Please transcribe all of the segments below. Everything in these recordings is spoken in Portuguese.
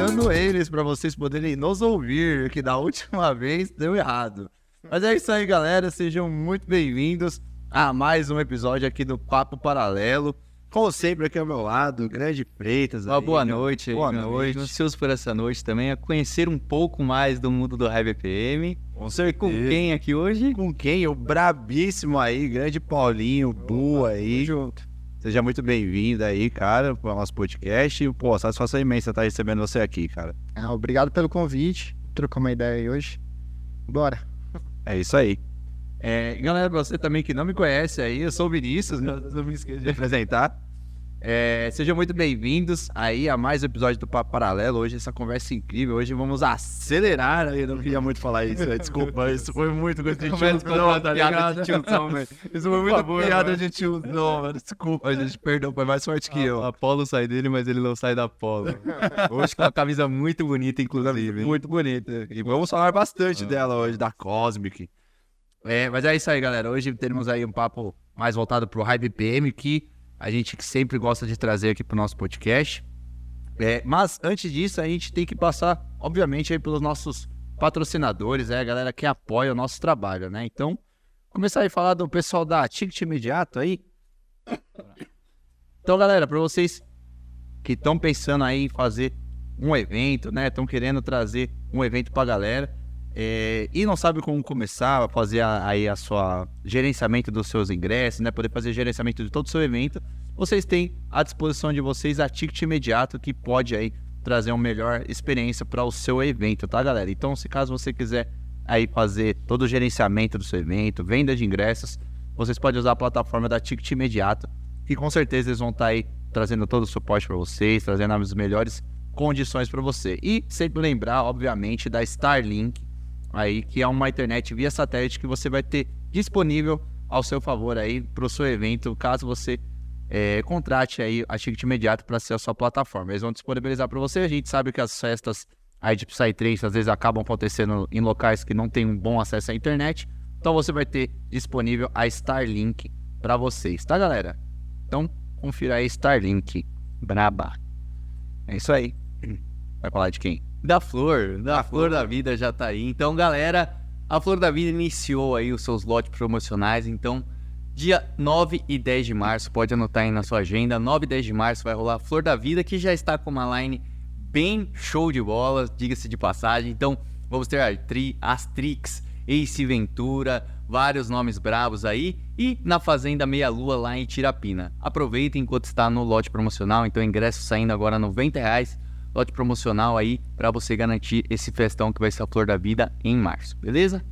apresentando eles para vocês poderem nos ouvir, que da última vez deu errado. Mas é isso aí, galera. Sejam muito bem-vindos a mais um episódio aqui do Papo Paralelo. Como sempre, aqui ao meu lado, Grande Freitas. Uma aí, boa meu- noite. aí, Boa amigo. noite. Ansioso por essa noite também, a conhecer um pouco mais do mundo do Heavy FM. Com certeza. Com quem aqui hoje? Com quem? O brabíssimo aí, grande Paulinho, Bu aí. Seja muito bem-vindo aí, cara, para o nosso podcast. E, pô, satisfação imensa estar recebendo você aqui, cara. Ah, obrigado pelo convite. Trocar uma ideia aí hoje. Bora. É isso aí. É, galera, você também que não me conhece aí, eu sou o Vinícius, né? não me esqueça de apresentar. É, sejam muito bem-vindos aí a mais um episódio do Papo Paralelo. Hoje essa conversa incrível. Hoje vamos acelerar. Eu não queria muito falar isso, né? desculpa. Isso foi muito uma tá ligado? tiozão, velho. Isso foi muito favor, piada mano. de tiozão, mano. Desculpa, gente. Perdão, foi mais forte que eu. A Apolo sai dele, mas ele não sai da Apolo. Hoje com uma camisa muito bonita, inclusive. Muito bonita. E vamos falar bastante dela hoje, da Cosmic. É, mas é isso aí, galera. Hoje teremos aí um papo mais voltado pro Hype PM, que a gente sempre gosta de trazer aqui pro nosso podcast. É, mas antes disso, a gente tem que passar, obviamente, aí pelos nossos patrocinadores, é a galera que apoia o nosso trabalho, né? Então, começar a falar do pessoal da Ticket Imediato aí. Então, galera, para vocês que estão pensando aí em fazer um evento, né? Estão querendo trazer um evento pra galera é, e não sabe como começar a fazer aí a sua gerenciamento dos seus ingressos, né? Poder fazer gerenciamento de todo o seu evento. Vocês têm à disposição de vocês a Ticket Imediato que pode aí trazer uma melhor experiência para o seu evento, tá, galera? Então, se caso você quiser aí fazer todo o gerenciamento do seu evento, venda de ingressos, vocês podem usar a plataforma da Ticket Imediato, que com certeza eles vão estar aí trazendo todo o suporte para vocês, trazendo as melhores condições para você. E sempre lembrar, obviamente, da Starlink, aí que é uma internet via satélite que você vai ter disponível ao seu favor aí para o seu evento, caso você é, contrate aí a Ticket Imediato para ser a sua plataforma. Eles vão disponibilizar para você. A gente sabe que as festas aí de Psytrance às vezes acabam acontecendo em locais que não tem um bom acesso à internet. Então você vai ter disponível a Starlink para vocês, tá, galera? Então confira aí Starlink. Braba. É isso aí. Vai falar de quem? Da Flor, da Flor da Vida já tá aí. Então, galera, a Flor da Vida iniciou aí os seus lotes promocionais. Então, dia 9 e 10 de março, pode anotar aí na sua agenda. 9 e 10 de março vai rolar a Flor da Vida, que já está com uma line bem show de bola, diga-se de passagem. Então, vamos ter Artri, Astrix, Ace Ventura, vários nomes bravos aí. E na Fazenda Meia Lua lá em Tirapina. Aproveitem enquanto está no lote promocional. Então, ingresso saindo agora 90 reais lote promocional aí para você garantir esse festão que vai ser a Flor da Vida em março, beleza?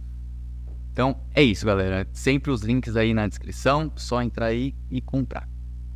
Então é isso, galera. Sempre os links aí na descrição, só entrar aí e comprar.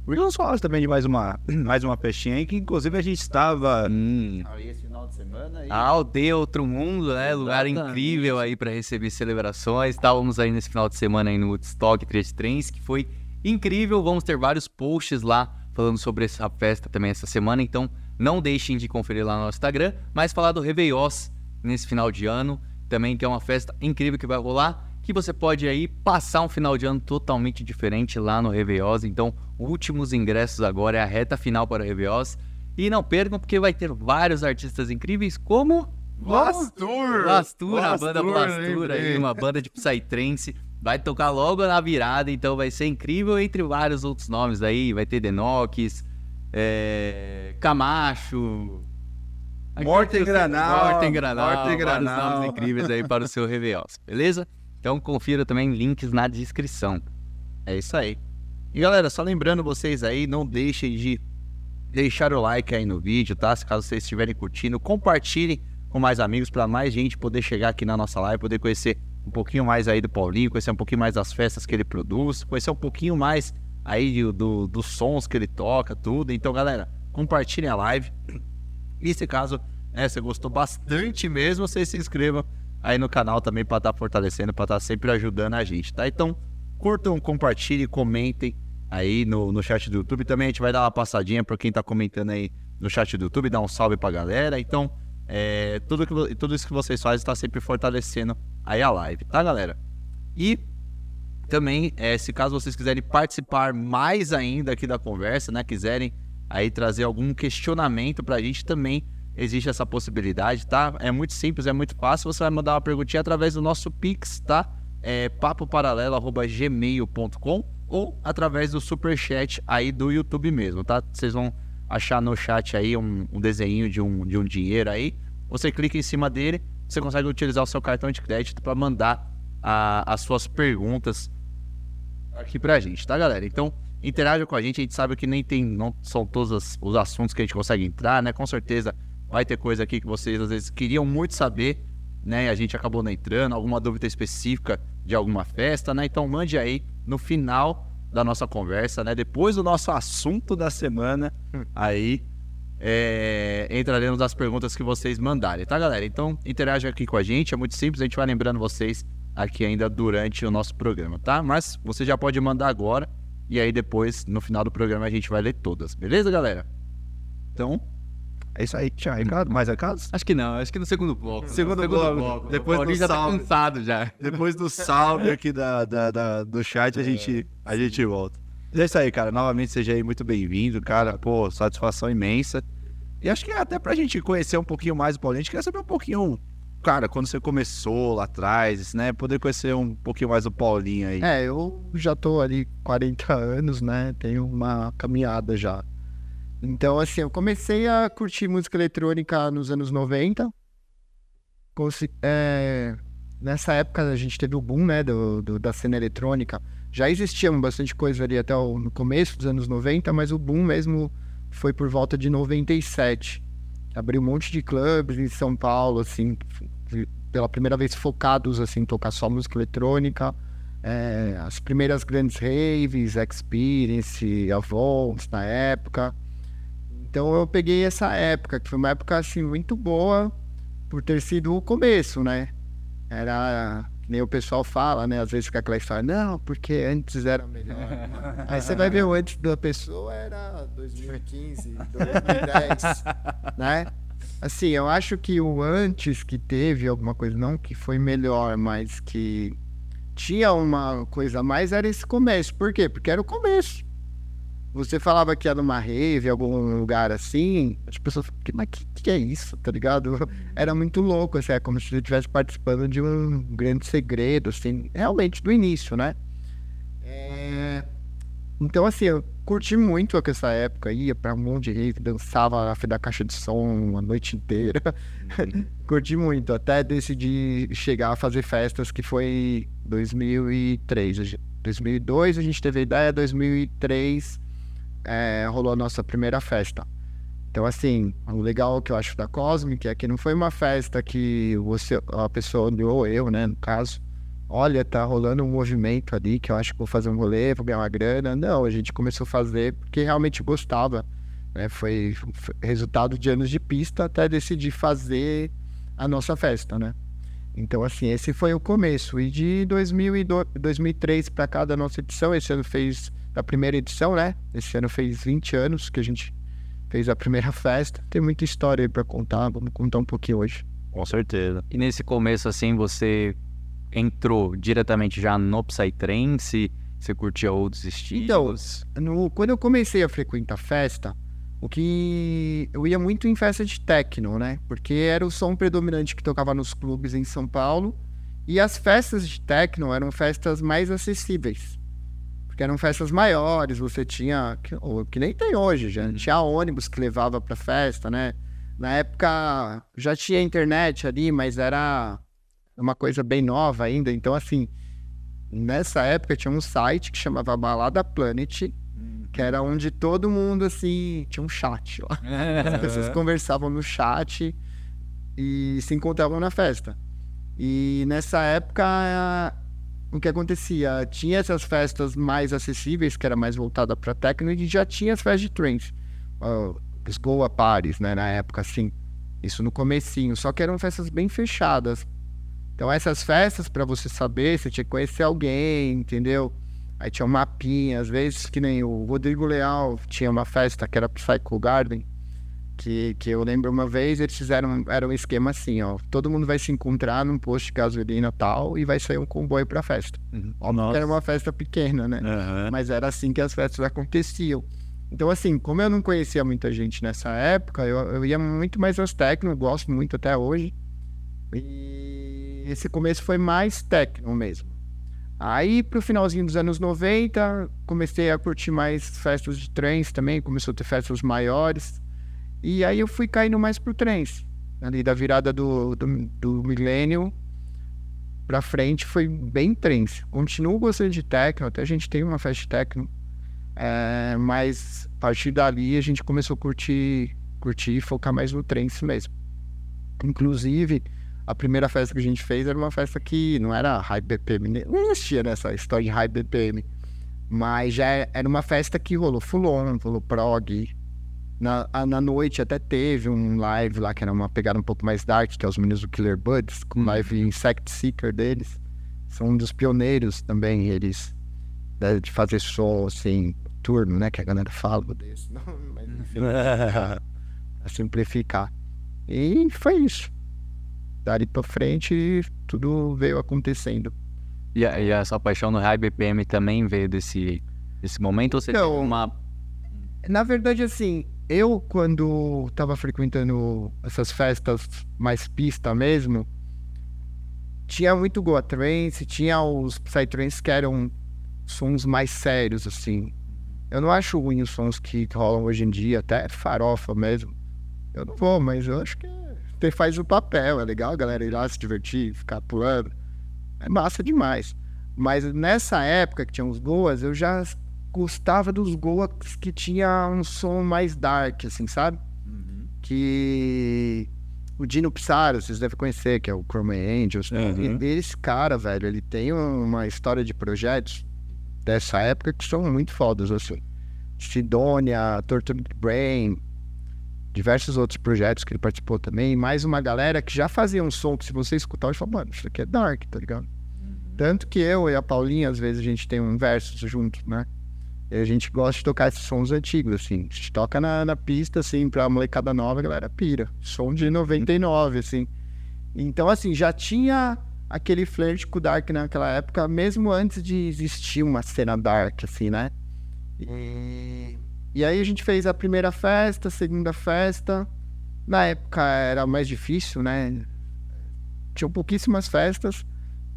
Vamos falar também de mais uma, mais uma festinha aí, que inclusive a gente estava. Hum. esse final de semana A aldeia Outro Mundo, né? Lugar incrível aí para receber celebrações. Estávamos aí nesse final de semana aí no Woodstock 33, que foi incrível. Vamos ter vários posts lá falando sobre essa festa também essa semana. Então não deixem de conferir lá no nosso Instagram. Mas falar do Réveillós nesse final de ano também, que é uma festa incrível que vai rolar. Que você pode aí passar um final de ano totalmente diferente lá no Réveillós. Então, últimos ingressos agora é a reta final para o Réveillós. E não percam, porque vai ter vários artistas incríveis, como Blastur! Blastura, a banda Blastur, aí, uma banda de Psytrance. Vai tocar logo na virada, então vai ser incrível, entre vários outros nomes aí. Vai ter Denox, é... Camacho. Morte em Granal, Morte em Granal. Morte em vários Granal. nomes incríveis aí para o seu Réveillós, beleza? Então confira também links na descrição. É isso aí. E galera, só lembrando vocês aí, não deixem de deixar o like aí no vídeo, tá? Se caso vocês estiverem curtindo, compartilhem com mais amigos para mais gente poder chegar aqui na nossa live, poder conhecer um pouquinho mais aí do Paulinho, conhecer um pouquinho mais das festas que ele produz, conhecer um pouquinho mais aí do, dos sons que ele toca, tudo. Então, galera, compartilhem a live. E se caso né, você gostou bastante mesmo, você se inscreva aí no canal também para estar fortalecendo, para estar sempre ajudando a gente, tá? Então, curtam, compartilhem, comentem aí no, no chat do YouTube. Também a gente vai dar uma passadinha para quem tá comentando aí no chat do YouTube, dar um salve pra galera. Então, é, tudo, que, tudo isso que vocês fazem está sempre fortalecendo aí a live, tá, galera? E também, é, se caso vocês quiserem participar mais ainda aqui da conversa, né? Quiserem aí trazer algum questionamento pra gente também, existe essa possibilidade, tá? É muito simples, é muito fácil. Você vai mandar uma perguntinha através do nosso Pix, tá? É papoparalelo.gmail.com ou através do superchat aí do YouTube mesmo, tá? Vocês vão achar no chat aí um, um desenho de um, de um dinheiro aí. Você clica em cima dele, você consegue utilizar o seu cartão de crédito para mandar a, as suas perguntas aqui pra gente, tá, galera? Então, interaja com a gente, a gente sabe que nem tem, não são todos os, os assuntos que a gente consegue entrar, né? Com certeza vai ter coisa aqui que vocês às vezes queriam muito saber, né? E a gente acabou não entrando, alguma dúvida específica de alguma festa, né? Então mande aí no final da nossa conversa, né? Depois do nosso assunto da semana, aí é, entraremos nas perguntas que vocês mandarem, tá, galera? Então interaja aqui com a gente, é muito simples, a gente vai lembrando vocês aqui ainda durante o nosso programa, tá? Mas você já pode mandar agora e aí depois, no final do programa, a gente vai ler todas, beleza, galera? Então, é isso aí. Tinha recado? Mais recados? Acho que não, acho que no segundo bloco. Segundo bloco. Depois Depois o do já tá salve. cansado já. Depois do salve aqui da, da- da- do chat, a gente, a gente volta. É isso aí, cara. Novamente, seja aí muito bem-vindo, cara. Pô, satisfação imensa. E acho que até pra gente conhecer um pouquinho mais o Paulinho, a gente quer saber um pouquinho, cara, quando você começou lá atrás, né? Poder conhecer um pouquinho mais o Paulinho aí. É, eu já tô ali 40 anos, né? Tenho uma caminhada já. Então, assim, eu comecei a curtir música eletrônica nos anos 90. Consi- é, nessa época a gente teve o boom, né, do, do- da cena eletrônica. Já existia bastante coisa ali até o, no começo dos anos 90, mas o boom mesmo foi por volta de 97. Abriu um monte de clubes em São Paulo, assim, pela primeira vez focados, assim, em tocar só música eletrônica. É, as primeiras grandes raves, Experience, Avons na época. Então eu peguei essa época, que foi uma época assim muito boa por ter sido o começo, né? Era que nem o pessoal fala, né? Às vezes fica aquela história, não, porque antes era melhor. Aí você vai ver o antes da pessoa era 2015, 2010, né? Assim, eu acho que o antes que teve alguma coisa, não que foi melhor, mas que tinha uma coisa a mais, era esse começo. Por quê? Porque era o começo. Você falava que ia numa rave, algum lugar assim, as pessoas falavam, "Que- mas que, que é isso, tá ligado? Era muito louco, assim, é como se você estivesse participando de um grande segredo, assim, realmente do início, né? É, Então, assim, eu curti muito essa época, ia pra um monte de rave, dançava na frente da caixa de som a noite inteira. curti muito, até decidi chegar a fazer festas, que foi 2003. A gente- 2002 a gente teve a ideia, 2003 é, rolou a nossa primeira festa. Então, assim, o legal que eu acho da Cosmic é que não foi uma festa que você, a pessoa olhou, eu, né, no caso, olha, tá rolando um movimento ali que eu acho que vou fazer um rolê, vou ganhar uma grana. Não, a gente começou a fazer porque realmente gostava. Né? Foi, foi resultado de anos de pista até decidir fazer a nossa festa, né? Então, assim, esse foi o começo. E de 2002, 2003 para cá nossa edição, esse ano fez a primeira edição, né? Esse ano fez 20 anos que a gente fez a primeira festa. Tem muita história aí para contar, vamos contar um pouquinho hoje. Com certeza. E nesse começo, assim, você entrou diretamente já no Psytrance? Você curtia outros Então, estilos? no- quando eu comecei a frequentar festa, o que eu ia muito em festa de techno, né? Porque era o som predominante que tocava nos clubes em São Paulo. E as festas de techno eram festas mais acessíveis. Porque eram festas maiores, você tinha. Que, ou que nem tem hoje, já tinha ônibus que levava pra festa, né? Na época já tinha internet ali, mas era uma coisa bem nova ainda. Então, assim, nessa época tinha um site que chamava Balada Planet, que era onde todo mundo, assim, tinha um chat lá. As pessoas conversavam no chat e se encontravam na festa. E nessa época, o que acontecia? Tinha essas festas mais acessíveis, que era mais voltada para techno, e já tinha as festas de trance. Uh, os Goa Paris, né, na época, assim. Isso no comecinho. Só que eram festas bem fechadas. Então essas festas, para você saber, você tinha que conhecer alguém, entendeu? Aí tinha um mapinha, às vezes que nem o Rodrigo Leal tinha uma festa que era Psycho Garden, que, que eu lembro uma vez, eles fizeram, era um esquema assim, ó, todo mundo vai se encontrar num posto de gasolina tal e vai sair um comboio pra festa. Óbvio que era uma festa pequena, né? Aham. Mas era assim que as festas aconteciam. Então, assim, como eu não conhecia muita gente nessa época, eu, eu ia muito mais aos techno, gosto muito até hoje. E esse começo foi mais techno mesmo. Aí, pro finalzinho dos anos 90, comecei a curtir mais festas de trens também, começou a ter festas maiores. E aí eu fui caindo mais pro trens. Ali da virada do, do, do milênio pra frente foi bem trens. Continuo gostando de techno, até a gente tem uma festa techno. É, mas a partir dali a gente começou a curtir, curtir e focar mais no trance mesmo. Inclusive, a primeira festa que a gente fez era uma festa que não era high BPM, não existia nessa história de high BPM. Mas já era uma festa que rolou full on, rolou prog. Na, na noite até teve um live lá que era uma pegada um pouco mais dark, que é os meninos do Killer Buds, com live Insect Seeker deles. São um dos pioneiros também, eles, né, de fazer som, assim, turno, né? Que a galera fala desse. Não, mas enfim, pra simplificar. E foi isso dali pra frente, tudo veio acontecendo. E a, e a sua paixão no High BPM também veio desse, desse momento? Ou você teve uma... Na verdade, assim, eu quando tava frequentando essas festas mais pista mesmo, tinha muito Goa Trance, tinha os Psytrance que eram sons mais sérios, assim. Eu não acho ruim os sons que rolam hoje em dia, até farofa mesmo. Eu não vou, mas eu acho que faz o papel, é legal a galera ir lá se divertir, ficar pulando. É massa demais. Mas nessa época que tinha os Goas, eu já gostava dos Goas que tinha um som mais dark, assim, sabe? Que o Dino Pissaro, vocês devem conhecer, que é o Chrome Angels. Uhum. E Esse cara, velho, ele tem uma história de projetos dessa época que são muito fodas, assim. Sidonia, Tortured Brain, diversos outros projetos que ele participou também. Mais uma galera que já fazia um som que se você escutar, você fala, mano, isso aqui é dark, tá ligado? Tanto que eu e a Paulinha, às vezes, a gente tem um versus juntos, né? A gente gosta de tocar esses sons antigos, assim. A gente toca na, na pista, assim, pra molecada nova, a galera pira. Som de 99, assim. Então, assim, já tinha aquele flerte com o Dark naquela época, mesmo antes de existir uma cena Dark, assim, né? E, e aí a gente fez a primeira festa, a segunda festa. Na época era mais difícil, né? Tinham pouquíssimas festas,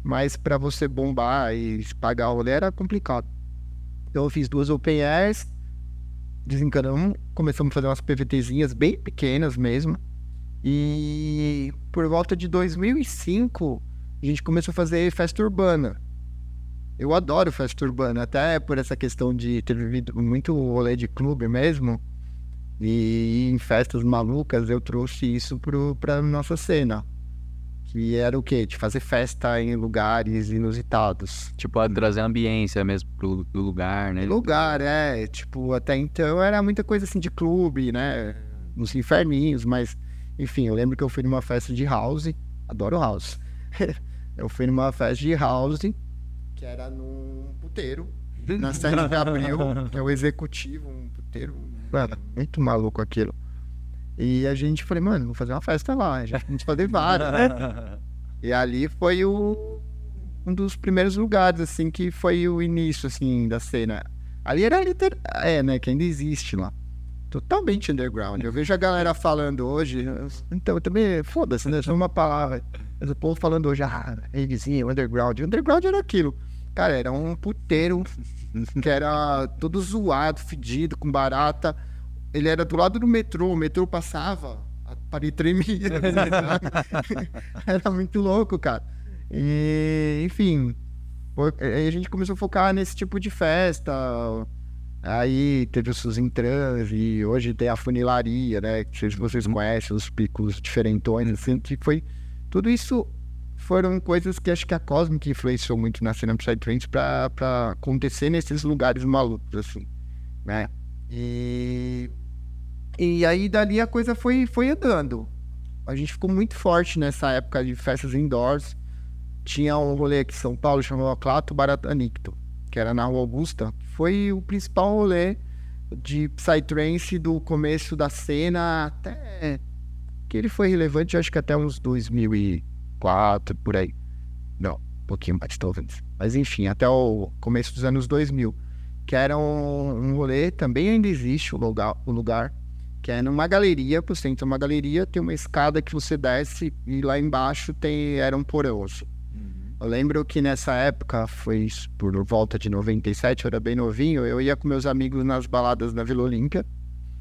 mas para você bombar e pagar o rolê era complicado. Então eu fiz duas open airs, desencanamos, começamos a fazer umas PVTzinhas bem pequenas mesmo. E por volta de 2005, a gente começou a fazer festa urbana. Eu adoro festa urbana, até por essa questão de ter vivido muito rolê de clube mesmo. E em festas malucas eu trouxe isso pro, pra nossa cena. Que era o quê? De fazer festa em lugares inusitados. Tipo, a trazer ambiência mesmo pro, pro lugar, né? Lugar, é. Tipo, até então era muita coisa assim de clube, né? Nos inferninhos, mas enfim, eu lembro que eu fui numa festa de house. Adoro house. eu fui numa festa de house que era num puteiro, na 7 de abril, que é o executivo, um puteiro. Mano, muito maluco aquilo. E a gente falei, mano, vou fazer uma festa lá. A gente vamos fazer várias, né? E ali foi o, um dos primeiros lugares, assim, que foi o início, assim, da cena. Ali era liter... É, né, que ainda existe lá. Totalmente underground. Eu vejo a galera falando hoje, então eu também, foda-se, né? Só uma palavra. Mas o povo falando hoje, ah, vizinho, underground. Underground era aquilo. Cara, era um puteiro que era todo zoado, fedido, com barata. Ele era do lado do metrô, o metrô passava, a parede tremia. era muito louco, cara. E, enfim, aí a gente começou a focar nesse tipo de festa. Aí teve os trans e hoje tem a funilaria, né? Que se vocês conhecem, os picos diferentões, assim, que foi. Tudo isso foram coisas que acho que a Cosmic influenciou muito na cena Psytrance pra, pra acontecer nesses lugares malucos, assim, né? E. E aí dali a coisa foi, foi andando. A gente ficou muito forte nessa época de festas indoors. Tinha um rolê aqui em São Paulo chamado Clato Baratanicto, que era na Rua Augusta. Foi o principal rolê de Psytrance do começo da cena até que ele foi relevante, acho que até uns 2004, por aí. Não, um pouquinho mais, talvez. Mas enfim, até o começo dos anos 2000. que era um, um rolê, também ainda existe o lugar, o lugar, que é numa galeria, você entra numa galeria, tem uma escada que você desce e lá embaixo tem, era um porão. assim. Eu lembro que nessa época, foi por volta de 97, eu era bem novinho, eu ia com meus amigos nas baladas na Vila Olímpia.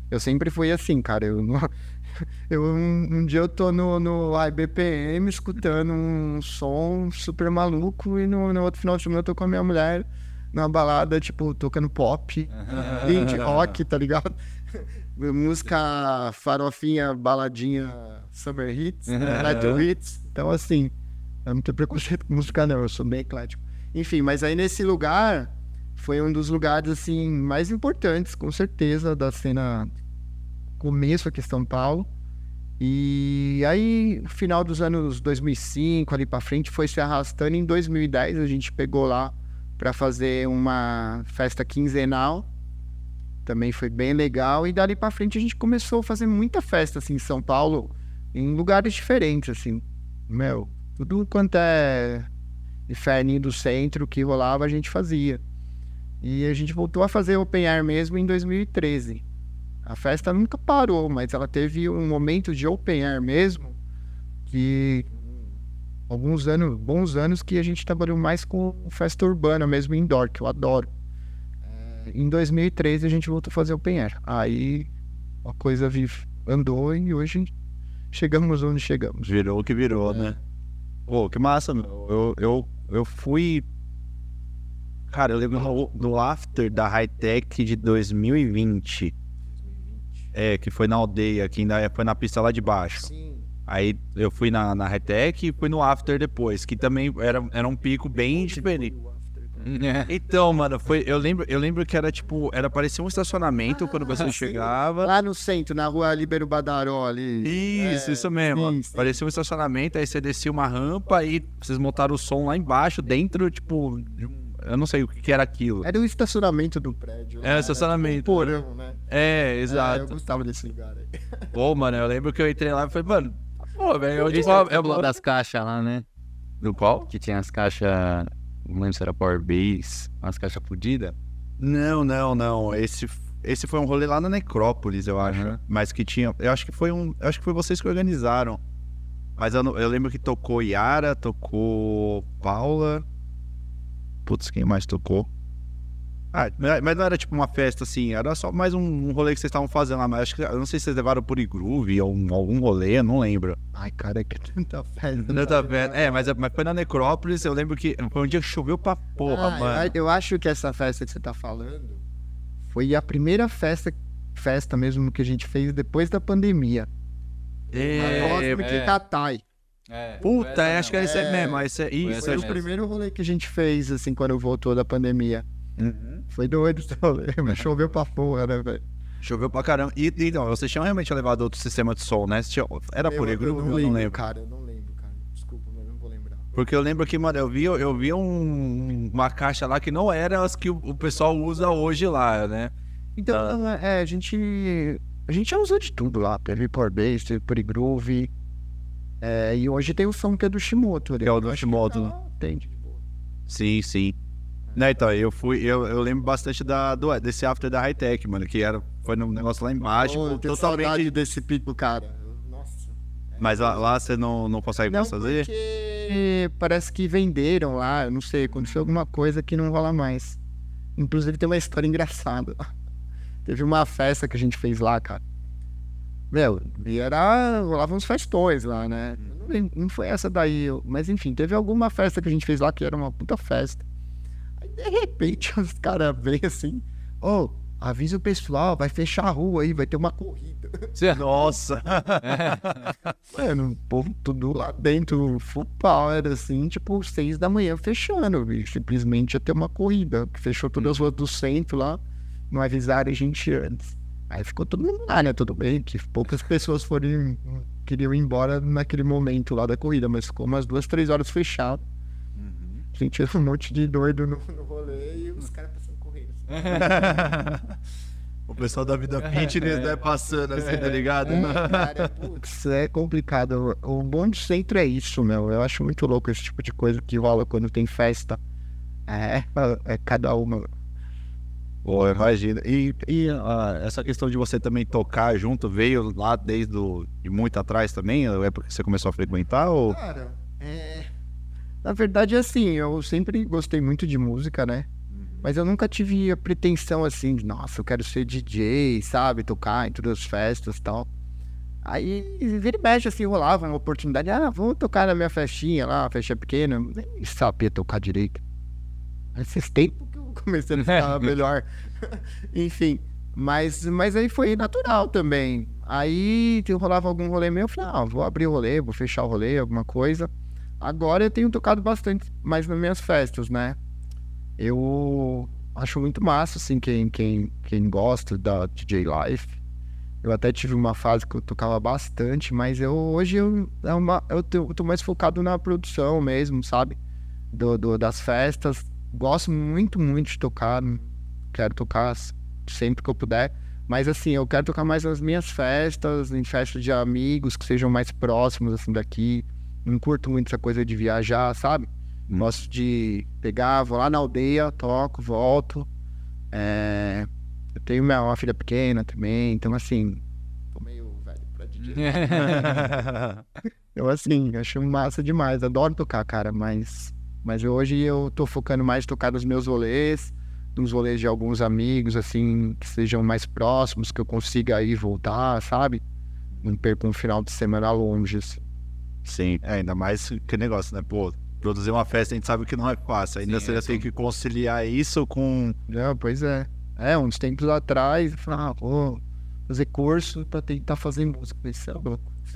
Eu sempre fui assim, cara. Eu, eu um, um dia eu tô no, no IBPM escutando um som super maluco e no, no outro final de semana eu tô com a minha mulher numa balada, tipo, tocando pop, indie rock, tá ligado? Música farofinha, baladinha, summer hits, metal hits. Então, assim, eu não tenho preconceito com música, não. Eu sou bem eclético. Enfim, mas aí nesse lugar foi um dos lugares, assim, mais importantes, com certeza, da cena começo aqui em São Paulo. E aí, final dos anos 2005, ali pra frente, foi se arrastando. Em 2010, a gente pegou lá para fazer uma festa quinzenal. Também foi bem legal. E dali pra frente, a gente começou a fazer muita festa, assim, em São Paulo, em lugares diferentes, assim. Meu, tudo quanto é inferninho do centro que rolava, a gente fazia. E a gente voltou a fazer open air mesmo em 2013. A festa nunca parou, mas ela teve um momento de open air mesmo que alguns anos, bons anos que a gente trabalhou mais com festa urbana mesmo indoor, que eu adoro. É, em 2013 a gente voltou a fazer open air. Aí a coisa andou e hoje chegamos onde chegamos. Virou o que virou, né? Pô, que massa, meu. Eu, eu, eu fui. Cara, eu lembro do, after da High Tech de 2020. É, que foi na aldeia, que ainda foi na pista lá de baixo. Sim. Aí eu fui na, na High Tech e fui no after depois, que também era, era um pico bem diferente. Então, mano, foi, eu lembro, eu lembro que era tipo, era parecia um estacionamento quando você sim. chegava. Lá no centro, na rua Libero Badaró ali. Isso, É, isso mesmo. sim, sim. Parecia um estacionamento, aí você descia uma rampa e vocês montaram o som lá embaixo, dentro, tipo, de um- eu não sei o que, era aquilo. Era o estacionamento do prédio. Era o estacionamento, Tipo um porão, né? É, É, eu exato. gostava desse lugar aí. Pô, mano, eu lembro que eu entrei lá e falei, mano, pô, velho, eu Esse tipo, é eu, o bloco das caixas lá, né? Do qual? Que tinha as caixas. Não lembro se era Power Base, umas caixas fodidas. Não, não, não. Esse, esse foi um rolê lá na Necrópolis, eu acho. Aham. Mas que tinha. Eu acho que foi um. Eu acho que foi vocês que organizaram. Mas eu, não- eu lembro que tocou Yara, tocou Paula. Putz, quem mais tocou? Ah, mas não era tipo uma festa assim, era só mais um, um rolê que vocês estavam fazendo lá. Mas acho que. Eu não sei se vocês levaram por Groove ou um- algum rolê, eu não lembro. Ai, cara, é que tanta festa. Não tá vendo? É, mas, mas foi na Necrópolis, eu lembro que foi um dia que choveu pra porra, Ah, mano. eu, eu acho que essa festa que você tá falando foi a primeira festa, festa mesmo que a gente fez depois da pandemia. É, Cosmic é. Catai. É, Puta, acho que é esse É. mesmo. Esse é, isso, essa Foi o primeiro rolê que a gente fez, assim, quando voltou da pandemia. Uhum. Foi doido esse rolê, mas choveu pra porra, né, velho? Choveu pra caramba. E, vocês tinham realmente levado outro sistema de som, né? Tinham- Era Eu- por eu, Groove? não Eu não lembro, lembro. cara, eu não lembro, cara. Desculpa, mas não vou lembrar. Porque eu lembro que, mano, eu vi, eu vi um- uma caixa lá que não era as que o, o pessoal usa hoje lá, né? Então, Tá. não, é, a gente. A gente já usou de tudo lá. Teve Power Bass, teve Puri Groove. É, e hoje tem o som que é do Shimoto. Que é o do Eu Shimoto, né? tá- Tem, de boa. Sim, sim. Né, então, eu fui, eu, eu lembro bastante da, do, desse after da High Tech, mano, que era, foi num negócio lá embaixo, Pô, eu tenho totalmente. saudade desse pico, cara. Nossa. Mas lá, lá você não, não consegue Não, mais fazer? porque parece que venderam lá, eu não sei, aconteceu alguma coisa que não rola mais. Inclusive tem uma história engraçada. Teve uma festa que a gente fez lá, cara. Meu, e era. rolavam uns festões lá, né? Eu Não, não foi essa daí, mas enfim, teve alguma festa que a gente fez lá que era uma puta festa. Aí de repente os caras vêm assim, ô, avisa o pessoal, vai fechar a rua aí, vai ter uma corrida. Nossa! Mano, o povo tudo lá dentro, full power, assim, tipo, seis da manhã fechando, bicho. Simplesmente ia ter uma corrida, fechou todas as ruas do centro lá, não avisaram a gente antes. Aí ficou todo mundo lá, né? Tudo bem, que poucas pessoas foram, queriam ir embora naquele momento lá da corrida, mas ficou umas duas, três horas fechado. A gente tinha um monte de doido no, no rolê e os caras passando correndo. assim. o pessoal da vida fitness, né, passando assim, tá ligado? É, cara, putz, é complicado. O bom de centro é isso, meu. Eu acho muito louco esse tipo de coisa que rola quando tem festa. É, é cada uma. Pô, imagina. E, e ah, essa questão de você também tocar junto veio lá desde o, de muito atrás também? Ou é porque você começou a frequentar? Ou... Cara, é... Na verdade, assim, eu sempre gostei muito de música, né? Mas eu nunca tive a pretensão assim, de, nossa, eu quero ser DJ, sabe? Tocar em todas as festas e tal. Aí, vira e mexe, assim, rolava uma oportunidade. Ah, vamos tocar na minha festinha lá, festinha pequena. Nem sabia tocar direito. Esses tempos que eu comecei a ficar melhor. Enfim, mas, mas aí foi natural também. Aí rolava algum rolê meu, eu falei, ah, vou abrir o rolê, vou fechar o rolê, alguma coisa. Agora eu tenho tocado bastante mais nas minhas festas, né? Eu acho muito massa, assim, quem, quem, quem gosta da DJ Life. Eu até tive uma fase que eu tocava bastante, mas eu hoje eu, é uma, eu, tô, eu tô mais focado na produção mesmo, sabe? Do, do, das festas. Gosto muito, muito de tocar. Quero tocar sempre que eu puder. Mas assim, eu quero tocar mais nas minhas festas, em festas de amigos que sejam mais próximos, assim, daqui. Não curto muito essa coisa de viajar, sabe? Hum. Gosto de pegar, vou lá na aldeia, toco, volto. É... Eu tenho minha, uma filha pequena também, então assim, tô meio velho pra DJ. eu assim, acho massa demais, adoro tocar, cara, mas, mas hoje eu tô focando mais em tocar nos meus rolês, nos rolês de alguns amigos, assim, que sejam mais próximos, que eu consiga ir voltar, sabe? Não perco um final de semana longe. Assim. Sim, é, ainda mais que negócio, né? Pô, produzir uma festa a gente sabe que não é fácil. Ainda Sim, você é tem que conciliar isso com. Não, pois é. É, uns tempos atrás, eu falava, ah, vou fazer curso pra tentar fazer música. Isso é louco.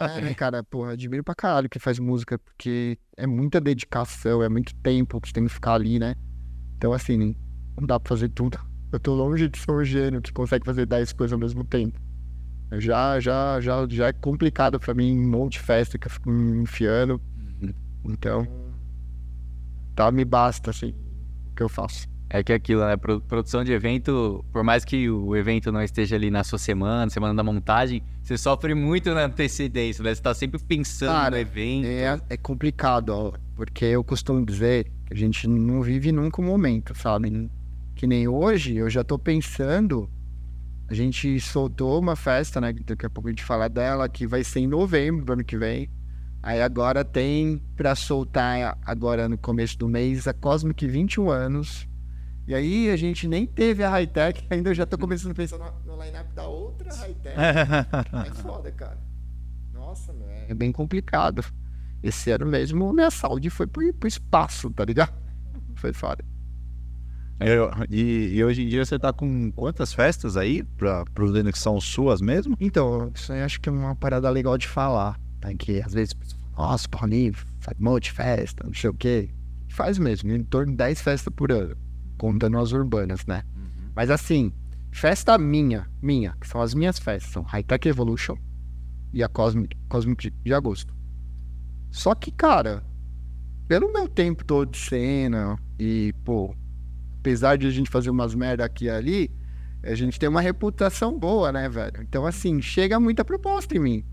é, né, cara? Pô, admiro pra caralho quem faz música, porque é muita dedicação, é muito tempo que você tem que ficar ali, né? Então, assim, não dá pra fazer tudo. Eu tô longe de ser um gênio que consegue fazer 10 coisas ao mesmo tempo. Já, já, já, já é complicado pra mim, um monte de festa que eu fico me enfiando. Então, tá, me basta, assim, o que eu faço. É que é aquilo, né? Produção de evento, por mais que o evento não esteja ali na sua semana, semana da montagem, você sofre muito na antecedência, né? Você tá sempre pensando Cara, no evento. É, é complicado, ó, porque eu costumo dizer que a gente não vive nunca um momento, sabe? Que nem hoje, eu já tô pensando. A gente soltou uma festa, né? Daqui a pouco a gente fala dela, que vai ser em novembro do ano que vem. Aí agora tem para soltar agora no começo do mês a Cosmic 21 anos e aí a gente nem teve a high-tech, ainda eu já tô começando a pensar no, no line-up da outra high-tech. é foda, cara. Nossa, é, é bem complicado. Esse ano mesmo, minha saúde foi pro, pro espaço, tá ligado? Foi foda. Eu, e, e, hoje em dia você tá com quantas festas aí para pro que são suas mesmo? Então, isso aí acho que é uma parada legal de falar. Tá? Que às vezes, nossa, Paulinho, faz um monte de festa, não sei o quê. Faz mesmo, em torno de 10 festas por ano contando as urbanas, né? Uhum. Mas assim, festa minha, minha, que são as minhas festas, são High Tech Evolution e a Cosmic, Cosmic de agosto. Só que, cara, pelo meu tempo todo de cena e, pô, apesar de a gente fazer umas merda aqui e ali, a gente tem uma reputação boa, né, velho? Então, assim, chega muita proposta em mim.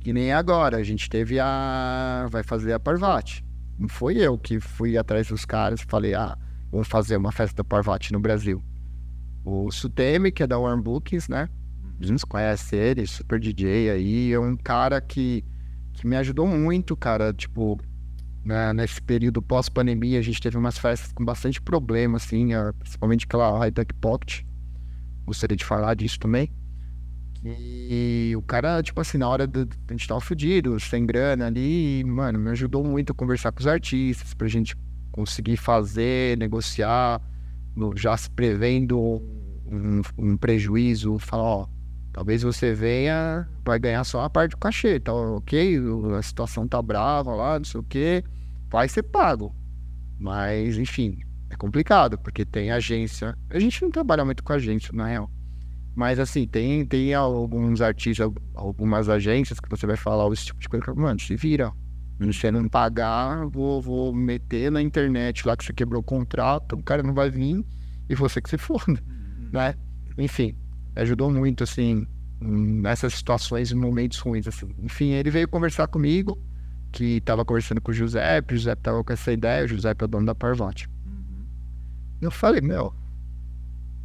Que nem agora, a gente teve a. Vai fazer a Parvati. Não foi eu que fui atrás dos caras e falei, ah, vamos fazer uma festa da Parvati no Brasil. O Sutemi, que é da Warm Bookings, né? A gente conhece ele, super DJ aí, é um cara que, que me ajudou muito, cara, tipo, né, nesse período pós-pandemia, a gente teve umas festas com bastante problema, assim, principalmente aquela High Tech Pocket, gostaria de falar disso também. E o cara, tipo assim, na hora do, a gente tava fudido, sem grana ali, mano, me ajudou muito a conversar com os artistas, pra gente conseguir fazer, negociar, já se prevendo um, um prejuízo, falar, ó, talvez você venha, vai ganhar só a parte do cachê, tá ok? A situação tá brava lá, não sei o que, vai ser pago. Mas, enfim, é complicado, porque tem agência. A gente não trabalha muito com agência, na real. Mas assim, tem, tem alguns artistas, algumas agências que você vai falar esse tipo de coisa. Mano, se vira. Se você não pagar, vou, vou meter na internet lá que você quebrou o contrato, o cara não vai vir e você que se foda, uhum. né? Enfim, ajudou muito, assim, nessas situações e momentos ruins, assim. Enfim, ele veio conversar comigo, que estava conversando com o Giuseppe, o Giuseppe estava com essa ideia, o Giuseppe é o dono da Parvati. Uhum. Eu falei, meu,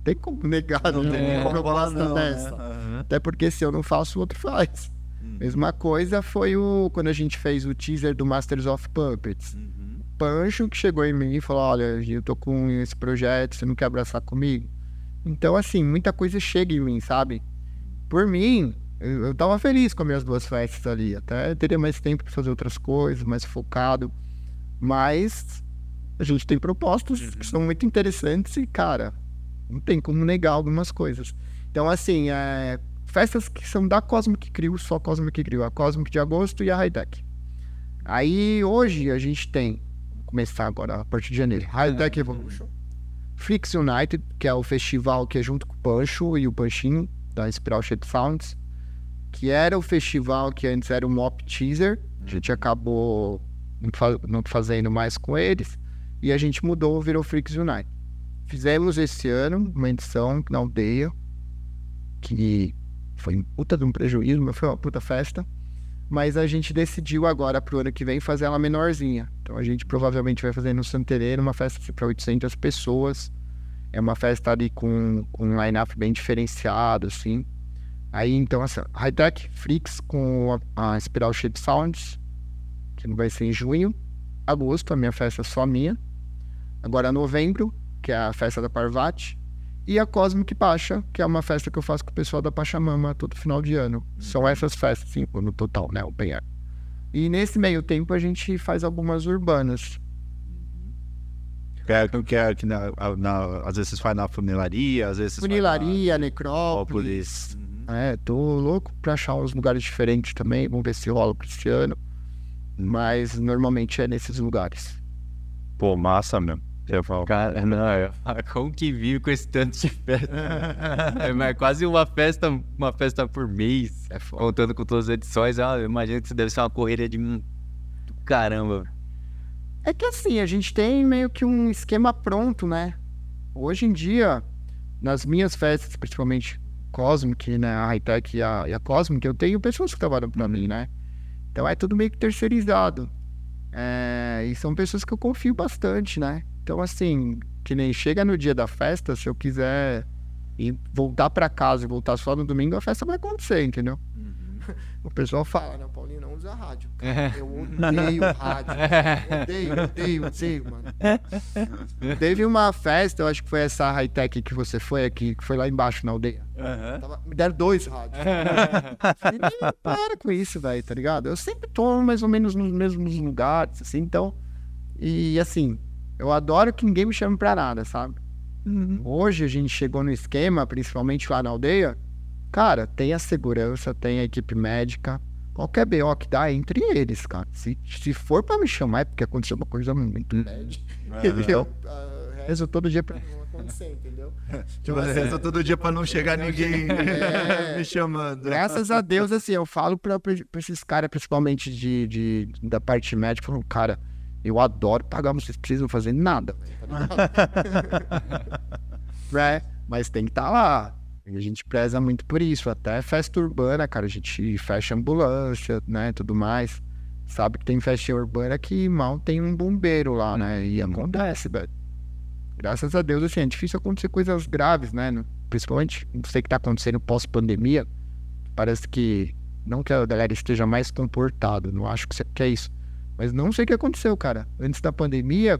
tem como negar, não, tem tem como eu falar não, né? dessa. Aham. Até porque se eu não faço, o outro faz. Hum. Mesma coisa foi o quando a gente fez o teaser do Masters of Puppets. Uhum. Pancho que chegou em mim e falou: Olha, eu tô com esse projeto, você não quer abraçar comigo? Então, assim, muita coisa chega em mim, sabe? Por mim, eu, eu tava feliz com as minhas duas festas ali. Até teria mais tempo pra fazer outras coisas, mais focado. Mas a gente tem propostas que são muito interessantes e, cara, não tem como negar algumas coisas. Então, assim, é, festas que são da Cosmic Crew, só Cosmic Crew, a Cosmic de agosto e a High Tech. Aí hoje a gente tem, vamos começar agora a partir de janeiro, High Tech Evolution, Flix United, que é o festival que é junto com o Pancho e o Panchinho, da Spiral Shape Sounds, que era o festival que antes era o Mop Teaser, a gente acabou não fa- não fazendo mais com eles, e a gente mudou, virou Flix United. Fizemos esse ano uma edição na aldeia, que foi um puta de um prejuízo, mas foi uma puta festa. Mas a gente decidiu agora pro ano que vem fazer ela menorzinha. Então a gente provavelmente vai fazer no Santereiro uma festa para 800 pessoas. É uma festa ali com, com um line-up bem diferenciado, assim. Aí então, assim, High Tech, Flix com a, a Spiral Shape Sounds, que não vai ser em junho. Agosto, a minha festa é só minha. Agora novembro, que é a festa da Parvati. E a Cosmic Pacha, que é uma festa que eu faço com o pessoal da Pachamama todo final de ano. São essas festas, cinco no total, né? O Air. E nesse meio tempo a gente faz algumas urbanas. Que é, que é, que na, na- às vezes faz na funilaria, às vezes Funilaria, Necrópolis. Necrópolis. É, tô louco pra achar uns lugares diferentes também. Vamos ver se rola pra esse ano. Mas normalmente é nesses lugares. Pô, massa mesmo. Eu falo. Cara, não, eu falo, como que vive com esse tanto de festa? é mas quase uma festa, uma festa por mês. É. Contando com todas as edições, ah, eu imagino que isso deve ser uma correria de do caramba. É que assim, a gente tem meio que um esquema pronto, né? Hoje em dia, nas minhas festas, principalmente Cosmic, né? A Hightech e a, e a Cosmic, eu tenho pessoas que trabalham pra mim, né? Então é tudo meio que terceirizado. É, e são pessoas que eu confio bastante, né? Então, assim, que nem chega no dia da festa, se eu quiser ir voltar pra casa e voltar só no domingo, a festa vai acontecer, entendeu? O pessoal fala, né? Paulinho não usa rádio. Cara. Eu odeio rádio. Odeio, odeio, odeio, mano. Teve uma festa, eu acho que foi essa high-tech que você foi aqui, que foi lá embaixo na aldeia. Tava- me deram dois rádios. Falei, "Não, para com isso, velho, tá ligado? Eu sempre tô mais ou menos nos mesmos lugares, assim, então. E assim, eu adoro que ninguém me chame pra nada, sabe? Hoje a gente chegou no esquema, principalmente lá na aldeia. Cara, tem a segurança, tem a equipe médica. Qualquer BO que dá, é entre eles, cara. Se, se for pra me chamar, é porque aconteceu uma coisa muito média. Entendeu? Ah, Rezo todo dia pra não acontecer, entendeu? Tipo, reza todo dia pra não chegar ninguém É. me chamando. Graças a Deus, assim, eu falo pra, pra esses caras, principalmente de, de- da parte médica, falo, cara, eu adoro pagar, mas vocês precisam fazer nada. tá ligado?" é, mas tem que estar lá. A gente preza muito por isso. Até festa urbana, cara, a gente fecha ambulância, né, tudo mais. Sabe que tem festa urbana que mal tem um bombeiro lá, né? E acontece, velho. Graças a Deus, assim, é difícil acontecer coisas graves, né? Principalmente, não sei o que tá acontecendo pós-pandemia. Parece que, não que a galera esteja mais comportada, não acho que é isso. Mas não sei o que aconteceu, cara. Antes da pandemia,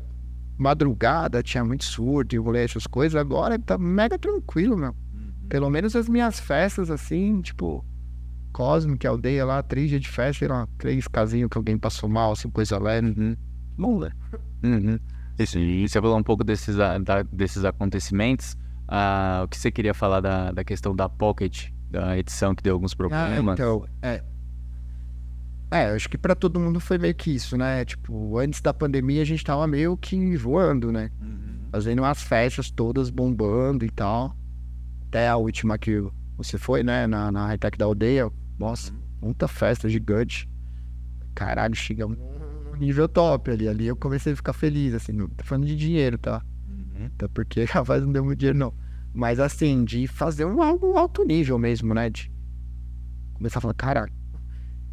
madrugada, tinha muito surto e rolê, essas coisas. Agora tá mega tranquilo, meu. Pelo menos as minhas festas, assim, tipo, Cosmic, aldeia lá, três dias de festa, lá, três casinhos que alguém passou mal, assim, coisa leve. Bom, né? Uhum. Isso, e você falou um pouco desses, a- da- desses acontecimentos. Ah, o que você queria falar da, da questão da Pocket, da edição que deu alguns problemas? então, é. É, eu acho que pra todo mundo foi meio que isso, né? Tipo, antes da pandemia a gente tava meio que voando, né? Fazendo umas festas todas bombando e tal. Até a última que você foi, né? Na, na high-tech da aldeia. Nossa, muita festa gigante. Caralho, chegamos num nível top ali. Ali eu comecei a ficar feliz, assim. Não tô falando de dinheiro, tá? Até porque capaz não deu muito dinheiro, não. Mas assim, de fazer um algo alto nível mesmo, né? De começar a falar, caralho.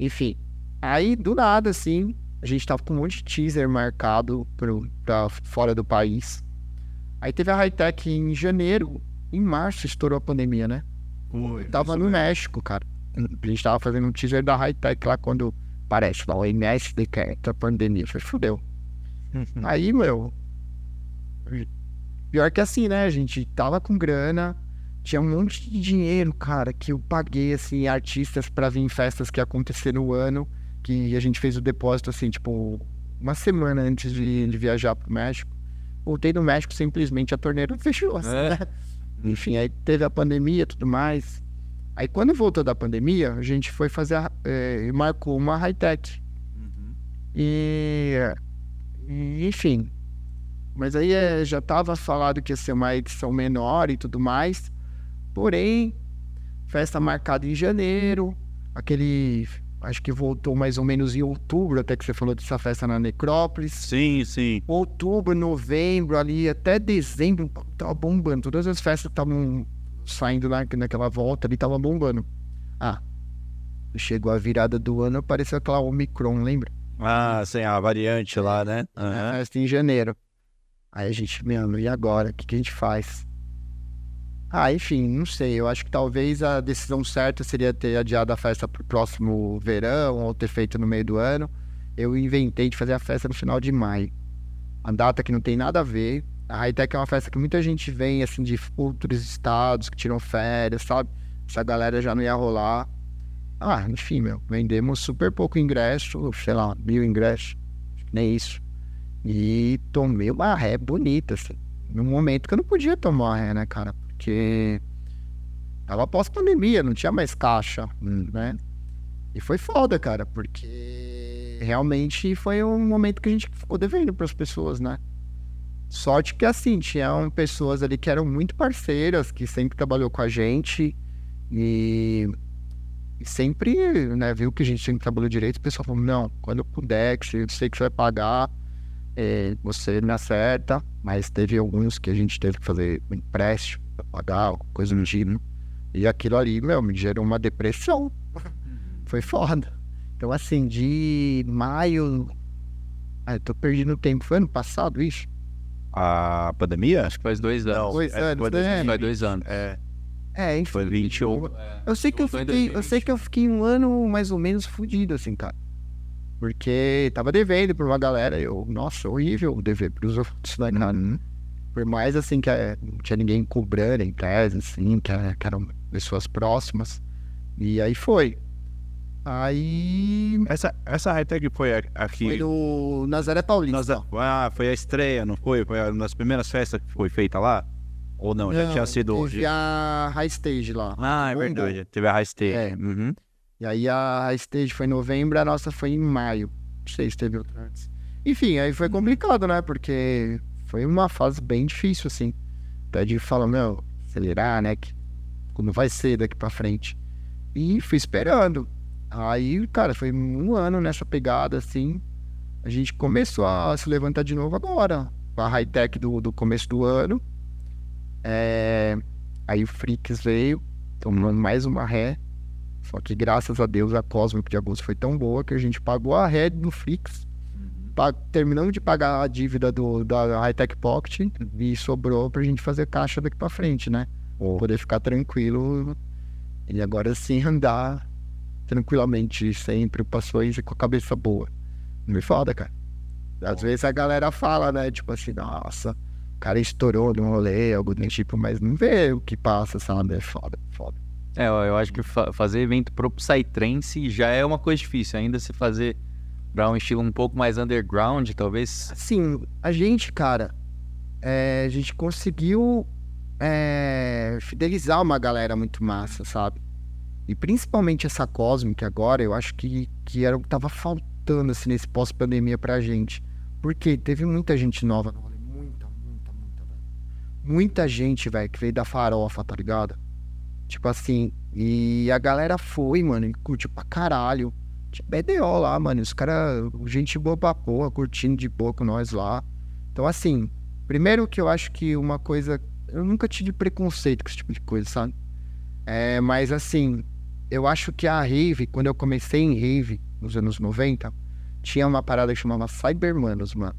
Enfim. Aí, do nada, assim, a gente tava com um monte de teaser marcado pro, pra fora do país. Aí teve a Hightech em janeiro, em março estourou a pandemia, né? Tava no México, cara. A gente tava fazendo um teaser da Hightech lá quando parece lá, o MS decreta a pandemia. Falei, fudeu. Aí, meu. Pior que assim, né? A gente tava com grana, tinha um monte de dinheiro, cara, que eu paguei, assim, artistas pra vir em festas que aconteceram no ano, que a gente fez o depósito, assim, tipo, uma semana antes de, de viajar pro México. Voltei do México, simplesmente a torneira fechou, assim, É. né? Enfim, aí teve a pandemia e tudo mais. Aí quando voltou da pandemia, a gente foi fazer, a, eh, marcou uma high-tech. E, e, enfim. Mas aí eh, já estava falado que ia ser uma edição menor e tudo mais. Porém, festa marcada em janeiro. Aquele. Acho que voltou mais ou menos em outubro, até que você falou dessa festa na Necrópolis. Sim, sim. Outubro, novembro, ali até dezembro, tava bombando. Todas as festas estavam saindo na, naquela volta ali tava bombando. Ah, chegou a virada do ano, apareceu aquela Omicron, lembra? Ah, sim, a variante lá, né? A festa em janeiro. Aí a gente, mano, e agora? O que, que a gente faz? Ah, enfim, não sei. Eu acho que talvez a decisão certa seria ter adiado a festa pro próximo verão ou ter feito no meio do ano. Eu inventei de fazer a festa no final de maio. A data que não tem nada a ver. A Hightech é uma festa que muita gente vem, assim, de outros estados que tiram férias, sabe? Essa galera já não ia rolar. Ah, enfim, meu. Vendemos super pouco ingresso, sei lá, mil ingressos. Nem isso. E tomei uma ré bonita, assim. Num momento que eu não podia tomar uma ré, né, cara? Porque tava pós-pandemia, não tinha mais caixa, né? E foi foda, cara, porque realmente foi um momento que a gente ficou devendo para as pessoas, né? Sorte que, assim, tinham pessoas ali que eram muito parceiras, que sempre trabalhou com a gente e, e sempre, né, viu que a gente sempre trabalhou direito. O pessoal falou: não, quando eu puder, que eu sei que você vai pagar, é, você me acerta. Mas teve alguns que a gente teve que fazer um empréstimo pra pagar, coisa do tipo. E aquilo ali, meu, me gerou uma depressão. Foi foda. Então, assim, de maio. Ah, eu tô perdendo tempo. Foi ano passado isso? A pandemia? Acho que faz dois anos. Dois é, anos, foi né? Faz dois anos. É, É, enfim. foi 21. Eu sei que eu fiquei, eu 2020. sei que eu fiquei um ano mais ou menos fudido, assim, cara. Porque tava devendo pra uma galera. Eu, nossa, horrível dever pros outros, né, cara? Por mais assim que eh, não tinha ninguém cobrando em tese, assim, que, eh, que eram pessoas próximas. E aí foi. Aí Essa, essa high-tech foi aqui. foi no Nazaré Paulista. Nós- ah, foi a estreia, não foi? Foi uma das primeiras festas que foi feita lá? Ou não? já tinha sido Teve a High Stage lá. Ah, é verdade. Teve a high stage. É. Uhum. E aí a High Stage foi em novembro, a nossa foi em maio. Não sei se teve outra antes. Enfim, aí foi complicado, né? Porque foi uma fase bem difícil, assim. Até de falar, meu, acelerar, né? Como vai ser daqui pra frente. E fui esperando. Aí, cara, foi um ano nessa pegada, assim. A gente começou a se levantar de novo agora. Com a high-tech do, do começo do ano. É, Aí o Freaks veio, tomando mais uma ré. Só que graças a Deus a Cosmic de agosto foi tão boa que a gente pagou a ré do Flix. Terminamos de pagar a dívida do, da Hightech Pocket e sobrou pra gente fazer caixa daqui pra frente, né? Poder ficar tranquilo e agora sim andar tranquilamente, sem preocupações e com a cabeça boa. Me foda, cara. Às vezes a galera fala, né? Tipo assim, nossa, o cara estourou no rolê, algo do tipo, mas não vê o que passa, sabe? É foda, foda. É, eu eu acho que fa- fazer evento pro Psytrance já é uma coisa difícil. Ainda se fazer pra um estilo um pouco mais underground, talvez. Assim, a gente, cara, é, a gente conseguiu é, fidelizar uma galera muito massa, sabe? E principalmente essa Cosmic agora, eu acho que, que era o que tava faltando, assim, nesse pós-pandemia pra gente. Porque teve muita gente nova no rolê. Muita, muita, muita, velho. Muita gente, velho, que veio da farofa, tá ligado? Tipo assim, e a galera foi, mano, e curtiu pra caralho. Tinha BDO lá, mano. Os caras, gente boa pra porra, curtindo de boa com nós lá. Então, assim, primeiro que eu acho que uma coisa. Eu nunca tive preconceito com esse tipo de coisa, sabe? É, mas assim, eu acho que a Rave, quando eu comecei em Rave, nos anos 90, tinha uma parada que chamava Cybermanos, mano.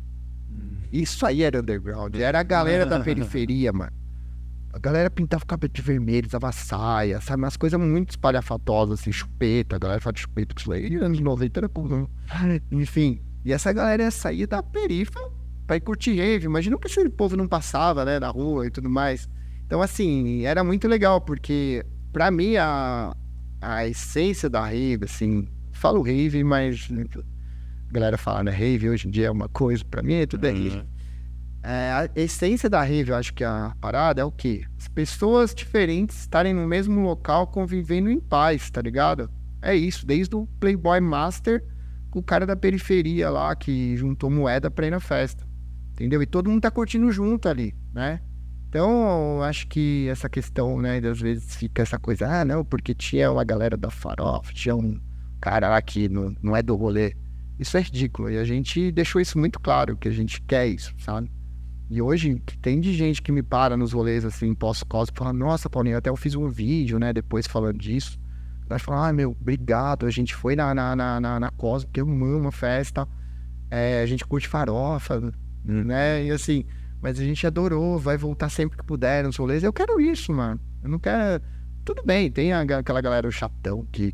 Isso aí era underground. Era a galera da periferia, mano. A galera pintava o cabelo de vermelho, usava saia, sabe? Umas coisas muito espalhafatosas, assim, chupeta. A galera fala de chupeta, que isso aí, anos 90 era comum. Enfim. E essa galera ia sair da perifa pra ir curtir rave. Imagina que esse povo não passava, né, na rua e tudo mais. Então, assim, era muito legal, porque pra mim a, a essência da rave, assim, falo rave, mas a galera fala, né, rave hoje em dia é uma coisa, pra mim é tudo é rave. É, a essência da rave, eu acho que a parada é o quê? As pessoas diferentes estarem no mesmo local convivendo em paz, tá ligado? É isso, desde o Playboy Master com o cara da periferia lá que juntou moeda pra ir na festa. Entendeu? E todo mundo tá curtindo junto ali, né? Então, acho que essa questão, né, às vezes fica essa coisa, ah, não, porque tinha uma galera da farofa, tinha um cara lá que não, não é do rolê. Isso é ridículo. E a gente deixou isso muito claro, que a gente quer isso, sabe? E hoje, que tem de gente que me para nos rolês, assim, pós-cosmo, fala, nossa, Paulinho, até eu fiz um vídeo, né, depois falando disso. Ela fala, ah, meu, obrigado, a gente foi na, na, na, na, na Cosmo, porque eu amo a festa, é, a gente curte farofa, né, e assim, mas a gente adorou, vai voltar sempre que puder nos rolês. Eu quero isso, mano. Eu não quero... Tudo bem, tem aquela galera chatão que...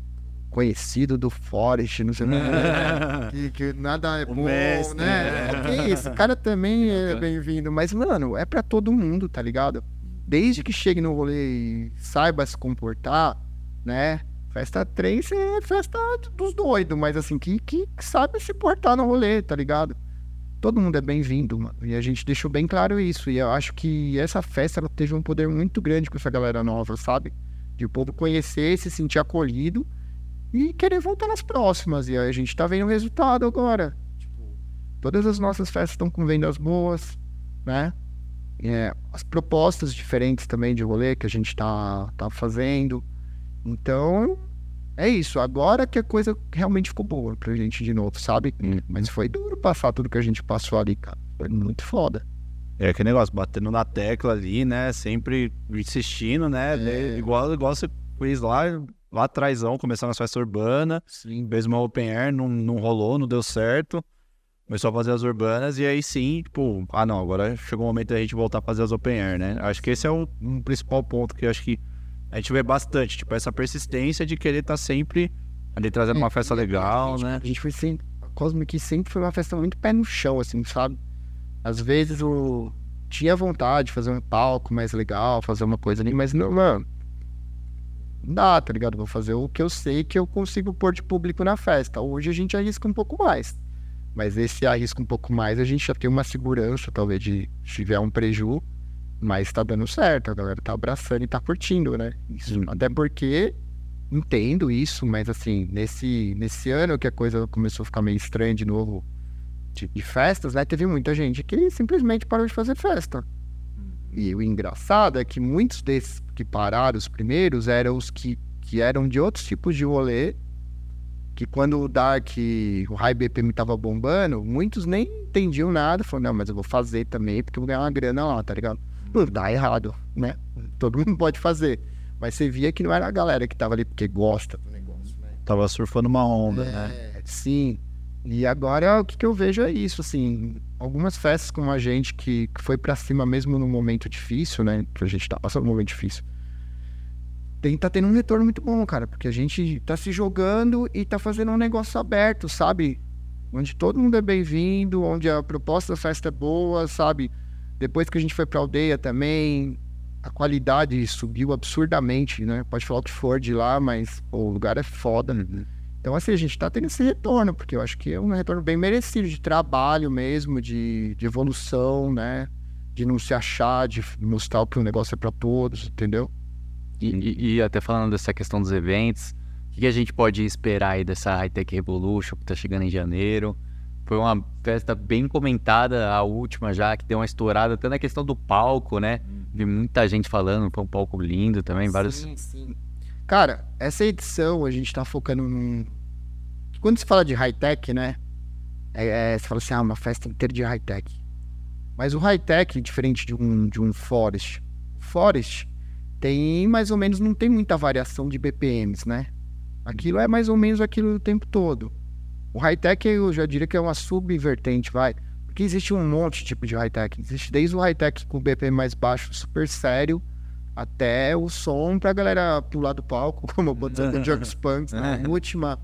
Conhecido do Forest, não sei o que, que, nada é bom, mestre, né? Ok, esse cara também é bem-vindo, mas, mano, é pra todo mundo, tá ligado? Desde que chegue no rolê e saiba se comportar, né? Festa 3 é festa dos doidos, mas assim, que, que sabe se portar no rolê, tá ligado? Todo mundo é bem-vindo, mano. E a gente deixou bem claro isso. E eu acho que essa festa ela teve um poder muito grande com essa galera nova, sabe? De o povo conhecer, se sentir acolhido e querer voltar nas próximas. E aí a gente tá vendo o resultado agora. Tipo, todas as nossas festas estão com vendas boas, né? É, as propostas diferentes também de rolê que a gente tá, tá fazendo. Então, é isso. Agora que a coisa realmente ficou boa pra gente de novo, sabe? Mas foi duro passar tudo que a gente passou ali, cara. Foi muito foda. É aquele negócio, batendo na tecla ali, né? Sempre insistindo, né? É. Igual, igual você fez lá, lá atrásão, começando nas festas urbanas, Sim. fez uma open air, não, não rolou, não deu certo. Começou a fazer as urbanas e aí sim, tipo, ah não, agora chegou o momento da gente voltar a fazer as open air, né? Acho que esse é o um principal ponto que acho que a gente vê bastante, tipo, essa persistência de querer estar sempre ali trazendo uma festa legal, né? A gente foi sempre. A Cosmic sempre foi uma festa muito pé no chão, assim, sabe? Às vezes eu tinha vontade de fazer um palco mais legal, fazer uma coisa ali, mas não, mano. Dá, tá ligado? Vou fazer o que eu sei que eu consigo pôr de público na festa. Hoje a gente arrisca um pouco mais. Mas esse arrisca um pouco mais, a gente já tem uma segurança, talvez, de se tiver um preju, mas tá dando certo, a galera tá abraçando e tá curtindo, né? Isso, até porque entendo isso, mas assim, nesse, nesse ano que a coisa começou a ficar meio estranha de novo de, de festas, né? Teve muita gente que simplesmente parou de fazer festa. E o engraçado é que muitos desses que pararam, os primeiros, eram os que, que eram de outros tipos de rolê, que quando o Dark, o High BPM tava bombando, muitos nem entendiam nada, falaram, não, mas eu vou fazer também, porque eu vou ganhar uma grana lá, tá ligado? Não dá errado, né? Todo mundo pode fazer. Mas você via que não era a galera que tava ali porque gosta do negócio, né? Tava surfando uma onda, né? É, sim. E agora o que, que eu vejo é isso, assim, algumas festas com a gente que, que foi pra cima mesmo num momento difícil, né? Que a gente tá passando um momento difícil. Tem, tá tendo um retorno muito bom, cara, porque a gente tá se jogando e tá fazendo um negócio aberto, sabe? Onde todo mundo é bem-vindo, onde a proposta da festa é boa, sabe? Depois que a gente foi pra aldeia também, a qualidade subiu absurdamente, né? Pode falar o que for de lá, mas pô, o lugar é foda. Então, assim, a gente tá tendo esse retorno, porque eu acho que é um retorno bem merecido de trabalho mesmo, de, de evolução, né? De não se achar, de mostrar que o negócio é pra todos, entendeu? E, e- e até falando dessa questão dos eventos, o que, que a gente pode esperar aí dessa High Tech Revolution que tá chegando em janeiro? Foi uma festa bem comentada, a última já, que deu uma estourada até na questão do palco, né? Vi muita gente falando, foi um palco lindo também, vários... Sim, sim. Cara, essa edição a gente tá focando num. Quando se fala de high-tech, né? É, é, você fala assim, ah, uma festa inteira de high-tech. Mas o high-tech, diferente de um, de um Forest, Forest tem mais ou menos, não tem muita variação de BPMs, né? Aquilo é mais ou menos aquilo o tempo todo. O high-tech eu já diria que é uma subvertente, vai. Porque existe um monte de tipo de high-tech. Existe desde o high-tech com o BP mais baixo, super sério, até o som pra galera pular do palco, como o Botando Jerks Punks na última.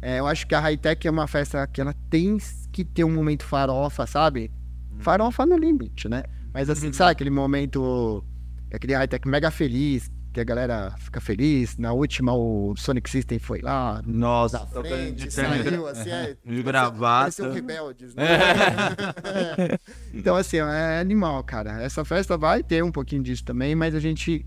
É, eu acho que a high-tech é uma festa que ela tem que ter um momento farofa, sabe? Farofa no limite, né? Mas assim, sabe aquele momento, aquele high-tech mega feliz, que a galera fica feliz. Na última, o Sonic System foi lá, Nossa, frente, de saiu, assim, é, de gravata. Pareceu rebeldes, né? então, assim, é animal, cara. Essa festa vai ter um pouquinho disso também, mas a gente.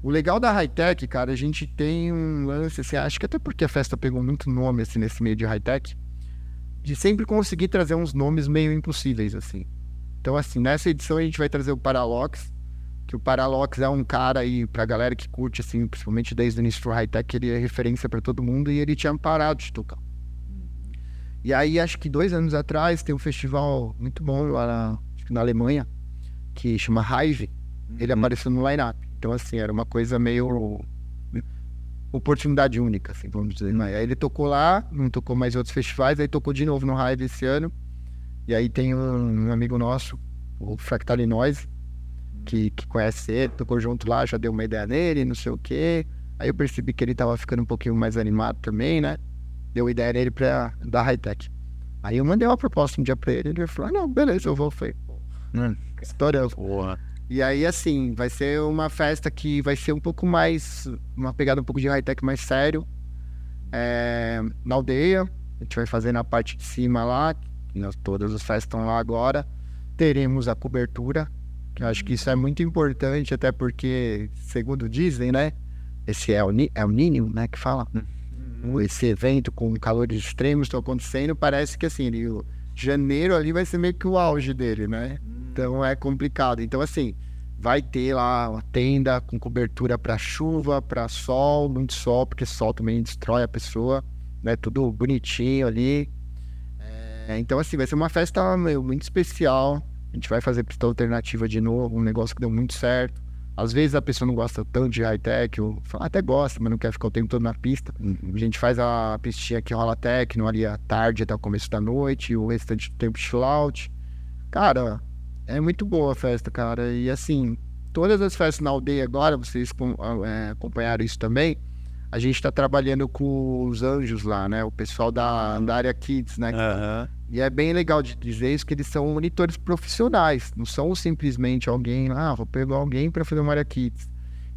O legal da high-tech, cara, a gente tem um lance, assim, acho que até porque a festa pegou muito nome, assim, nesse meio de high-tech, de sempre conseguir trazer uns nomes meio impossíveis, assim. Então, assim, nessa edição a gente vai trazer o Paralox, que o Paralox é um cara aí, pra galera que curte, assim, principalmente desde o início do high-tech, ele é referência pra todo mundo e ele tinha parado de tocar. E aí, acho que dois anos atrás, tem um festival muito bom lá na, na Alemanha, que chama Hive. Ele apareceu no line-up. Então, assim, era uma coisa meio. oportunidade única, assim, vamos dizer. né? Aí ele tocou lá, não tocou mais em outros festivais, aí tocou de novo no Hive esse ano. E aí tem um, amigo nosso, o Fractal Noise, que, que conhece ele, tocou junto lá, já deu uma ideia nele, não sei o quê. Aí eu percebi que ele tava ficando um pouquinho mais animado também, né? Deu ideia nele pra dar high-tech. Aí eu mandei uma proposta um dia pra ele, ele falou, ah, não, beleza, eu vou. Eu Falei, Hum. história. Porra. E aí, assim, vai ser uma festa que vai ser um pouco mais. Uma pegada um pouco de high-tech mais sério. É, na aldeia, a gente vai fazer na parte de cima lá, nós, todas as festas estão lá agora. Teremos a cobertura, eu acho que isso é muito importante, até porque, segundo dizem, né? Esse é o, é o Ninho, né? Que fala. Esse evento com calores extremos estão acontecendo, parece que assim, ele, janeiro ali vai ser meio que o auge dele, né? Então é complicado. Então, assim, vai ter lá uma tenda com cobertura para chuva, para sol, muito sol, porque sol também destrói a pessoa, né? Tudo bonitinho ali. É, então, assim, vai ser uma festa meu, muito especial. A gente vai fazer pista alternativa de novo, um negócio que deu muito certo. Às vezes a pessoa não gosta tanto de high-tech, ou fala, até gosta, mas não quer ficar o tempo todo na pista. A gente faz a pistinha que rola techno ali à tarde até o começo da noite, e o restante do tempo chill out. Cara, é muito boa a festa, cara. E assim, todas as festas na aldeia agora, vocês com- é, acompanharam isso também. A gente tá trabalhando com os anjos lá, né? O pessoal da, da área Kids, né? Aham. E é bem legal de dizer isso, que eles são monitores profissionais. Não são simplesmente alguém, ah, vou pegar alguém para fazer uma área Kids.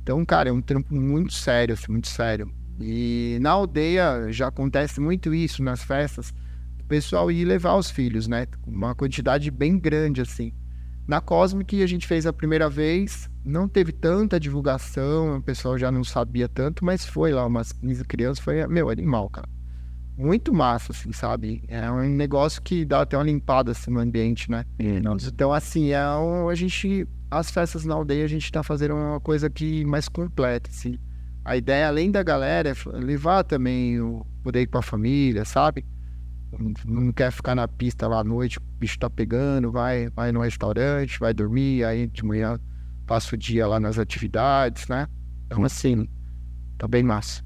Então, cara, é um trampo muito sério, assim, muito sério. E na aldeia já acontece muito isso nas festas, o pessoal ir levar os filhos, né? Uma quantidade bem grande, assim. Na Cosmic a gente fez a primeira vez, não teve tanta divulgação, o pessoal já não sabia tanto, mas foi lá, umas 15 crianças, foi, meu, animal, cara. Muito massa, assim, sabe? É um negócio que dá até uma limpada assim, no ambiente, né? Então, assim, é um- a gente. As festas na aldeia a gente tá fazendo uma coisa que mais completa, assim. A ideia, além da galera, é levar também o poder ir pra família, sabe? Não- Não quer ficar na pista lá à noite, o bicho tá pegando, vai, vai no restaurante, vai dormir, aí de manhã passa o dia lá nas atividades, né? Então, assim, tá bem massa.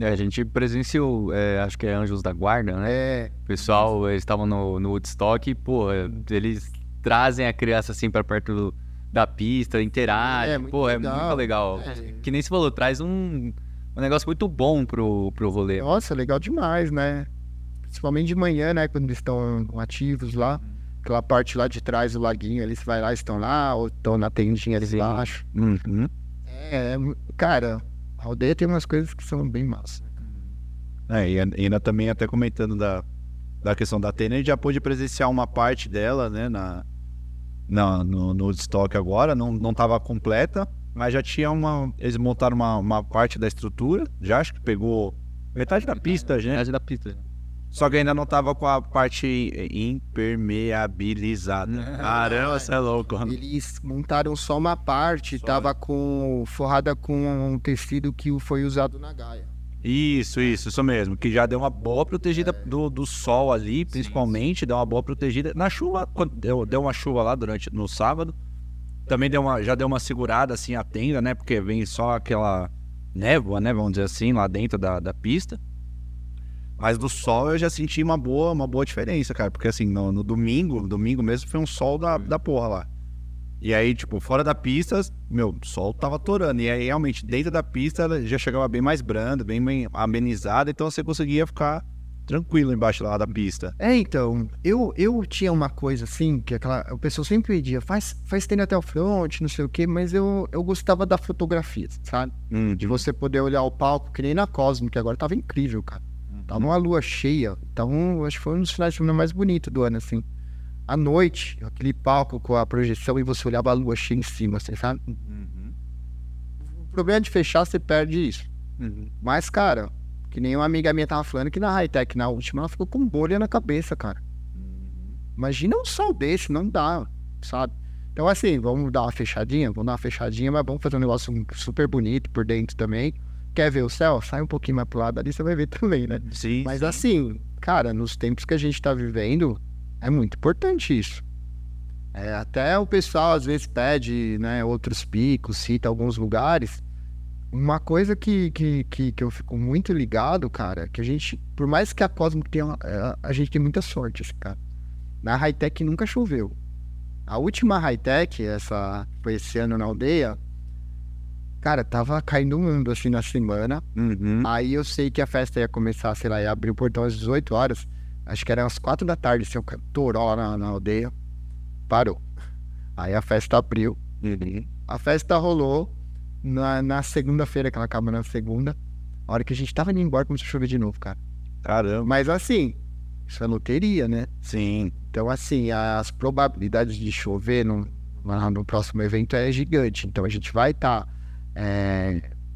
É, a gente presenciou, é, acho que é Anjos da Guarda, né? É, O pessoal, eles estavam no, no Woodstock e, pô, é, eles trazem a criança assim pra perto do- da pista, interagem. É, pô, é legal. muito legal. É. Que nem se falou, traz um, um negócio muito bom pro, pro rolê. Nossa, legal demais, né? Principalmente de manhã, né? Quando eles estão ativos lá. Aquela parte lá de trás do laguinho, eles vai lá, estão lá, ou estão na tendinha ali embaixo. Uhum. É, é cara, a aldeia tem umas coisas que são bem massas. É, e ainda também até comentando da, da questão da Atena, a gente já pôde presenciar uma parte dela, né, na, na, no, no estoque agora, não, não tava completa, mas já tinha uma, eles montaram uma, uma parte da estrutura, já acho que pegou metade da pista, né, Metade da pista. Só que ainda não tava com a parte impermeabilizada. Caramba, você é louco. Eles montaram só uma parte, Só, tava com forrada com um tecido que foi usado na Gaia. Isso, isso, isso mesmo. Que já deu uma boa protegida do, do sol ali, principalmente, deu uma boa protegida. Na chuva, quando deu, deu uma chuva lá durante no sábado, também deu uma, já deu uma segurada assim a tenda, né? Porque vem só aquela névoa, né? Vamos dizer assim, lá dentro da, da pista. Mas do sol eu já senti uma boa, uma boa diferença, cara. Porque assim, no, no domingo, domingo mesmo foi um sol da, da porra lá. E aí, tipo, fora da pista, meu, o sol tava torando. E aí, realmente, dentro da pista, ela já chegava bem mais branda, bem, bem amenizada. Então você conseguia ficar tranquilo embaixo lá da pista. É, então, eu, eu tinha uma coisa assim, que aquela, o pessoal sempre pedia, faz, faz tênis até o front, não sei o quê, mas eu, eu gostava da fotografia, sabe? Hum, De você poder olhar o palco, que nem na Cosmo, que agora tava incrível, cara. Tava uma lua cheia, tava um, acho que foi um dos finais de semana mais bonitos do ano, assim. À noite, aquele palco com a projeção e você olhava a lua cheia em cima, assim, sabe? Uhum. O problema de fechar, você perde isso. Uhum. Mas, cara, que nem uma amiga minha tava falando que na high-tech, na última, ela ficou com bolha na cabeça, cara. Imagina um sol desse, não dá, sabe? Então, assim, vamos dar uma fechadinha, vamos dar uma fechadinha, mas vamos fazer um negócio super bonito por dentro também. Quer ver o céu? Sai um pouquinho mais pro lado ali, você vai ver também, né? Sim. Mas assim, cara, nos tempos que a gente tá vivendo, é muito importante isso. É, até o pessoal às vezes pede, né, outros picos, cita alguns lugares. Uma coisa que, que, que, que eu fico muito ligado, cara, que a gente, por mais que a Cosmo tenha, é, a gente tem muita sorte, assim, cara. Na high-tech nunca choveu. A última high-tech, essa foi esse ano na aldeia, cara, tava caindo um mundo assim na semana. Uhum. Aí eu sei que a festa ia começar, sei lá, ia abrir o portão às 18 horas. Acho que eram às 4 da tarde, assim, o toró lá na, na aldeia. Parou. Aí a festa abriu. Uhum. A festa rolou na, na segunda-feira, que ela acaba na segunda. A hora que a gente tava indo embora, começou a chover de novo, cara. Caramba. Mas assim, isso é loteria, né? Sim. Então, assim, as probabilidades de chover no, no próximo evento é gigante. Então, a gente vai estar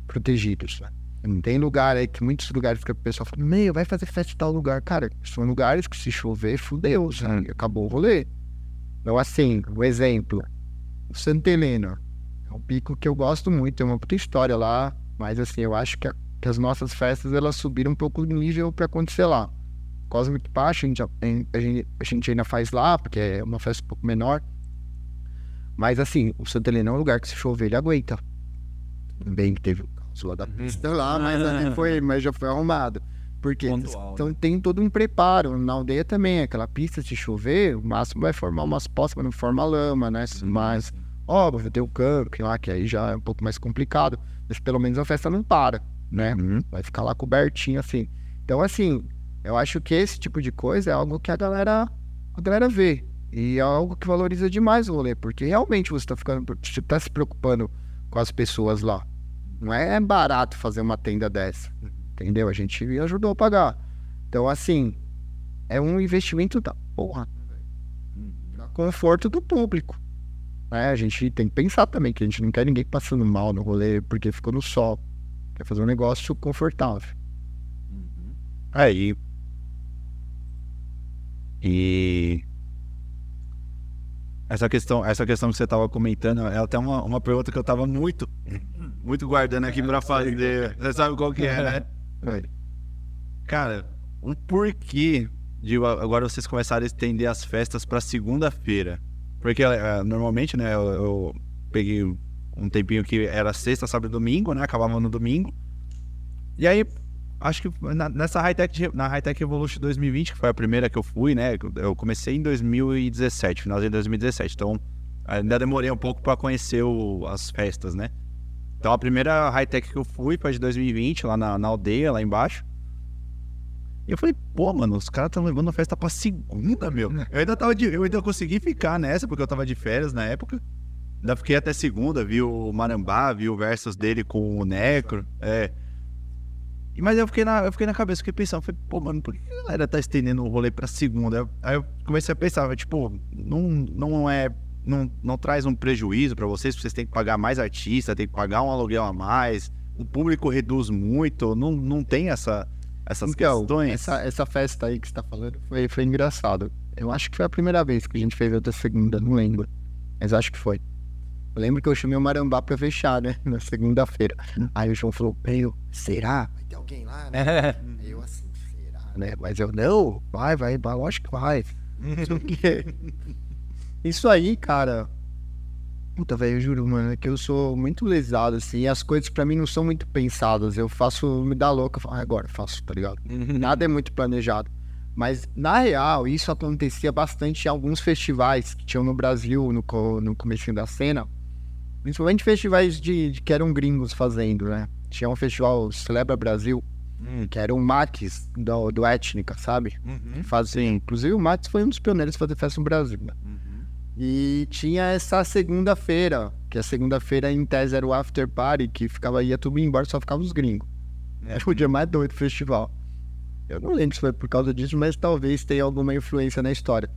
protegidos. né? Não tem lugar aí que muitos lugares que o pessoal fala, meu, vai fazer festa em tal lugar. Cara, são lugares que se chover, fudeu, sabe? acabou o rolê. Então, assim, um exemplo, Santa Helena. É um pico que eu gosto muito, tem uma puta história lá, mas assim, eu acho que, a- que as nossas festas elas subiram um pouco o nível para acontecer lá. Cosmic Pacha, a gente, a, gente, a gente ainda faz lá, porque é uma festa um pouco menor. Mas assim, o Santa Helena é um lugar que se chover, ele aguenta. Bem que teve o caso lá da pista lá, mas, foi, mas já foi arrumado. Porque Pontual, então tem todo um preparo. Na aldeia também, aquela pista, se chover, o máximo vai formar umas poças, mas não forma lama, né? Mas, óbvio, tem o camping lá, que aí já é um pouco mais complicado. Mas pelo menos a festa não para, né? Uhum. Vai ficar lá cobertinho assim. Então, assim, eu acho que esse tipo de coisa é algo que a galera, a galera vê. E é algo que valoriza demais o rolê, porque realmente você tá ficando, você tá se preocupando com as pessoas lá. Não é barato fazer uma tenda dessa. Entendeu? A gente ajudou a pagar. Então, assim, é um investimento da porra. Pra conforto do público. né? A gente tem que pensar também que a gente não quer ninguém passando mal no rolê porque ficou no sol. Quer fazer um negócio confortável. Aí. E. Essa questão, essa questão que você tava comentando é até uma, uma pergunta que eu tava muito, muito guardando aqui pra fazer. Você sabe qual que é, né? Cara, o porquê de agora vocês começarem a estender as festas pra segunda-feira? Porque eh, normalmente, né, eu, eu peguei um tempinho que era sexta, sábado e domingo, né? Acabava no domingo. E aí, acho que na- nessa Hightech, na Hightech Evolution 2020, que foi a primeira que eu fui, né? Eu comecei em 2017, finalzinho de 2017. Então, ainda demorei um pouco pra conhecer o- as festas, né? Então, a primeira Hightech que eu fui foi de 2020, lá na, na aldeia, lá embaixo. E eu falei, pô, mano, os caras estão levando a festa pra segunda, meu. Eu ainda tava de, eu ainda consegui ficar nessa, porque eu tava de férias na época. Ainda fiquei até segunda, vi o Marambá, vi o versus dele com o Necro. É. Mas eu fiquei na, eu fiquei na cabeça, fiquei pensando, falei, pô, mano, por que a galera tá estendendo o rolê pra segunda? Aí eu comecei a pensar, tipo, não, não é. Não, não traz um prejuízo pra vocês, vocês têm que pagar mais artista, tem que pagar um aluguel a mais, o público reduz muito, não, não tem essa, essas Então, questões. essa, essa festa aí que você tá falando foi, foi engraçado. Eu acho que foi a primeira vez que a gente fez outra segunda, não lembro. Mas acho que foi. Eu lembro que eu chamei o Marambá pra fechar, né? Na segunda-feira. Aí o João falou, meu, será? Alguém lá, né? Aí eu assim, será, né? Mas eu, não, vai, vai, vai, lógico que vai. Isso aí, cara, Puta, velho, eu juro, mano, é que eu sou muito lesado, assim, e as coisas pra mim não são muito pensadas. Eu faço, me dá louco, eu falo, ah, agora faço, tá ligado? Nada é muito planejado. Mas, na real, isso acontecia bastante em alguns festivais que tinham no Brasil, no, co- no comecinho da cena. Principalmente festivais de, de que eram gringos fazendo, né? Tinha um festival Celebra Brasil, Hum. que era o Max do, do Étnica, sabe? Uhum. Fazia. Inclusive, o Max foi um dos pioneiros a fazer festa no Brasil, né? E tinha essa segunda-feira, que a segunda-feira em tese era o after party, que ficava, ia tudo embora, só ficava os gringos. Era o dia mais doido do festival. Eu não lembro se foi por causa disso, mas talvez tenha alguma influência na história.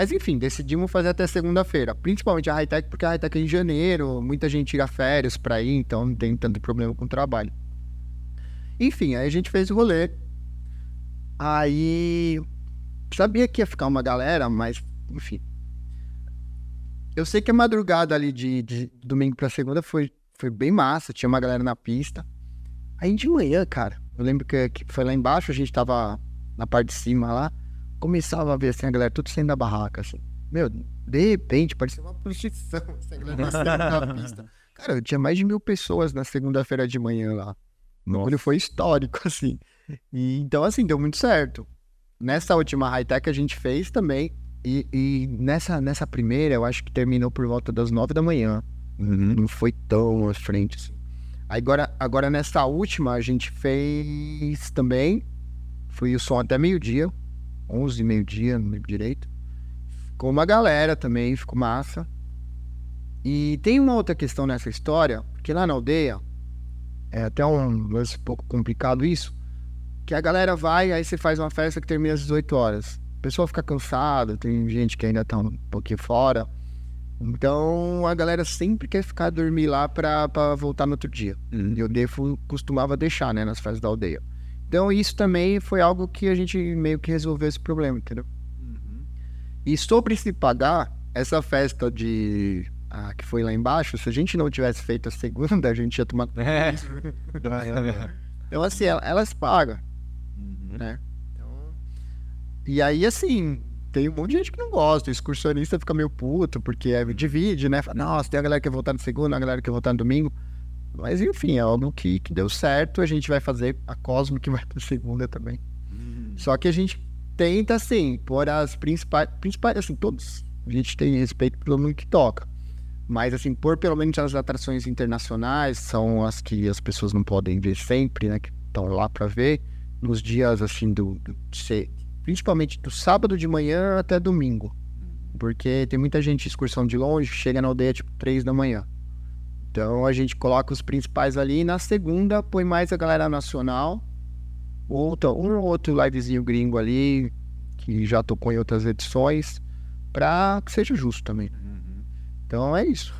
Mas enfim, decidimos fazer até segunda-feira. Principalmente a Hightech, porque a Hightech é em janeiro, muita gente tira férias pra ir, então não tem tanto problema com o trabalho. Enfim, aí a gente fez o rolê. Aí. Sabia que ia ficar uma galera, mas, enfim. Eu sei que a madrugada ali de, de domingo pra segunda foi, foi bem massa, tinha uma galera na pista. Aí de manhã, cara, eu lembro que, que foi lá embaixo, a gente tava na parte de cima lá, começava a ver assim, a galera tudo saindo da barraca, assim. Meu, de repente, parecia uma procissão, assim, a galera saindo na pista. Cara, eu tinha mais de mil pessoas na segunda-feira de manhã lá. O bagulho foi histórico, assim. E, então, assim, deu muito certo. Nessa última high-tech a gente fez também. E, e nessa, nessa primeira, eu acho que terminou por volta das nove da manhã. Uhum. Não foi tão à frente, assim. Agora, agora, nessa última, a gente fez também. Foi o som até meio-dia. Onze meio-dia, não lembro direito. Ficou uma galera também, ficou massa. E tem uma outra questão nessa história, porque lá na aldeia, é até um lance um pouco complicado isso, que a galera vai, aí você faz uma festa que termina às 18 horas. O pessoal fica cansado, tem gente que ainda tá um pouquinho fora. Então a galera sempre quer ficar dormir lá pra, pra voltar no outro dia. Uhum. E o Defo costumava deixar, né, nas festas da aldeia. Então isso também foi algo que a gente meio que resolveu esse problema, entendeu? E sobre se pagar, essa festa de. ah, que foi lá embaixo, se a gente não tivesse feito a segunda, a gente ia tomar. É. Então, assim, ela- elas pagam, né? Então, e aí, assim, tem um monte de gente que não gosta. O excursionista fica meio puto, porque é, divide, né? Fala, Nossa, tem a galera que quer voltar no segundo, a galera que quer voltar no domingo. Mas, enfim, é algo que, que deu certo. A gente vai fazer a Cosmo que vai pra segunda também. Só que a gente tenta, assim, pôr as principais. Principais, assim, todos. A gente tem respeito pelo mundo que toca. Mas, assim, por pelo menos as atrações internacionais, são as que as pessoas não podem ver sempre, né? Que estão lá pra ver. Nos dias, assim, do. do principalmente do sábado de manhã até domingo. Porque tem muita gente excursão de longe, chega na aldeia, tipo, três da manhã. Então a gente coloca os principais ali e na segunda põe mais a galera nacional. Outra, um ou outro livezinho gringo ali, que já tocou em outras edições, pra que seja justo também. Então é isso.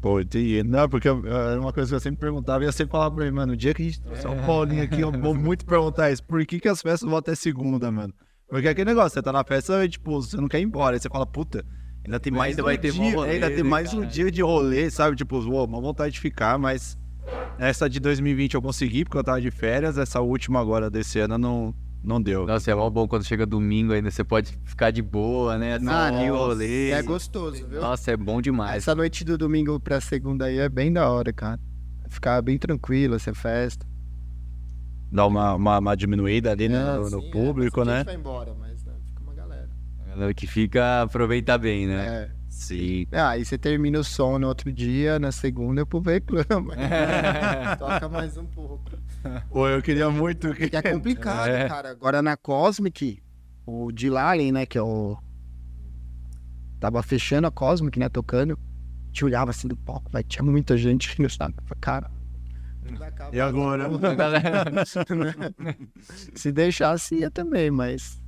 Pô, entendi. Não, porque era uma coisa que eu sempre perguntava e eu sempre falava pra ele, mano, o dia que a gente trouxer o Paulinho aqui, eu vou muito perguntar isso. Por que, que as festas vão até segunda, mano? Porque aquele negócio, você tá na festa e, tipo, você não quer ir embora. Aí você fala, puta, ainda tem mais Ainda um vai ter dia, rolê, ainda tem né, mais um cara? dia de rolê, sabe? Tipo, uou, uma vontade de ficar, mas essa de 2020 eu consegui porque eu tava de férias, essa última agora desse ano não, não deu. Nossa, é mó bom quando chega domingo ainda, você pode ficar de boa, né? Assistir o rolê. é gostoso, viu? Nossa, é bom demais. Essa noite do domingo pra segunda aí é bem da hora, cara. Ficar bem tranquilo, essa festa. Dá uma, uma, uma diminuída ali né, no, no sim, público, bastante né? gente vai embora, galera. Que fica, aproveita bem, né? É. Sim. Ah, aí você termina o som no outro dia, na segunda o povo reclama. Toca mais um pouco. Pô, eu queria muito que. É complicado, É. cara. Agora na Cosmic, o Dilalen, né, que é o. Tava fechando a Cosmic, né, tocando. Te olhava assim do palco, vai, tinha muita gente no sabe? Eu falei, Cara. E agora? Se deixasse, ia também, mas.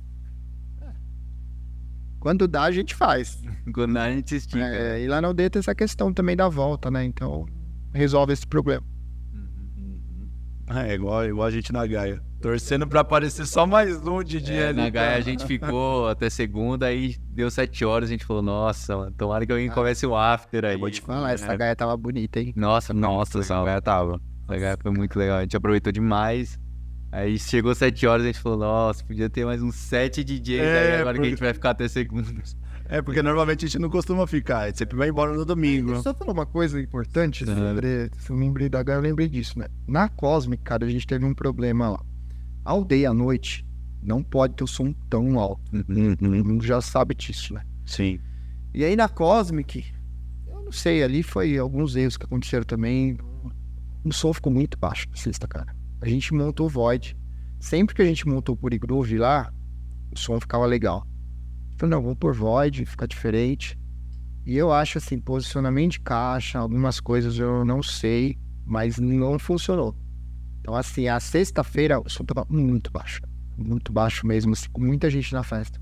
Quando dá, a gente faz. Quando a gente estica. É, e lá na aldeia tem essa questão também da volta, né? Então, resolve esse problema. É, igual, igual a gente na Gaia. Torcendo pra aparecer só mais um de dia É, ali. na Gaia a gente ficou até segunda, aí deu sete horas, a gente falou, nossa, mano, tomara que alguém comece o after aí. Vou te falar, essa É. gaia tava bonita, hein? Nossa, nossa, essa Gaia tava. Essa Gaia foi muito legal, a gente aproveitou demais. Aí chegou sete horas, a gente falou, nossa, podia ter mais uns sete DJs aí, É, agora que a gente porque- vai ficar até segunda. É, porque normalmente a gente não costuma ficar, a gente sempre vai embora no domingo. Deixa eu só falar uma coisa importante, sobre, se eu lembrei da eu lembrei disso, né? Na Cosmic, cara, a gente teve um problema lá. A aldeia à noite não pode ter o som tão alto. Todo mundo já sabe disso, né? Sim. E aí na Cosmic, eu não sei, ali foi alguns erros que aconteceram também. O som ficou muito baixo na sexta, cara. A gente montou o Void. Sempre que a gente montou o Purigroove lá, o som ficava legal. Falei, não, vamos por Void, fica diferente. E eu acho assim, posicionamento de caixa, algumas coisas eu não sei, mas não funcionou. Então, assim, a sexta-feira o som tava muito baixo. Muito baixo mesmo, assim, com muita gente na festa.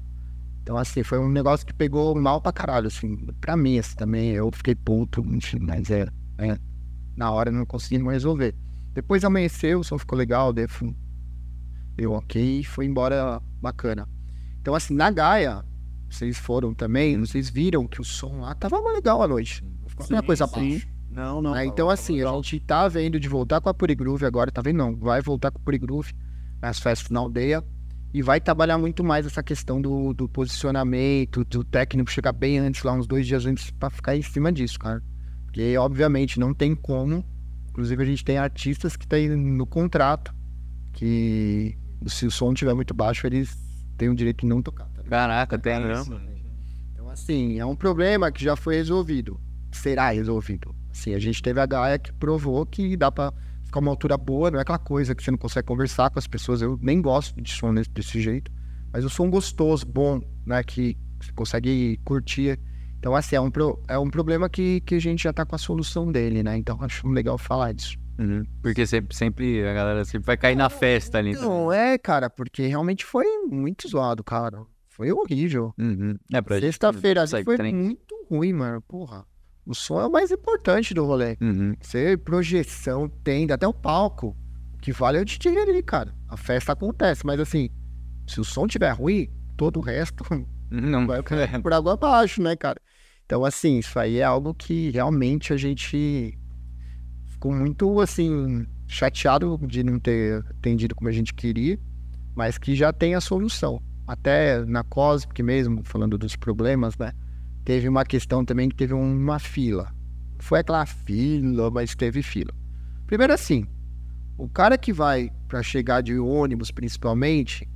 Então, assim, foi um negócio que pegou mal pra caralho, assim. Pra mim, assim, também, eu fiquei puto, enfim, mas é, é na hora não consegui resolver. Depois amanheceu, o som ficou legal, deu, deu ok e foi embora bacana. Então, assim, na Gaia, vocês foram também, vocês viram que o som lá tava legal à noite. Não ficou uma coisa baixa. Não, não. né? Então, assim, a gente tá vendo de voltar com a Purigroove agora, tá vendo? Não, vai voltar com a Purigroove nas festas na aldeia e vai trabalhar muito mais essa questão do, do posicionamento, do técnico chegar bem antes, lá uns dois dias antes, pra ficar em cima disso, cara. Porque, obviamente, não tem como. Inclusive, a gente tem artistas que tem no contrato que se o som estiver muito baixo, eles têm o direito de não tocar. tá? Caraca, tem isso. Caramba. Então, assim, é um problema que já foi resolvido. Será resolvido. Assim, a gente teve a Gaia que provou que dá pra ficar uma altura boa, não é aquela coisa que você não consegue conversar com as pessoas. Eu nem gosto de som desse, desse jeito. Mas o som gostoso, bom, né? Que você consegue curtir. Então, assim, é um, pro- é um problema que, que a gente já tá com a solução dele, né? Então, acho legal falar disso. Uhum. Porque sempre, sempre, a galera sempre vai cair na festa ali. Não, é, cara, porque realmente foi muito zoado, cara. Foi horrível. Uhum. É pra gente- Sexta-feira ali sai foi trem. muito ruim, mano. Porra. O som é o mais importante do rolê. Uhum. Você, projeção, tenda, até o palco. O que vale é o DJ ali, cara. A festa acontece, mas assim, se o som tiver ruim, todo o resto Não, vai por água abaixo, né, cara? Então, assim, isso aí é algo que realmente a gente ficou muito, assim, chateado de não ter atendido como a gente queria, mas que já tem a solução. Até na Cosmic mesmo, falando dos problemas, né? Teve uma questão também que teve uma fila. Foi aquela fila, mas teve fila. Primeiro assim, o cara que vai para chegar de ônibus, principalmente,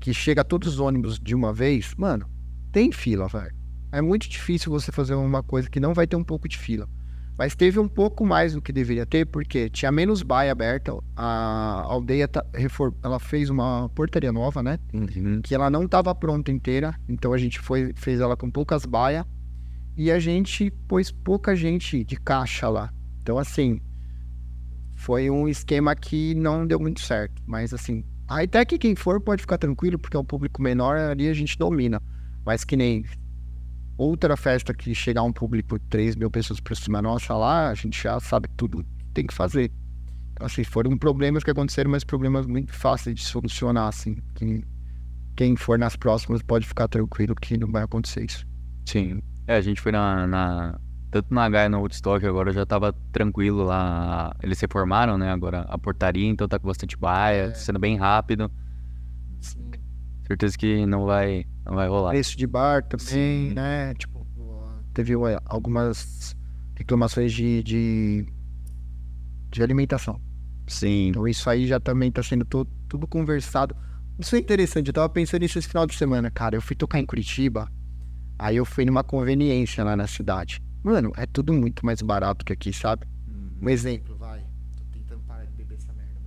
que chega todos os ônibus de uma vez, mano, tem fila, velho. É muito difícil você fazer uma coisa que não vai ter um pouco de fila. Mas teve um pouco mais do que deveria ter, porque tinha menos baia aberta. A aldeia tá, ela fez uma portaria nova, né? Uhum. Que ela não estava pronta inteira. Então a gente foi, fez ela com poucas baias. E a gente pôs pouca gente de caixa lá. Então, assim, foi um esquema que não deu muito certo. Mas, assim, até que quem for pode ficar tranquilo, porque é um público menor, ali a gente domina. Mas que nem outra festa que chegar um público de 3 mil pessoas pra cima nossa lá, a gente já sabe tudo que tem que fazer. Então, assim, foram problemas que aconteceram, mas problemas muito fáceis de solucionar, assim. Que quem for nas próximas pode ficar tranquilo que não vai acontecer isso. Sim. É, a gente foi na, na- Tanto na Gaia no Woodstock, agora já tava tranquilo lá. Eles reformaram, né? Agora a portaria, então tá com bastante baia, sendo bem rápido. Certeza que não vai, não vai rolar. Preço de bar também, Sim. né? Tipo, teve ué, algumas reclamações de, de, de alimentação. Sim. Então isso aí já também tá sendo to- tudo conversado. Isso é interessante, eu tava pensando nisso esse final de semana, cara. Eu fui tocar em Curitiba, aí eu fui numa conveniência lá na cidade. Mano, é tudo muito mais barato que aqui, sabe? Um exemplo, vai. Tô tentando parar de beber essa merda,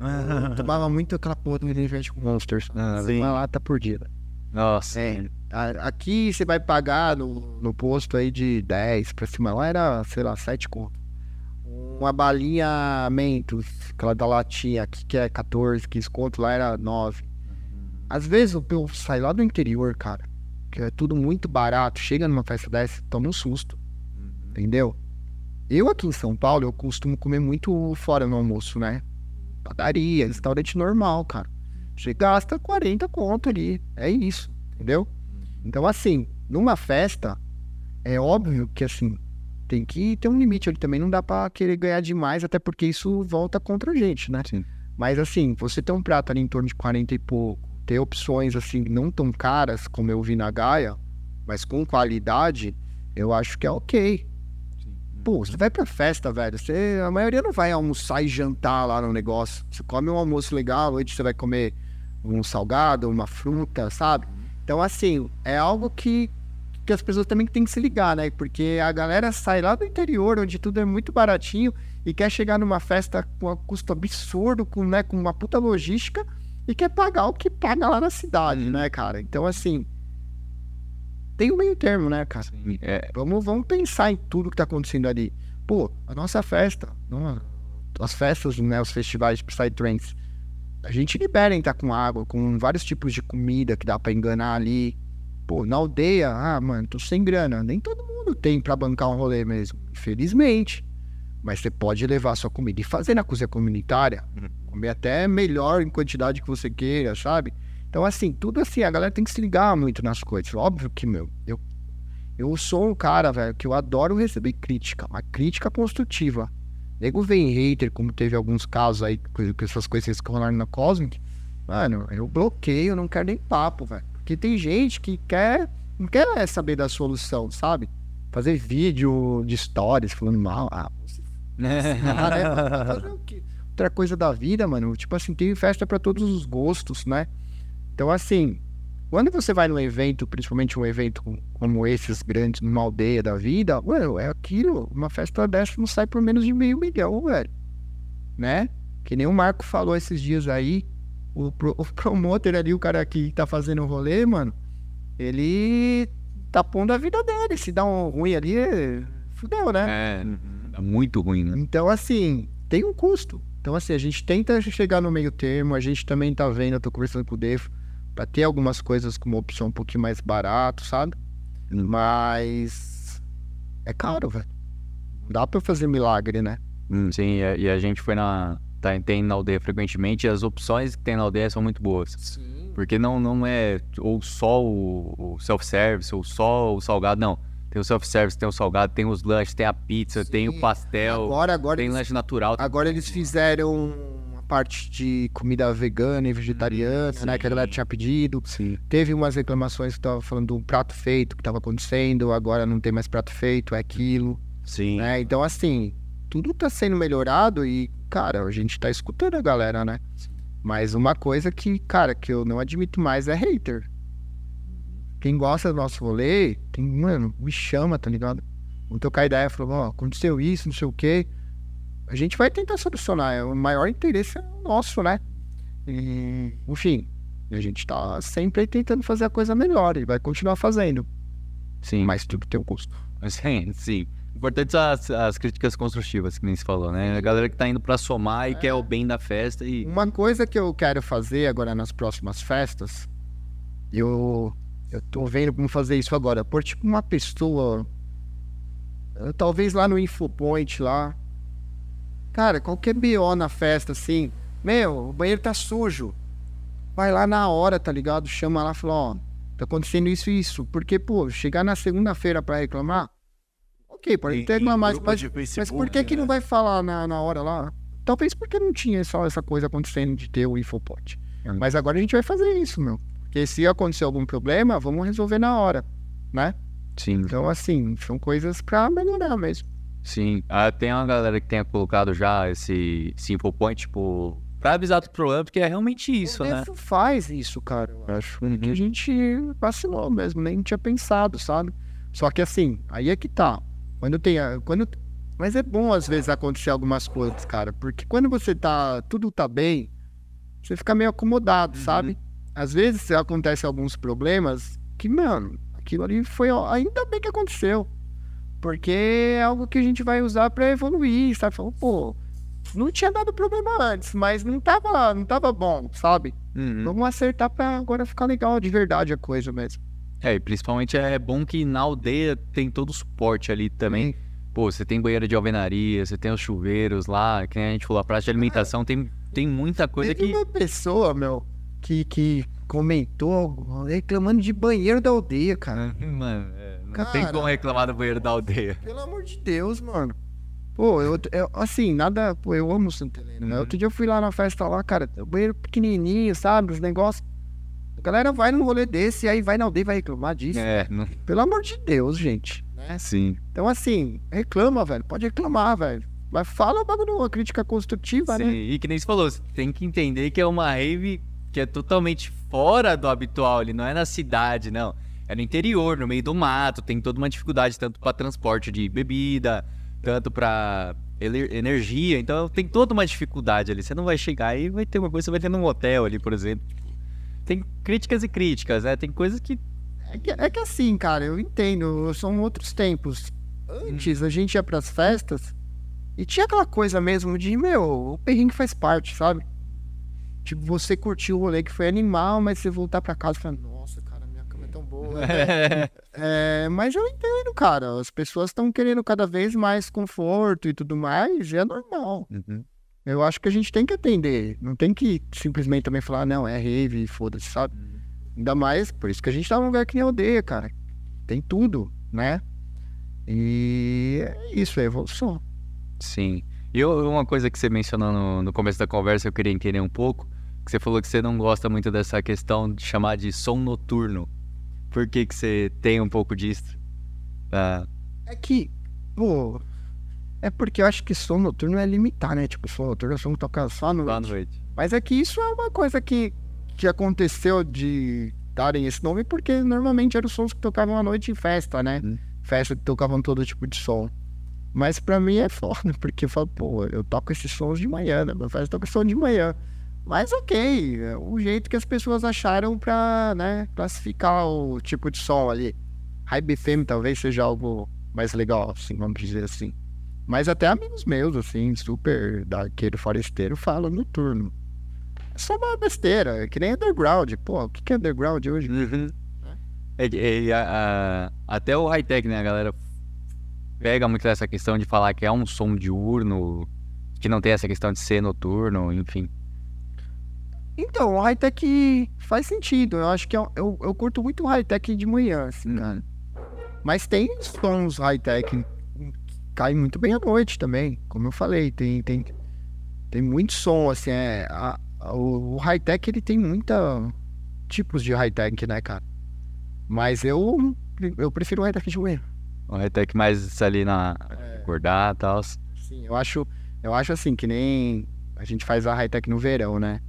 mas... Eu tomava muito aquela porra do Energético Monsters. Ah, sim. Uma lata por dia. Nossa. É, a- aqui você vai pagar no, no posto aí de 10 pra cima. Lá era, sei lá, 7 conto. Uma balinha Mentos, aquela da latinha aqui que é 14, 15 conto, lá era 9. Às vezes o povo sai lá do interior, cara, que é tudo muito barato, chega numa festa dessa, toma um susto, entendeu? Eu aqui em São Paulo, eu costumo comer muito fora no almoço, né? Padaria, restaurante normal, cara. Você gasta 40 conto ali, é isso, entendeu? Então, assim, numa festa, é óbvio que, assim, tem que ter um limite ali também. Não dá pra querer ganhar demais, até porque isso volta contra a gente, né? Sim. Mas, assim, você ter um prato ali em torno de 40 e pouco, ter opções, assim, não tão caras, como eu vi na Gaia, Mas com qualidade, eu acho que é ok. Pô, você vai pra festa, velho. Você, a maioria não vai almoçar e jantar lá no negócio. Você come um almoço legal, hoje você vai comer um salgado, uma fruta, sabe? Então, assim, é algo que, que as pessoas também têm que se ligar, né? Porque a galera sai lá do interior, onde tudo é muito baratinho, e quer chegar numa festa com um custo absurdo, com, né, com uma puta logística, e quer pagar o que paga lá na cidade, né, cara? Então, assim, tem um meio termo, né, cara? Sim, é, Vamos, vamos pensar em tudo que tá acontecendo ali. Pô, a nossa festa, as festas, né, os festivais de Psytrance, a gente libera em tá com água, com vários tipos de comida que dá pra enganar ali. Pô, na aldeia, ah, mano, tô sem grana. Nem todo mundo tem pra bancar um rolê mesmo, infelizmente. Mas você pode levar sua comida e fazer na cozinha comunitária, comer até melhor em quantidade que você queira, sabe? Então, assim, tudo assim, a galera tem que se ligar muito nas coisas. Óbvio que, meu, eu, eu sou um cara, velho, que eu adoro receber crítica, uma crítica construtiva. Nego vem hater, como teve alguns casos aí, com essas coisas que rolaram na Cosmic. Mano, eu bloqueio, não quero nem papo, velho. Porque tem gente que quer, não quer saber da solução, sabe? Fazer vídeo de stories falando mal. Ah, você né? Fazer o quê? Outra coisa da vida, mano. Tipo assim, tem festa pra todos os gostos, né? Então, assim, quando você vai num evento, principalmente um evento com- como esses grandes, numa aldeia da vida, mano, é aquilo. Uma festa dessa não sai por menos de meio milhão, velho. Né? Que nem o Marco falou esses dias aí. O, pro- o promotor ali, o cara que tá fazendo o rolê, mano, ele tá pondo a vida dele. Se dá um ruim ali, fudeu, né? é, é muito ruim, né? Então, assim, tem um custo. Então, assim, a gente tenta chegar no meio termo, a gente também tá vendo, eu tô conversando com o Defo, pra ter algumas coisas com uma opção um pouquinho mais barato, sabe? Mas é caro, velho. Não Dá pra fazer milagre, né? Sim, e a, e a gente foi na. Tá, tem na aldeia frequentemente e as opções que tem na aldeia são muito boas. Sim. Porque não, não é ou só o, o self-service ou só o salgado, não. Tem o self-service, tem o salgado, tem os lanches, tem a pizza, tem o Sim. pastel, Agora, agora, tem eles, lanche natural. agora eles fizeram parte de comida vegana e vegetariana, né? Que a galera tinha pedido. Sim. Teve umas reclamações que tava falando do prato feito que tava acontecendo, agora não tem mais prato feito, é aquilo. Sim. né? Então, assim, tudo tá sendo melhorado e, cara, a gente tá escutando a galera, né? Mas uma coisa que, cara, que eu não admito mais é hater. Quem gosta do nosso rolê, tem, mano, me chama, tá ligado? Vamos trocar ideia, falou, ó, aconteceu isso, não sei o quê. A gente vai tentar solucionar, é o maior interesse é o nosso, né? E, enfim, a gente tá sempre tentando fazer a coisa melhor e vai continuar fazendo. Sim. Mas tudo tem um custo. Sim, sim. Importantes as, as críticas construtivas, que nem se falou, né? A galera que tá indo pra somar e quer o bem da festa e. Uma coisa que eu quero fazer agora nas próximas festas, eu, eu tô vendo como fazer isso agora. Por tipo uma pessoa, eh, talvez lá no Infopoint lá, cara, qualquer BO na festa assim, meu, o banheiro tá sujo. Vai lá na hora, tá ligado? Chama lá e fala, ó, tá acontecendo isso e isso. Porque, pô, chegar na segunda-feira pra reclamar, ok, pode ter reclamar, mas, mas por que que não vai falar na, na hora lá? Talvez porque não tinha só essa coisa acontecendo de ter o Infopod. Hum. Mas agora a gente vai fazer isso, meu. Porque se acontecer algum problema, vamos resolver na hora, né? Sim, Então, assim, são coisas pra melhorar mesmo. Sim. Ah, tem uma galera que tenha colocado já esse, esse infopoint, tipo, pra avisar do problema, porque é realmente isso, o né? Defo faz isso, cara, eu acho. Uhum. Que a gente vacilou mesmo, nem tinha pensado, sabe? Só que assim, aí é que tá. Quando tem. a- Quando... Mas é bom às vezes acontecer algumas coisas, cara. Porque quando você tá. Tudo tá bem, você fica meio acomodado, Uhum. sabe? Às vezes acontecem alguns problemas que, mano, aquilo ali foi. Ainda bem que aconteceu. Porque é algo que a gente vai usar pra evoluir, sabe? Falando, pô, não tinha dado problema antes, mas não tava, não tava bom, sabe? Uhum. Vamos acertar pra agora ficar legal de verdade a coisa mesmo. É, e principalmente é bom que na aldeia tem todo o suporte ali também. Pô, você tem banheiro de alvenaria, você tem os chuveiros lá, que a gente falou, a praça de alimentação, tem, tem muita coisa Teve que. uma pessoa, meu, que, que comentou reclamando de banheiro da aldeia, cara. Mano, é, Cara. tem como reclamar do banheiro da aldeia. Pelo amor de Deus, mano. Pô, eu, eu- assim, nada. Pô, eu amo Santa Helena, né? Uhum. Outro dia eu fui lá na festa lá, cara, o banheiro pequenininho, sabe? Os negócios. galera vai num rolê desse e aí vai na aldeia e vai reclamar disso. É, não... Pelo amor de Deus, gente. Né? sim. Então, assim, reclama, velho. Pode reclamar, velho. Mas fala bagulho, uma crítica construtiva, Sim, né? E que nem você falou, você tem que entender que é uma rave que é totalmente fora do habitual, ele não é na cidade, não. É no interior, no meio do mato, tem toda uma dificuldade, tanto para transporte de bebida, tanto para energia, então tem toda uma dificuldade ali. Você não vai chegar e vai ter uma coisa, você vai ter num hotel ali, por exemplo. Tem críticas e críticas, né? Tem coisas que. É que, é que assim, cara, eu entendo, são outros tempos. Antes a gente ia pras festas e tinha aquela coisa mesmo de, meu, o perrengue faz parte, sabe? Tipo, você curtiu o rolê que foi animal, mas você voltar pra casa e falar, é né?" É, mas eu entendo, cara. As pessoas estão querendo cada vez mais conforto e tudo mais, e é normal. Uhum. Eu acho que a gente tem que atender. Não tem que simplesmente também falar, não, é rave, foda-se, sabe? Ainda mais, por isso que a gente tá num lugar que nem aldeia, cara. Tem tudo, né? E é isso, é evolução. Sim. E uma coisa que você mencionou no, no começo da conversa, eu queria entender um pouco, que você falou que você não gosta muito dessa questão de chamar de som noturno. Por que, que você tem um pouco disso? Ah, É que, pô. É porque eu acho que som noturno é limitar, né? Tipo, som noturno é som que toca só à noite. Mas é que isso é uma coisa que, que aconteceu de darem esse nome, porque normalmente eram sons que tocavam à noite em festa, né? Hum. Festa que tocavam todo tipo de som. Mas pra mim é foda, porque eu falo, pô, eu toco esses sons de manhã, né? Minha festa toca som de manhã. Mas ok, é o jeito que as pessoas acharam pra, né, classificar o tipo de som ali. High talvez seja algo mais legal, assim, vamos dizer assim. Mas até amigos meus, assim, super daquele foresteiro, falam noturno. É só uma besteira, é que nem underground. Pô, o que é underground hoje? É, é, a- a- até o high-tech, né? A galera pega muito essa questão de falar que é um som diurno, que não tem essa questão de ser noturno, enfim. Então, o high-tech faz sentido. Eu acho que eu, eu, eu curto muito o high-tech de manhã, assim, cara. Mas tem sons high-tech que caem muito bem à noite também. Como eu falei, tem, tem, tem muito som, assim, é, a- a- o, high-tech ele tem muita tipos de high-tech, né, cara? Mas eu, eu prefiro o high-tech de manhã. O high-tech mais ali na acordar e tal. Sim, eu acho, eu acho assim, que nem a gente faz a high-tech no verão, né?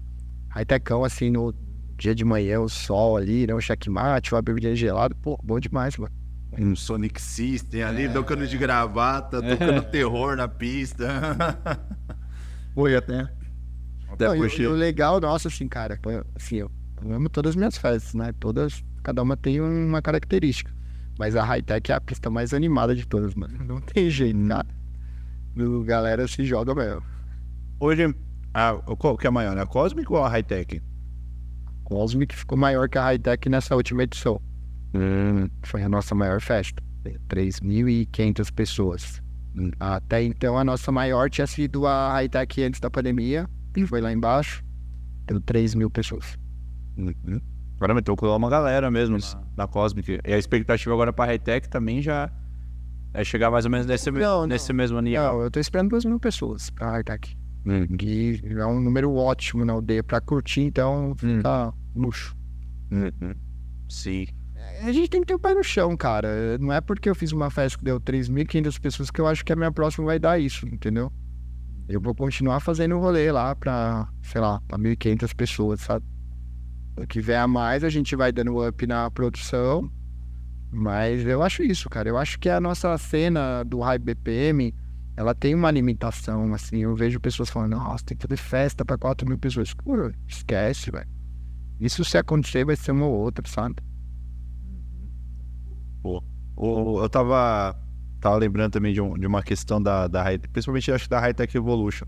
High-techão, assim, no dia de manhã, o sol ali, né? O checkmate, uma bebida gelada, pô, bom demais, mano. Um Sonic System ali, tocando de gravata, tocando terror na pista. Foi até. Até Não, e o- legal, nossa, assim, cara, assim, eu, eu amo todas as minhas festas, né? Todas, cada uma tem uma característica. Mas a high-tech é a pista mais animada de todas, mano. Não tem jeito, nada. A galera se joga mesmo. Hoje, a, qual que é a maior? A Cosmic ou a Hightech? Cosmic ficou maior que a high-tech nessa última edição. Foi a nossa maior festa. 3.500 pessoas. Até então, a nossa maior tinha sido a high-tech antes da pandemia. E foi lá embaixo. Deu 3 mil pessoas. Uhum. Agora meteu uma galera mesmo na, na Cosmic. E a expectativa agora pra Hightech também já é chegar mais ou menos nesse, Não, não. nesse mesmo nível. Não, eu tô esperando 2 mil pessoas pra high-tech. Uhum. Que é um número ótimo na aldeia pra curtir, então fica luxo. Uhum. Sim. A gente tem que ter o pé no chão, cara. Não é porque eu fiz uma festa que deu 3.500 pessoas que eu acho que a minha próxima vai dar isso, entendeu? Eu vou continuar fazendo o rolê lá pra, sei lá, pra 1.500 pessoas, sabe? O que vier a mais, a gente vai dando up na produção. Mas eu acho isso, cara. Eu acho que a nossa cena do High BPM, ela tem uma limitação, assim. Eu vejo pessoas falando, nossa, tem que fazer festa pra 4 mil pessoas. Pô, esquece, velho. Isso se acontecer vai ser uma ou outra, sabe? O- eu tava, tava lembrando também de, um- de uma questão da, da High- principalmente acho que da Hightech Evolution.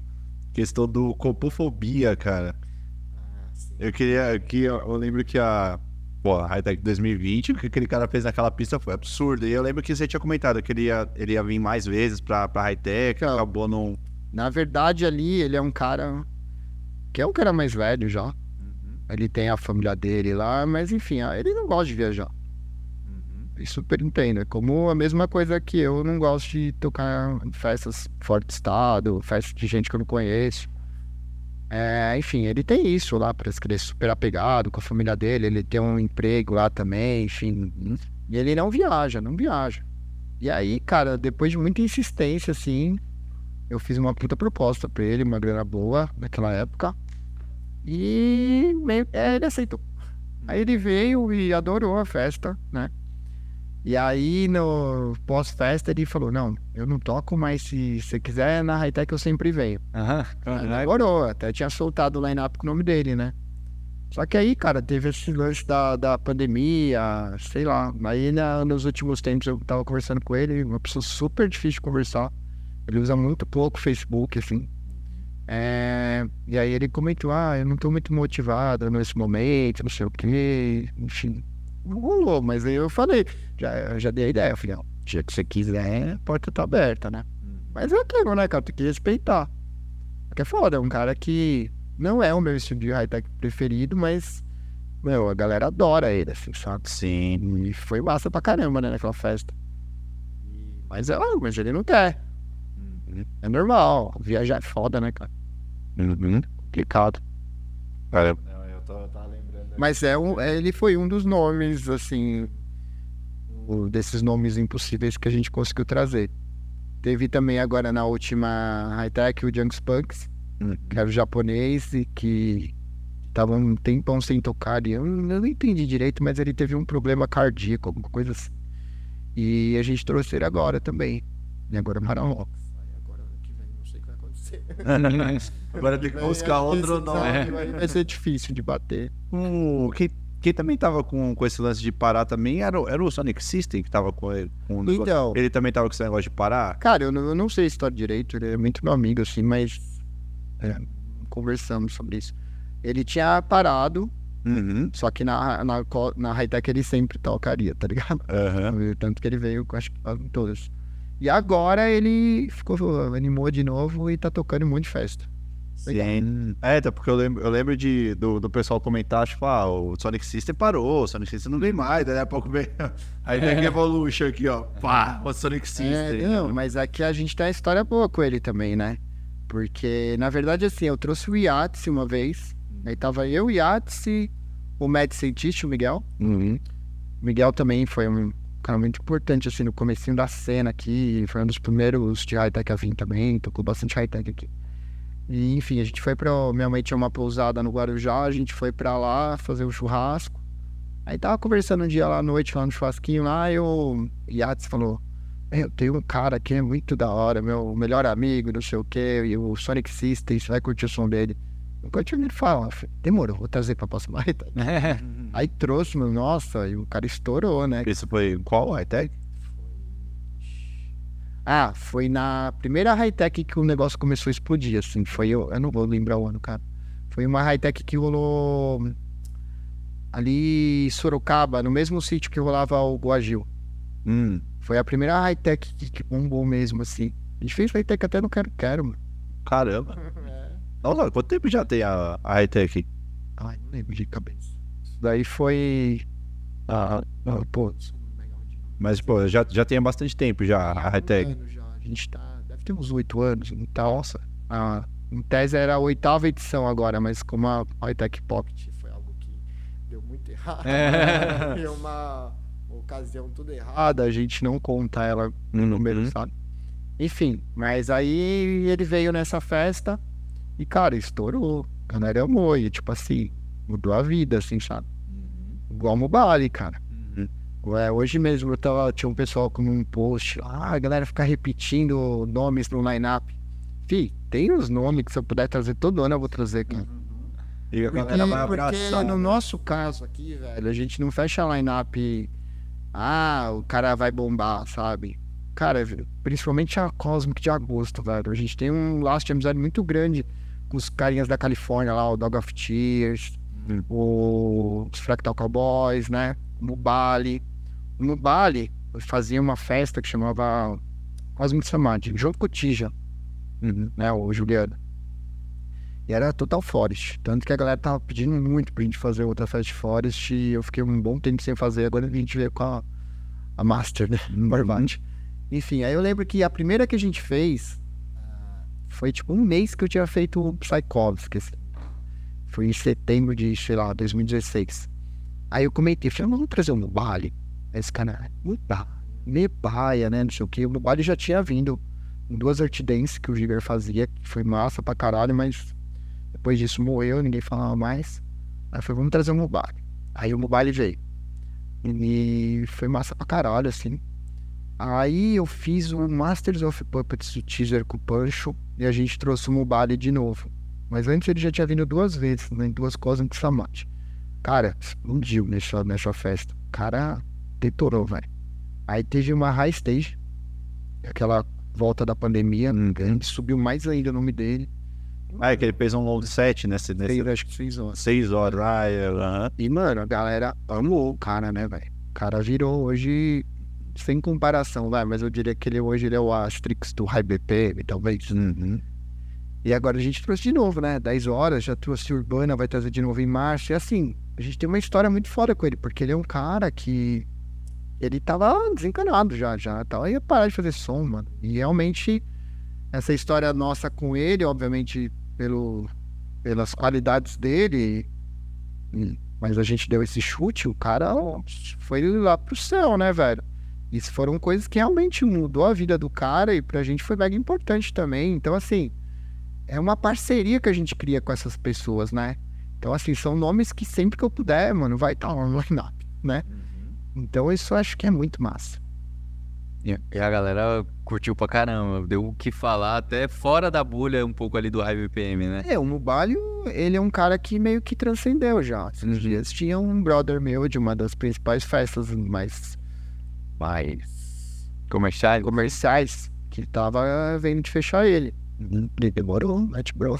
Questão do copofobia, cara. Eu queria que eu, eu lembro que a pô, a Hightech 2020, o que aquele cara fez naquela pista foi absurdo. E eu lembro que você tinha comentado que ele ia, ele ia vir mais vezes pra, pra Hightech, Então. acabou não. Na verdade, ali, ele é um cara que é um cara mais velho já. Ele tem a família dele lá, mas enfim, ah, ele não gosta de viajar. Eu super entendo. É como a mesma coisa que eu não gosto de tocar em festas fora do estado, festas de gente que eu não conheço. É, enfim, ele tem isso lá, que ele é super apegado com a família dele, ele tem um emprego lá também, enfim. E ele não viaja, não viaja. E aí, cara, depois de muita insistência, assim, eu fiz uma puta proposta pra ele, uma grana boa naquela época. E meio, é, ele aceitou. Aí ele veio e adorou a festa, né? E aí, no pós-festa, ele falou: Não, eu não toco, mas se você quiser na Hightech, eu sempre venho. Aham. Aí Demorou, até tinha soltado o line-up com o nome dele, né? Só que aí, cara, teve esse lance da, da pandemia, sei lá. Aí na- nos últimos tempos eu tava conversando com ele, uma pessoa super difícil de conversar. Ele usa muito pouco Facebook, assim. É, e aí ele comentou, ah, eu não tô muito motivado nesse momento, não sei o quê, enfim. Não rolou, mas aí eu falei, já, eu já dei a ideia, eu falei, ó, dia que você quiser, a porta tá aberta, né? Mas é aquilo, né, cara, tem que respeitar. Porque é foda, é um cara que não é o meu estilo de high-tech preferido, mas, meu, a galera adora ele, assim, sabe? Sim. E foi massa pra caramba, né, naquela festa. Mas é, ah, mas ele não quer. É normal, viajar é foda, né, cara? Complicado. Caramba. Eu tô, tava lembrando. Mas é um, é- ele foi um dos nomes, assim, desses nomes impossíveis que a gente conseguiu trazer. Teve também agora na última high-tech o Junks Punks, que era o japonês e que tava um tempão sem tocar. E eu, não entendi direito, mas ele teve um problema cardíaco, alguma coisa assim. E a gente trouxe ele agora também. E agora é Maralox. Agora ano que vem, não sei o que vai acontecer. Agora tem que buscar outro nome. desafio aí Vai ser difícil de bater. O, quem, quem também tava com, com esse lance de parar também era, o- era o Sonic System que tava com ele. Com negócio. Então, Ele também tava com esse negócio de parar? Cara, eu não, eu não sei a história direito, ele é muito meu amigo, assim, mas é, conversamos sobre isso. Ele tinha parado, Uhum. só que na, na, na high-tech ele sempre tocaria, tá ligado? Aham. Tanto que ele veio, acho que em todas. E agora ele ficou, animou de novo e tá tocando um de festa. Sim. É, tá, porque eu lembro, eu lembro de, do, do pessoal comentar, tipo, ah, o Sonic System parou, o Sonic System não vem mais, daí a pouco vem. Aí tem a Evolution aqui, ó. Pá, o Sonic System. É, não, mas aqui a gente tem uma história boa com ele também, né? Porque, na verdade, assim, eu trouxe o Yates uma vez. Aí tava eu, o Yates, o Mad Scientist, o Miguel. Uhum. O Miguel também foi um cara muito importante, assim, no comecinho da cena aqui. Foi um dos primeiros de high-tech a vir também. Tocou bastante high-tech aqui. E, enfim, a gente foi pra... Minha mãe tinha uma pousada no Guarujá. A gente foi pra lá fazer um churrasco. Aí tava conversando um dia lá à noite, lá no churrasquinho lá. E o Yates falou... "Meu, tem um cara que é muito da hora, meu melhor amigo, não sei o quê. E o Sonic System, você vai curtir o som dele. Eu continuei ele fala, demorou, vou trazer pra próxima high-tech. Aí trouxe, meu, nossa, e o cara estourou, né? Isso foi qual high-tech? Ah, foi na primeira high-tech que o negócio começou a explodir, assim. Foi, eu, eu não vou lembrar o ano, cara. Foi uma high-tech que rolou ali em Sorocaba, no mesmo sítio que rolava o Guagil. Hum. Foi a primeira high-tech que, que bombou mesmo, assim. A gente fez high-tech até no Quero Quero, mano. Caramba. Nossa, quanto tempo já tem a, a high-tech? Ai, não lembro de cabeça. Isso daí foi... Ah, ah, pô... Mas, pô, já, já tem há bastante tempo já a high-tech. anos já. A gente tá. Deve ter uns oito anos. Então, nossa. A, em tese era a oitava edição agora, mas como a Hightech Pocket foi algo que deu muito errado. É. Foi uma ocasião tudo errada, a gente não conta ela no número, Uhum. sabe? Enfim, mas aí ele veio nessa festa e, cara, estourou. A galera amou e, tipo assim, mudou a vida, assim, sabe? Igual Mobile, cara. Ué, hoje mesmo eu tava, tinha um pessoal com um post ah, a galera fica repetindo nomes no line-up. Fih, tem os nomes que se eu puder trazer todo ano eu vou trazer, cara. E a Porque, galera vai porque abraçar. no nosso caso aqui, velho, a gente não fecha line-up, ah, o cara vai bombar, sabe? Cara, principalmente a Cosmic de agosto, velho. A gente tem um laço de amizade muito grande com os carinhas da Califórnia lá, o Dog of Tears, Hum. o- os Fractal Cowboys, né? O Mubali. O Mubali fazia uma festa que chamava Cosmic Samadhi, junto com o Tija, Uhum. né? O Juliano. E era total Forest. Tanto que a galera tava pedindo muito pra gente fazer outra Fast Forest e eu fiquei um bom tempo sem fazer. Agora a gente veio com a, a Master, né? Barbate. Enfim, aí eu lembro que a primeira que a gente fez foi tipo um mês que eu tinha feito o Psychovis, que esse Foi em setembro de, sei lá, 2016. Aí eu comentei, falei, vamos trazer um Mobile? Aí esse cara, Mobile, Nebaia, né, não sei o que. O Mobile já tinha vindo em duas Art Dance que o Giger fazia, que foi massa pra caralho, mas depois disso morreu, ninguém falava mais. Aí falei, vamos trazer um Mobile. Aí o Mobile veio. E foi massa pra caralho, assim. Aí eu fiz o Masters of Puppets, o teaser com o Pancho, e a gente trouxe o Mobile de novo. Mas antes ele já tinha vindo duas vezes, né, em duas Cosmic Samate. Cara, explodiu nessa, nessa festa. O cara detorou, velho. Aí teve uma high stage, aquela volta da pandemia, Hum. ele subiu mais ainda o nome dele. Ah, é que ele fez um long set nesse, nesse Fez, acho que seis horas. seis horas. Ah, é, aham. E, mano, a galera amou o cara, né, velho? O cara virou hoje, sem comparação, vai, mas eu diria que ele hoje ele é o Asterix do High BPM, talvez. Uhum. E agora a gente trouxe de novo, né? 10 horas, já trouxe Urbana, vai trazer de novo em março. E assim, a gente tem uma história muito foda com ele, porque ele é um cara que. Ele tava desencanado já, já. Tava, ia parar de fazer som, mano. E realmente, essa história nossa com ele, obviamente, pelo, pelas qualidades dele, hum, mas a gente deu esse chute, o cara foi lá pro céu, né, velho? Isso foram coisas que realmente mudou a vida do cara e pra gente foi mega importante também. Então, assim, é uma parceria que a gente cria com essas pessoas, né? Então, assim, são nomes que sempre que eu puder, mano, vai estar lá no line-up, né? Então, isso eu acho que é muito massa. E e a galera curtiu pra caramba. Deu o que falar até fora da bolha um pouco ali do High BPM, né? É, o Mubalho, ele é um cara que meio que transcendeu já. Esses dias tinha um brother meu de uma das principais festas mais, mais Comercial. comerciais que tava vendo de fechar ele. Ele demorou, Matt Brown.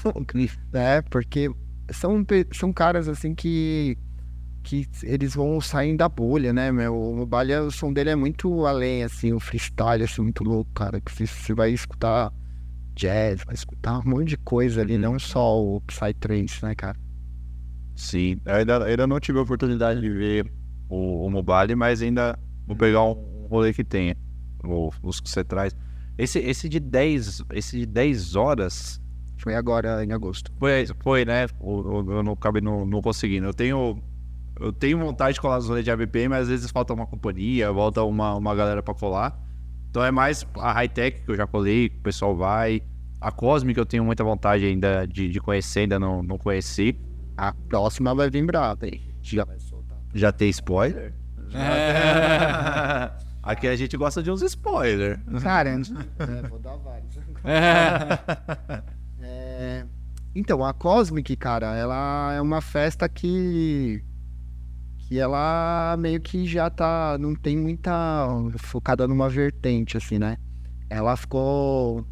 né? Porque são, são caras assim que que eles vão saindo da bolha, né, meu? O Mobile, o som dele é muito além, assim, o freestyle, assim, muito louco, cara. Que você- você vai escutar jazz, vai escutar um monte de coisa ali, não só o Psytrance, né, cara? Sim, eu ainda, ainda não tive a oportunidade de ver o, o Mobile, mas ainda vou pegar um rolê que tenha, o- os que você traz. Esse, esse, de 10, esse de 10 horas Foi agora em agosto. foi, foi né? O- eu não acabei não, não conseguindo. Eu tenho, eu tenho vontade de colar nos rolês de ABP, mas às vezes falta uma companhia, volta uma, uma galera pra colar. Então é mais a high-tech que eu já colei, que o pessoal vai. A Cosmic eu tenho muita vontade ainda de, de conhecer, ainda não, não conheci. A próxima vai vir brava, hein? Já. Já tem spoiler? Aqui a gente gosta de uns spoilers. Cara, é, vou dar vários. É, Então, a Cosmic, cara, ela é uma festa que. que ela meio que já tá. não tem muita. focada numa vertente, assim, né? Ela ficou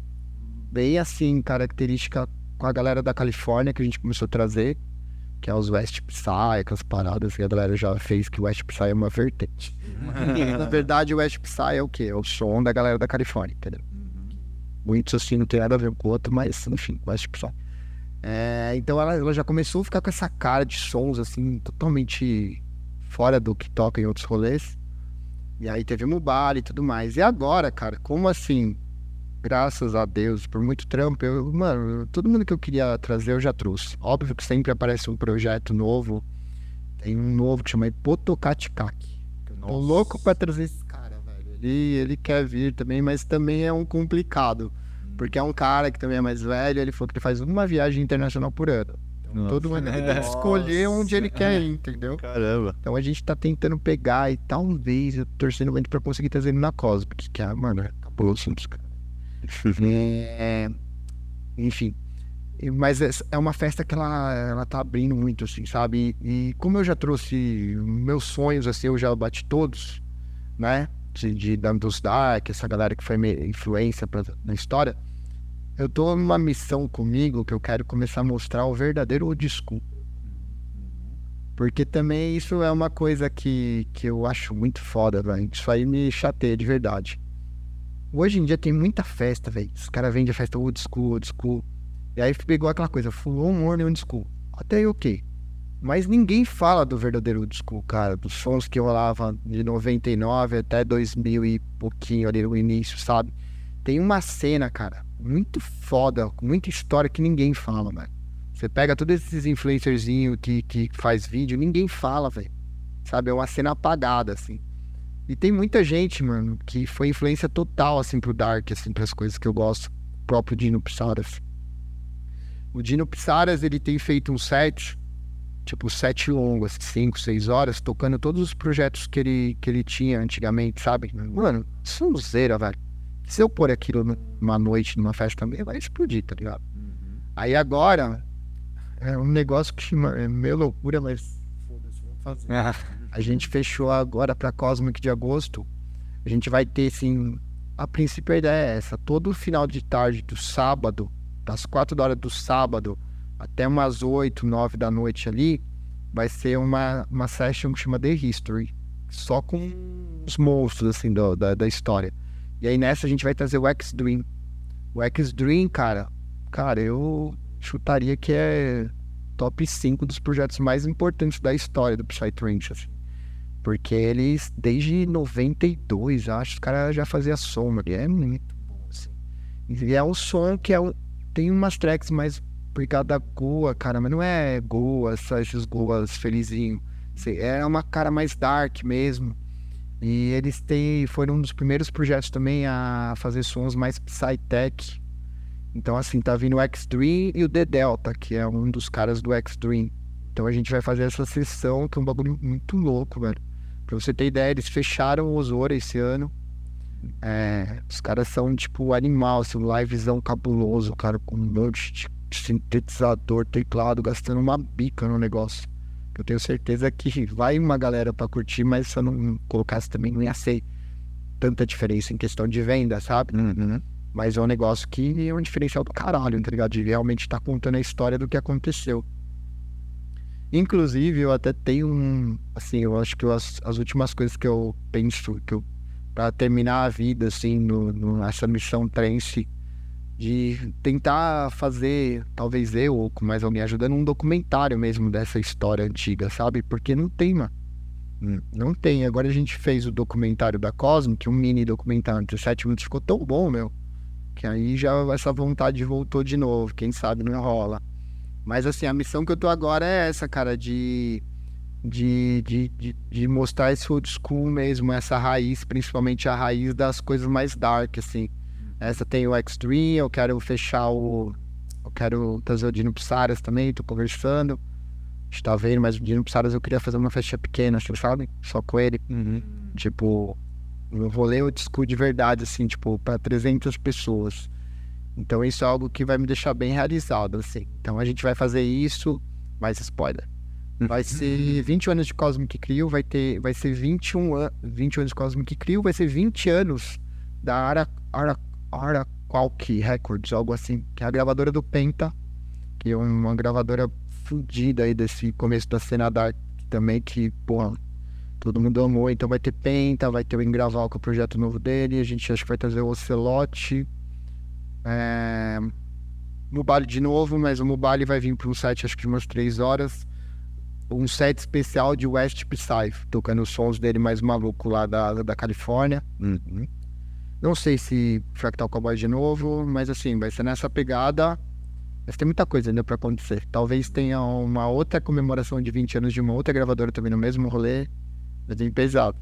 bem assim, característica com a galera da Califórnia que a gente começou a trazer, que é os West Psy, aquelas paradas que a galera já fez que o West Psy é uma vertente. Na verdade, o West Psy é o quê? É o som da galera da Califórnia, entendeu? Muitos assim não tem nada a ver com o outro, mas enfim, West Psy. É, então ela, ela já começou a ficar com essa cara de sons assim, totalmente fora do que toca em outros rolês. E aí teve Mubali e tudo mais. E agora, cara, como assim? Graças a Deus, por muito trampo, eu, mano, todo mundo que eu queria trazer eu já trouxe. Óbvio que sempre aparece um projeto novo. Tem um novo que chama Hipotocaticaki. Tô louco pra trazer esse cara, velho. Ele, ele quer vir também, mas também é um complicado. Porque é um cara que também é mais velho, ele falou que ele faz uma viagem internacional por ano. Então, todo ele tem que escolher onde ele quer ir, entendeu? Caramba. Então a gente tá tentando pegar e talvez eu torcendo muito pra conseguir trazer ele na Cosmic, que é, mano, acabou os cara. É, enfim. Mas é é uma festa que ela, ela tá abrindo muito, assim, sabe? E, e como eu já trouxe meus sonhos, assim, eu já bati todos, né? De, de dos Dark, essa galera que foi minha influência pra, na história. Eu tô numa missão comigo que eu quero começar a mostrar o verdadeiro old school. Porque também isso é uma coisa que, que eu acho muito foda, velho. Isso aí me chateia de verdade. Hoje em dia tem muita festa, velho. Os caras vendem a festa old school, old school. E aí pegou aquela coisa, full morning old school. Até aí, ok. Mas ninguém fala do verdadeiro old school, cara. Dos sons que rolava de 99 até 2000 e pouquinho ali no início, sabe? Tem uma cena, cara, muito foda, com muita história que ninguém fala, velho. Você pega todos esses influencerzinhos que, que faz vídeo, ninguém fala, velho. Sabe? É uma cena apagada, assim. E tem muita gente, mano, que foi influência total, assim, pro Dark, assim, pras coisas que eu gosto. Próprio Dino Psaras. O Dino Psaras, ele tem feito um set, tipo, set longo, assim, 5, 6 horas, tocando todos os projetos que ele, que ele tinha antigamente, sabe? Mano, sonzeira, velho. Se eu pôr aquilo numa noite, numa festa também, vai explodir, tá ligado? Aí agora, é um negócio que é meio loucura, mas foda-se, vamos fazer. A gente fechou agora pra Cosmic de agosto. A gente vai ter, assim, a princípio a ideia é essa. Todo final de tarde do sábado, das quatro horas do sábado até umas oito, nove da noite ali, vai ser uma, uma session que chama The History. Só com os monstros, assim, do, da, da história. E aí nessa a gente vai trazer o X-Dream. O X-Dream, cara, cara, eu chutaria que é top 5 dos projetos mais importantes da história do Psytrance, assim. Porque eles, desde 92, acho, os caras já faziam som, é muito bom, assim. E é um som que é um, tem umas tracks mais por causa da Goa, cara, mas não é Goa, esses Goas felizinho. É uma cara mais dark mesmo. E eles têm, foram um dos primeiros projetos também a fazer sons mais Psytech. Então, assim, tá vindo o X-Dream e o The Delta, que é um dos caras do X-Dream. Então a gente vai fazer essa sessão, que é um bagulho muito louco, velho. Pra você ter ideia, eles fecharam o Osora esse ano. É, os caras são tipo animal, assim, um livezão cabuloso, cara, com um monte de sintetizador, teclado, gastando uma bica no negócio. Eu tenho certeza que vai uma galera pra curtir, mas se eu não colocasse também, não ia ser tanta diferença em questão de venda, sabe? Mas é um negócio que é um diferencial do caralho, tá ligado? De realmente estar contando a história do que aconteceu. Inclusive, eu até tenho um. Assim, eu acho que as, as últimas coisas que eu penso, que eu. Pra terminar a vida, assim, no, no, nessa missão trance, de tentar fazer, talvez eu ou com mais alguém ajudando, um documentário mesmo dessa história antiga, sabe? Porque não tem, mano. Não tem. Agora a gente fez o documentário da Cosmic, um mini documentário de 7 minutos, ficou tão bom, meu. Que aí já essa vontade voltou de novo. Quem sabe não rola. Mas assim, a missão que eu tô agora é essa, cara, de. De, de, de, de mostrar esse old school mesmo, essa raiz, principalmente a raiz das coisas mais dark, assim. Essa tem o X-Dream, eu quero fechar o. Eu quero trazer o Dino Psaras também, tô conversando. A gente tá vendo, mas o Dino Psaras eu queria fazer uma festa pequena, vocês sabem? Só com ele. Tipo, um rolê old school de verdade, assim, tipo, pra 300 pessoas. Então isso é algo que vai me deixar bem realizado, assim. Então a gente vai fazer isso, mais spoiler. Vai ser 20 anos de Cosmic Crew, vai ter, vai ser 21 anos, 20 anos de Cosmic Crew, vai ser 20 anos da Ara, Ara, Araqualk Records, algo assim, que é a gravadora do Penta, que é uma gravadora fodida aí desse começo da cena dark também, que, porra, todo mundo amou. Então vai ter Penta, vai ter o Engraval, que é o projeto novo dele, a gente acha que vai trazer o Ocelote, é... Mubali de novo, mas o Mubali vai vir para um set acho que de umas 3 horas. Um set especial de West Psy, tocando os sons dele mais maluco lá da, da Califórnia. Não sei se Fractal Cowboy de novo, mas assim, vai ser nessa pegada. Mas tem muita coisa ainda para acontecer. Talvez tenha uma outra comemoração de 20 anos de uma outra gravadora também no mesmo rolê. Mas bem pesado.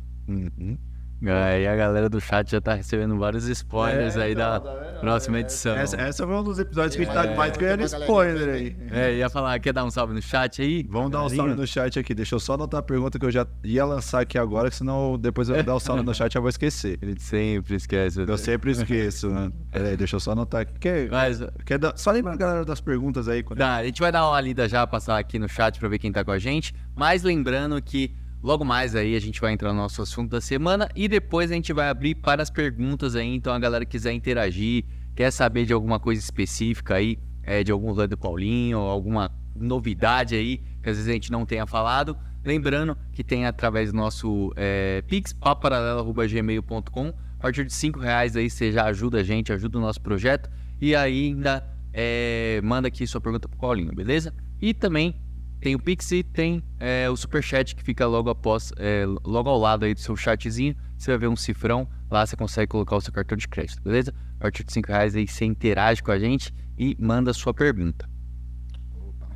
Aí a galera do chat já tá recebendo vários spoilers aí da próxima edição. Essa, essa foi um dos episódios que a gente tá mais ganhando spoiler aí. É, ia falar, quer dar um salve no chat aí? Vamos dar um salve no chat aqui. Deixa eu só anotar a pergunta que eu já ia lançar aqui agora, que senão depois eu vou dar o salve no chat e eu vou esquecer. Ele sempre esquece. Eu sempre esqueço, né? Peraí, deixa eu só anotar aqui. Quer, Mas, quer dar- só lembra a galera das perguntas aí. Quando... Tá, a gente vai dar uma lida já, passar aqui no chat pra ver quem tá com a gente. Mas lembrando que logo mais aí a gente vai entrar no nosso assunto da semana e depois a gente vai abrir para as perguntas aí. Então a galera quiser interagir, quer saber de alguma coisa específica aí, é, de algum lance do Paulinho, alguma novidade aí que às vezes a gente não tenha falado. Lembrando que tem através do nosso é, pix, paparalelo.gmail.com. A partir de 5 reais aí você já ajuda a gente, ajuda o nosso projeto. E ainda é, manda aqui sua pergunta pro Paulinho, beleza? E também tem o Pix e tem é, o Superchat que fica logo após, é, logo ao lado aí do seu chatzinho. Você vai ver um cifrão, lá você consegue colocar o seu cartão de crédito, beleza? A partir de 5 reais aí você interage com a gente e manda a sua pergunta.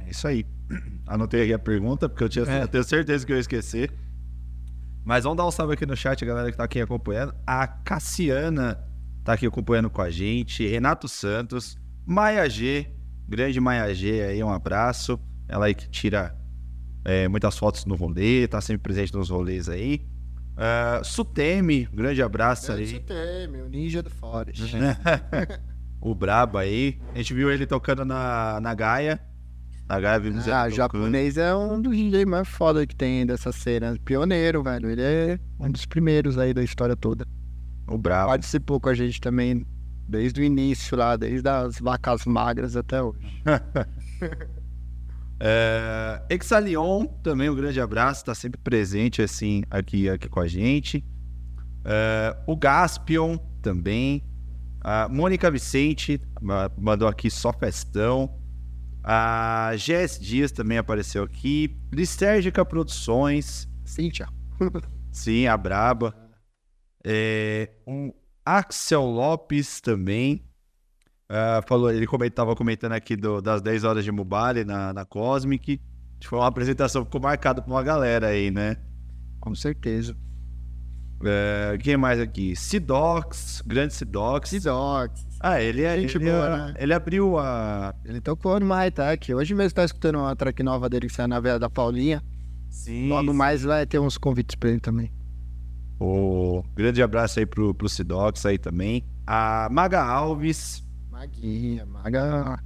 isso aí. Anotei aqui a pergunta, porque eu, tinha, É. eu tenho certeza que eu ia esquecer. Mas vamos dar um salve aqui no chat, a galera que tá aqui acompanhando. A Cassiana tá aqui acompanhando com a gente. Renato Santos. Maia G. Grande Maia G aí, um abraço. Ela aí que tira é, muitas fotos no rolê, tá sempre presente nos rolês aí. Ah, Sutemi, grande abraço aí. Você tem, meu ninja do Forest. o Brabo aí. A gente viu ele tocando na, na Gaia. Na Gaia vimos Ah, ele japonês é um dos DJ mais foda que tem dessa cena. Pioneiro, velho. Ele é um dos primeiros aí da história toda. O Brabo. Participou com a gente também desde o início lá, desde as vacas magras até hoje. É, Exalion, também um grande abraço, tá sempre presente assim aqui, aqui com a gente. É, o Gaspion também. A Mônica Vicente ma- mandou aqui só festão. A Jess Dias também apareceu aqui. Listérgica Produções. Cíntia. Sim, a Braba. É, um Axel Lopes também. Ah, falou, ele estava comentando aqui do- das 10 horas de Mubali na, na Cosmic. Foi uma apresentação que ficou marcada pra uma galera aí, né? Com certeza. É, quem mais aqui? Sidox, grande Sidox. Sidox. Ah, ele, é, Gente ele, boa, é- né? ele abriu a. Ele tocou no My Attack. Hoje mesmo tá escutando uma track nova dele que sai na veia da Paulinha. Sim. Logo mais vai ter uns convites pra ele também. O grande abraço aí pro, pro Sidox aí também. A Maga Alves. Maguinha, Maga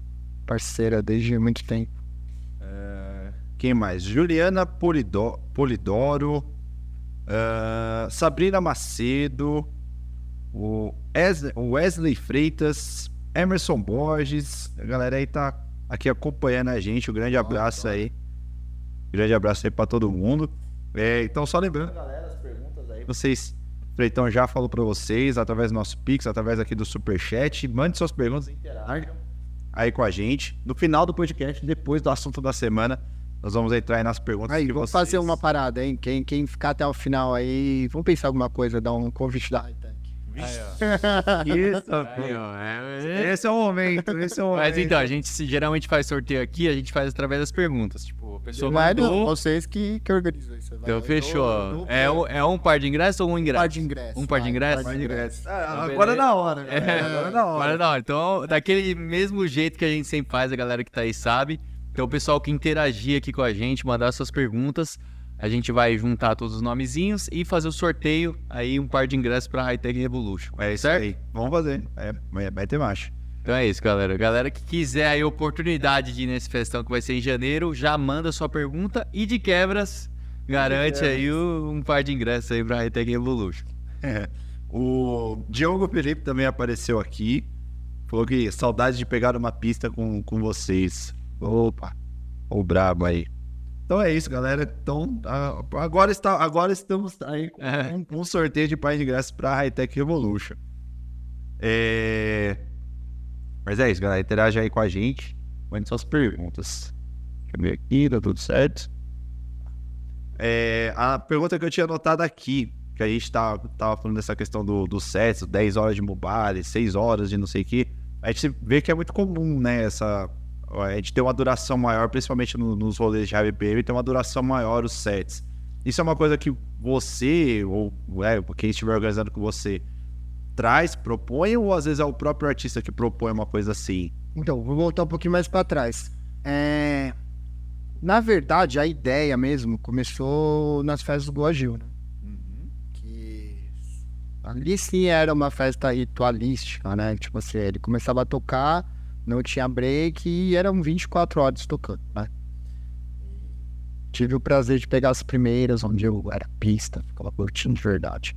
parceira desde muito tempo. Quem mais? Juliana Polido- Polidoro. ah, Sabrina Macedo. O Wes- o Wesley Freitas. Emerson Borges. A galera aí tá aqui acompanhando a gente. Um grande abraço aí. Grande abraço aí pra todo mundo. É, então, só lembrando, galera, as perguntas aí. Vocês. Freitão já falou pra vocês, através do nosso Pix, através aqui do Superchat. Mande suas perguntas, interajam aí com a gente. No final do podcast, depois do assunto da semana, nós vamos entrar aí nas perguntas. Aí, vou vocês- fazer uma parada, hein? Quem, quem ficar até o final aí, vamos pensar alguma coisa, dar um convite da. Isso, ó, é- esse é o momento, esse é o momento. Mas então, a gente se- geralmente faz sorteio aqui, a gente faz através das perguntas. Tipo, a pessoa é mandou, vocês que, que organizam isso. vai. então Eu fechou. É, um- é um par de ingresso ou um um ingresso? par de ingresso. Um par de vai, ingresso? par de ingresso. Ah, Então, agora é beleza. na hora, É? Agora é na hora. Agora não. Então, daquele mesmo jeito que a gente sempre faz, a galera que tá aí sabe. Então, o pessoal que interagir aqui com a gente, mandar suas perguntas, a gente vai juntar todos os nomezinhos e fazer o sorteio aí, um par de ingressos pra Hightech Revolution. É isso certo? aí. Vamos fazer. É, vai- vai ter macho. Então é isso, galera. Galera que quiser aí a oportunidade de ir nesse festão que vai ser em janeiro, já manda sua pergunta e de quebras, garante aí o- um par de ingressos aí pra Hightech Revolution. O Diogo Felipe também apareceu aqui. Falou que saudade de pegar uma pista com, com vocês. Opa, o brabo aí. Então é isso, galera. Então, a- agora, está, agora estamos aí com É. um, um sorteio de par de ingressos para a Hightech Revolution. É... Mas é isso, galera. Interage aí com a gente. Mande suas perguntas. Deixa eu ver aqui, tá tudo certo. É, a pergunta que eu tinha anotado aqui, que a gente tava, tava falando dessa questão do, do sets, 10 horas de mobile, 6 horas de não sei o que, a gente vê que é muito comum, né, essa... A gente tem uma duração maior, principalmente no- nos rolês de RBM, tem uma duração maior os sets. Isso é uma coisa que você, ou é, quem estiver organizando com você, traz, propõe, ou às vezes é o próprio artista que propõe uma coisa assim? Então, vou voltar um pouquinho mais pra trás. É... Na verdade, a ideia mesmo começou nas festas do Goagil, né? Que ali sim era uma festa ritualística, né? Tipo assim, ele começava a tocar, não tinha break e eram 24 horas tocando, né? Tive o prazer de pegar as primeiras, onde eu era pista, ficava curtindo de verdade.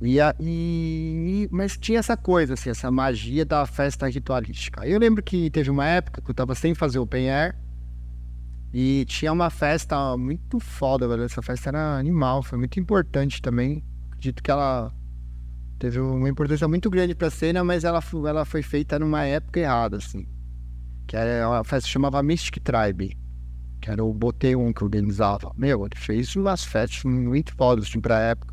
E, e- mas tinha essa coisa, assim, essa magia da festa ritualística. Eu lembro que teve uma época que eu tava sem fazer open air e tinha uma festa muito foda, velho. Essa festa era animal, foi muito importante também. Acredito que ela teve uma importância muito grande pra cena, mas ela, ela foi feita numa época errada, assim. Que era uma festa chamava Mystic Tribe, que era o Boteon que organizava. Meu, ele fez umas festas muito fodas, assim, pra época.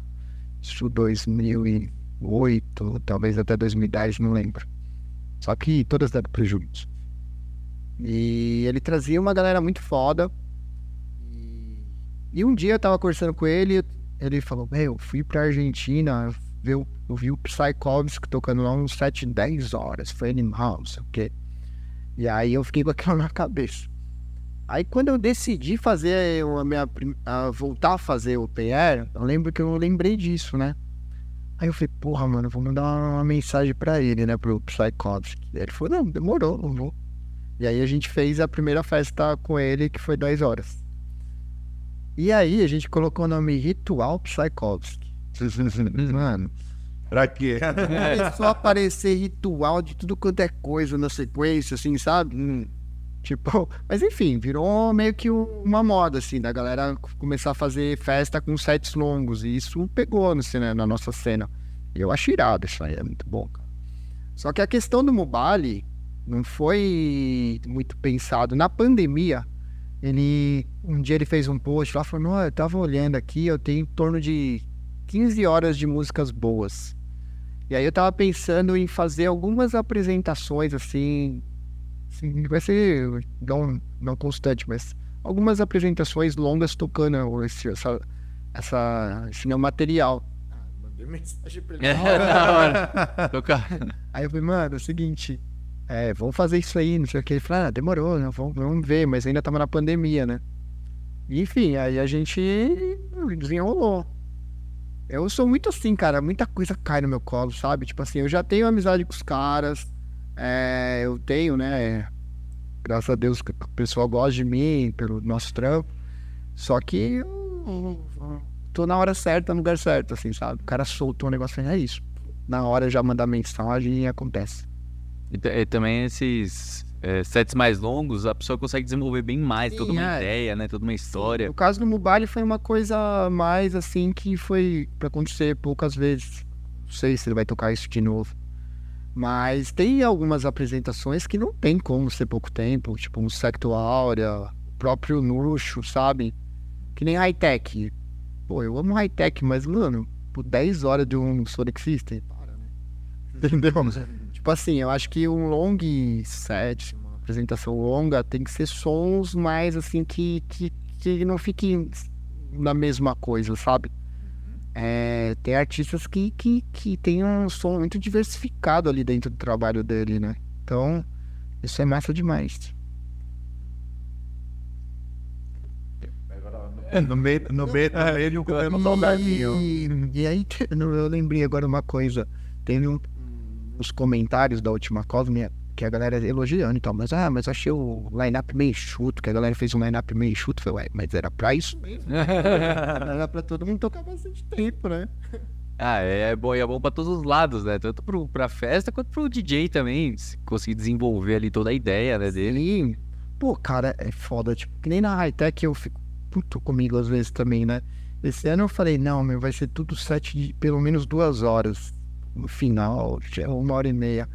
Isso 2008, talvez até 2010, não lembro. Só que todas deram prejuízo. E ele trazia uma galera muito foda. E, e um dia eu tava conversando com ele, ele falou, meu, eu fui pra Argentina, eu, eu vi o Psychovski tocando lá uns 7, 10 horas. Foi animal, não sei o quê. E aí eu fiquei com aquilo na cabeça. Aí quando eu decidi fazer a minha a voltar a fazer o PR, eu lembro que eu lembrei disso, né? Aí eu falei, porra, mano, vou mandar uma mensagem pra ele, né, pro Psychovski. Ele falou, não, demorou, não vou. E aí a gente fez a primeira festa com ele, que foi 10 horas. E aí a gente colocou o nome Ritual Psychovski. Mano, Pra quê? começou a aparecer ritual de tudo quanto é coisa na sequência, assim, sabe? Hum, Tipo, mas enfim, virou meio que um- uma moda, assim, da galera começar a fazer festa com sets longos. E isso pegou no, cena- na nossa cena. Eu acho irado isso aí, é muito bom, cara. Só que a questão do Mubali não foi muito pensado. Na pandemia, ele. Um dia ele fez um post lá falando: "Ó, eu tava olhando aqui, eu tenho em torno de 15 horas de músicas boas. E aí eu tava pensando em fazer algumas apresentações assim. assim, vai ser não, não constante, mas algumas apresentações longas tocando esse, essa, essa, esse meu material. Ah, mandei mensagem pra ele. É, da hora. Tocar. Aí eu falei, mano, é o seguinte, é, vamos fazer isso aí, não sei o que. Ele falou, ah, demorou, né? vamos, vamos ver, mas ainda tava na pandemia, né? Enfim, aí a gente desenrolou. Eu sou muito assim, cara, muita coisa cai no meu colo, sabe? Tipo assim, eu já tenho amizade com os caras, é, eu tenho, né? Graças a Deus o pessoal gosta de mim, pelo nosso trampo. Só que eu tô na hora certa, no lugar certo, assim, sabe? O cara soltou um negócio, é isso. Na hora já mandar mensagem e acontece. E, e também esses é, sets mais longos, a pessoa consegue desenvolver bem mais, toda Sim, uma é. ideia, né? Toda uma história. No caso do Mubali foi uma coisa mais assim que foi pra acontecer poucas vezes. Não sei se ele vai tocar isso de novo. Mas tem algumas apresentações que não tem como ser pouco tempo, tipo um Secto Áurea, o próprio Nuxo, sabe? Que nem high-tech. Pô, eu amo high-tech, mas, mano, por 10 horas de um Sonic System, para, né? Entendeu? Tipo assim, eu acho que um long set, uma apresentação longa, tem que ser sons mais assim que, que, que não fiquem na mesma coisa, sabe? É, tem artistas que, que, que tem um som muito diversificado ali dentro do trabalho dele, né? Então, isso é massa demais. No meio, no meio, no meio de um. E, e aí, eu lembrei agora uma coisa. Teve um, uns comentários da última Cosme que a galera elogiando e tal, mas ah, mas achei o line-up meio chuto, que a galera fez um line-up meio chuto. Falei, ué, mas era pra isso mesmo. Era pra todo mundo tocar bastante tempo, né? ah, é, é bom, é bom pra todos os lados, né? Tanto pro, pra festa quanto pro DJ também. Se conseguir desenvolver ali toda a ideia né, dele. Sim. Pô, cara, é foda. Tipo, que nem na high-tech eu fico puto comigo às vezes também, né? Esse ano eu falei, não, meu, vai ser tudo sete de pelo menos duas horas. No final, é uma hora e meia.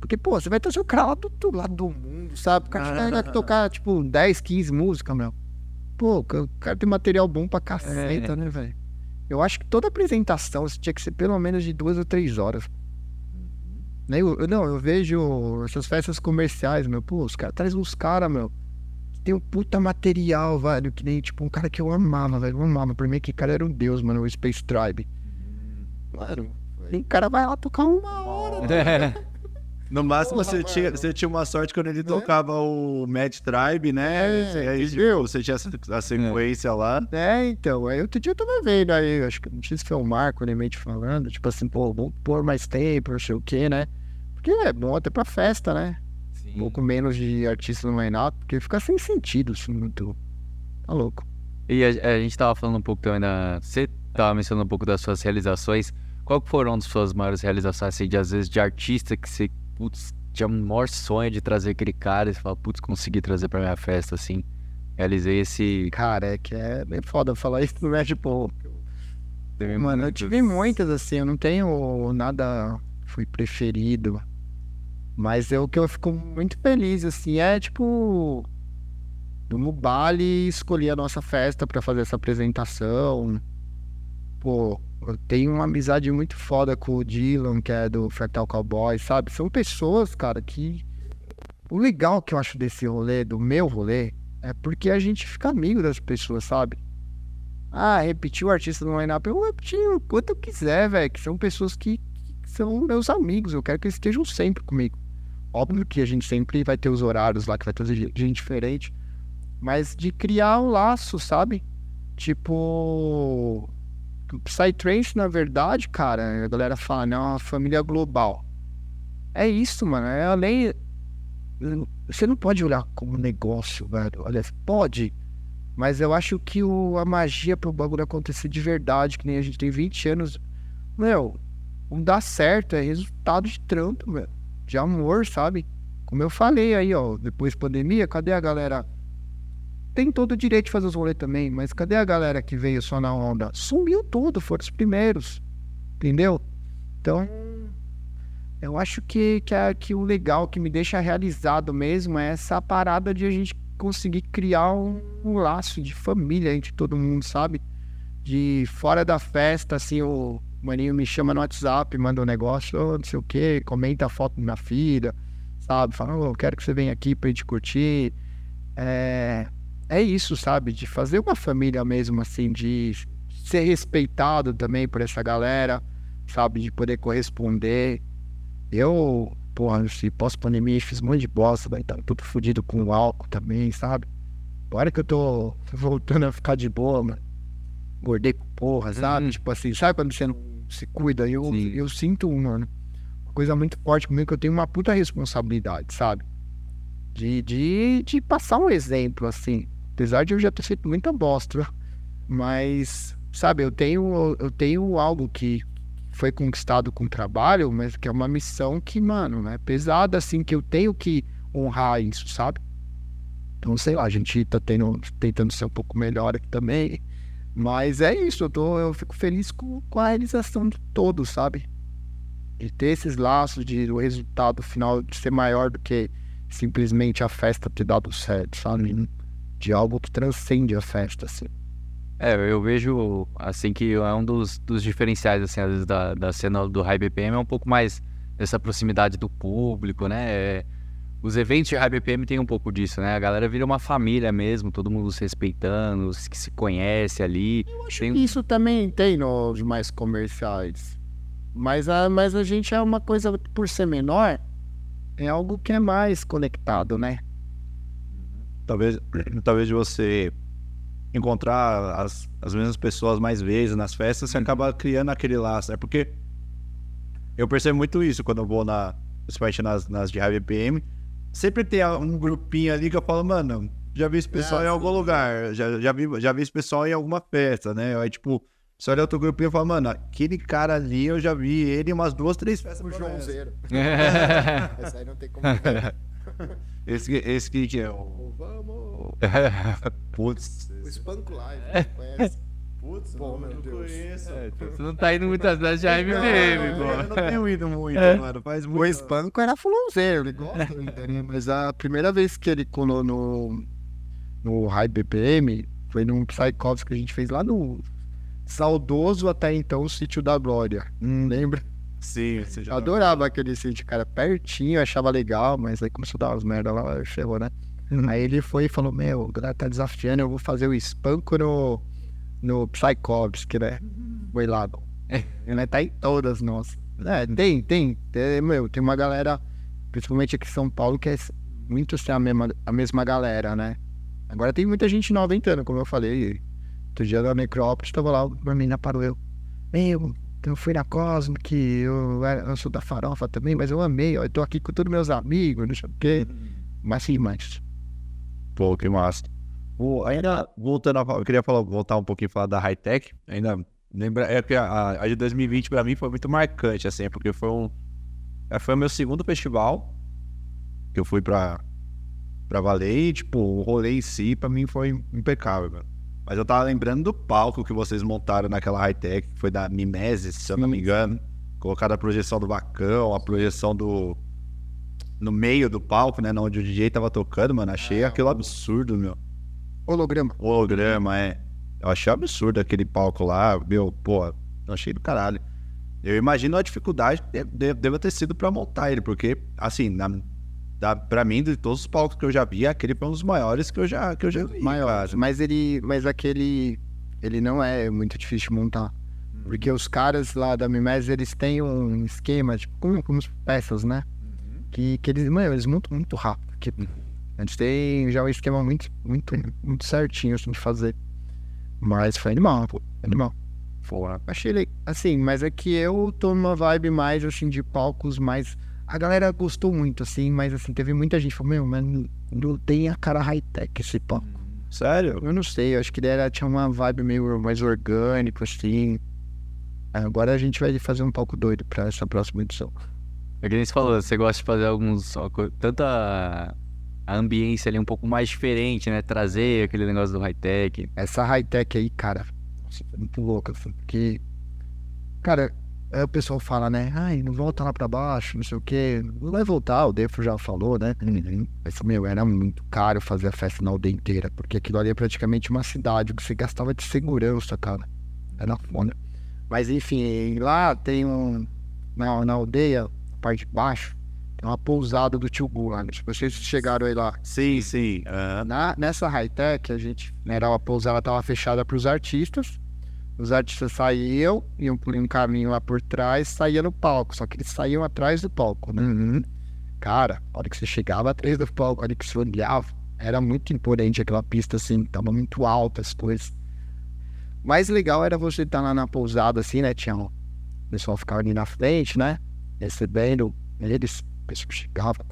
Porque, pô, você vai o cara lá do outro lado do mundo, sabe? O cara vai tocar, tipo, 10, 15 músicas, meu. Pô, o cara tem material bom pra caceta, né, velho? Eu acho que toda apresentação você tinha que ser pelo menos de duas ou três horas. Né, Eu, não, eu vejo essas festas comerciais, meu. Pô, os caras trazem uns caras, meu. que Tem um puta material, velho. Que nem, tipo, um cara que eu amava, velho. Eu amava. Pra mim, aquele cara era um deus, mano. O Space Tribe. Mano, o cara vai lá tocar uma hora. No máximo, Porra, você, tinha, você tinha uma sorte quando ele tocava o Mad Tribe, né? É, aí, tipo, você tinha essa- a sequência lá. É, então. Aí outro dia eu tava vendo aí. Acho que não sei se foi o Marco, ele meio falando. Tipo assim, pô, vamos pôr mais tempo, não sei o quê, né? Porque é bom até pra festa, né? Um Sim. pouco menos de artista no line-up, porque fica sem sentido, assim, muito. Tá louco. E a, a gente tava falando um pouco também da. Você tava mencionando um pouco das suas realizações. Qual que foram as suas maiores realizações, assim, de às vezes de artista que você, putz, tinha o maior sonho de trazer aquele cara e você fala, putz, consegui trazer pra minha festa, assim. Realizei esse. Cara, é que é bem foda falar isso, né? Tipo, teve mano, eu muitos- tive muitas, assim, eu não tenho nada que fui preferido. Mas eu, o que eu fico muito feliz, assim, é tipo. Do Mubali escolher a nossa festa pra fazer essa apresentação. Pô, eu tenho uma amizade muito foda com o Dylan, que é do Fractal Cowboy, sabe? São pessoas, cara, que o legal que eu acho desse rolê, do meu rolê, é porque a gente fica amigo das pessoas, sabe? Ah, repetir o artista no line-up, eu repetir o quanto eu quiser, velho. Que são pessoas que, que são meus amigos. Eu quero que eles estejam sempre comigo. Óbvio que a gente sempre vai ter os horários lá, que vai ter gente diferente. Mas de criar um laço, sabe? Tipo. Psytrance, na verdade, cara, a galera fala, não, é uma família global. É isso, mano. É além. Você não pode olhar como negócio, velho. Olha, pode. Mas eu acho que o, a magia pro bagulho acontecer de verdade, que nem a gente tem 20 anos. Meu, não dá certo, é resultado de trampo, meu. De amor, sabe? Como eu falei aí, ó, depois pandemia, cadê a galera tem todo o direito de fazer os rolês também, mas cadê a galera que veio só na onda? Sumiu tudo, foram os primeiros. Entendeu? Então, eu acho que, que, é, que o legal que me deixa realizado mesmo é essa parada de a gente conseguir criar um, um laço de família entre todo mundo, sabe? De fora da festa, assim, o maninho me chama no WhatsApp, manda um negócio, não sei o que, comenta a foto minha filha, sabe? Fala, oh, eu quero que você venha aqui pra gente curtir. É, é isso, sabe? De fazer uma família mesmo, assim, de ser respeitado também por essa galera, sabe? De poder corresponder. Eu, porra, se pós-pandemia fiz um monte de bosta, vai estar tá tudo fodido com o álcool também, sabe? Agora que eu tô voltando a ficar de boa, mano. Gordei com porra, sabe? Uhum. Tipo assim, sabe quando você não se cuida? Eu, eu sinto, mano, uma coisa muito forte comigo que eu tenho uma puta responsabilidade, sabe? De, de, de passar um exemplo, assim. Apesar de eu já ter feito muita bosta. Mas, sabe, eu tenho, eu tenho algo que foi conquistado com trabalho, mas que é uma missão que, mano, é pesada, assim, que eu tenho que honrar isso, sabe? Então, sei lá, a gente tá tendo, tentando ser um pouco melhor aqui também. Mas é isso, eu, tô, eu fico feliz com, com a realização de todos, sabe? De ter esses laços, de o resultado final de ser maior do que simplesmente a festa ter dado certo, sabe? De algo que transcende a festa, assim. É, eu vejo, assim, que é um dos, dos diferenciais, assim, às vezes, da, da cena do High BPM é um pouco mais essa proximidade do público, né? É, os eventos de High BPM tem um pouco disso, né? A galera vira uma família mesmo, todo mundo se respeitando, que se conhece ali. Eu acho tem... que isso também tem nos mais comerciais. Mas a, mas a gente é uma coisa, por ser menor, é algo que é mais conectado, né? Talvez, talvez você encontrar as, as mesmas pessoas mais vezes nas festas, você uhum. acaba criando aquele laço, né? Porque eu percebo muito isso quando eu vou na, principalmente nas, nas de Heavy PM, sempre tem um grupinho ali que eu falo, mano, já vi esse pessoal é, em algum lugar, já, já, vi, já vi esse pessoal em alguma festa, né? Aí, tipo, você olha outro grupinho e fala, mano, aquele cara ali eu já vi ele em umas duas, três festas. O João Zero. Esse aí não tem como. esse, esse que é o. Vamos! Putz. O Spank Live, conhece? Putz, Bom, meu não Deus. conheço. É, você não tá indo muitas vezes de AMBM, pô. Eu não tenho ido muito, é. mano. Faz muito. O Spanko era fulãozeiro, ele gosta ainda, né? Mas a primeira vez que ele colou no, no High BPM foi num Psychops que a gente fez lá no saudoso até então sítio da Glória. Hum, lembra? Sim, você já. Eu adorava aquele sítio, cara, pertinho, achava legal, mas aí começou a dar umas merda lá, ferrou, né? Uhum. Aí ele foi e falou: Meu, o galera tá desafiando, eu vou fazer o espanco no, no Psycovsk, né? Uhum. Foi lá. É. Ele tá em todas, nossa. É, tem, tem, tem. Meu, tem uma galera, principalmente aqui em São Paulo, que é muito assim, a mesma, a mesma galera, né? Agora tem muita gente nova entrando, como eu falei. Outro dia na Necrópolis, tava lá, a menina parou eu. Meu, eu fui na Cosmo, que eu, eu sou da farofa também, mas eu amei, ó, eu tô aqui com todos meus amigos, não sei o quê. Mas sim, mas. Pô, que massa. O, ainda voltando, a, eu queria falar, voltar um pouquinho falar da high-tech. Ainda lembra, é que a, a, de 2020 pra mim foi muito marcante, assim, porque foi um. É, foi o meu segundo festival que eu fui pra, pra valer e, tipo, o rolê em si pra mim foi impecável, mano. Mas eu tava lembrando do palco que vocês montaram naquela high-tech, que foi da Mimesis, se eu não me engano. Colocaram a projeção do Bacão, a projeção do. No meio do palco, né? Onde o DJ tava tocando, mano. Achei é, aquilo absurdo, meu. Holograma. Holograma, é. Eu achei absurdo aquele palco lá, meu, pô, eu achei do caralho. Eu imagino a dificuldade que deve ter sido para montar ele, porque, assim, na, da, pra mim, de todos os palcos que eu já vi, aquele foi um dos maiores que eu já, que eu já vi. maior. Mas ele. Mas aquele. Ele não é muito difícil de montar. Porque os caras lá da Mimes, eles têm um esquema, tipo, como, como as peças, né? Que, que eles, mano, eles montam muito rápido. Que, eles têm já um esquema muito, muito, muito certinho assim, de fazer. Mas foi animal, pô. Animal. Fora. Achei ele, assim, mas é que eu tô numa vibe mais, assim, de palcos mais. A galera gostou muito, assim, mas, assim, teve muita gente que falou, meu, mas não, tem a cara high-tech esse palco. Sério? Eu não sei, eu acho que era, tinha uma vibe meio mais orgânico, assim. Agora a gente vai fazer um palco doido pra essa próxima edição. É que nem você falou, você gosta de fazer alguns. Tanto a, ambiência ali um pouco mais diferente, né? Trazer aquele negócio do high-tech. Essa high-tech aí, cara, nossa, foi muito louca, assim, porque. Cara, aí o pessoal fala, né? Ai, não volta lá pra baixo, não sei o quê. Não vai voltar, o Defo já falou, né? Mas, meu, era muito caro fazer a festa na aldeia inteira, porque aquilo ali é praticamente uma cidade, o que você gastava de segurança, cara. Era foda. Mas, enfim, lá tem um. Na, na aldeia, parte de baixo, tem uma pousada do tio Gu lá. né? Se vocês chegaram aí lá, Sim, sim. aham. na, nessa high-tech, a gente, né, era a pousada estava fechada para os artistas. Os artistas saíam, iam por um caminho lá por trás, saía no palco. Só que eles saíam atrás do palco, né? Cara, a hora que você chegava atrás do palco, a hora que você olhava, era muito imponente aquela pista, assim, tava muito alta as coisas. Mais legal era você estar lá na pousada, assim, né? Tinha um o pessoal ficava ali na frente, né? Recebendo eles, o pessoal chegava,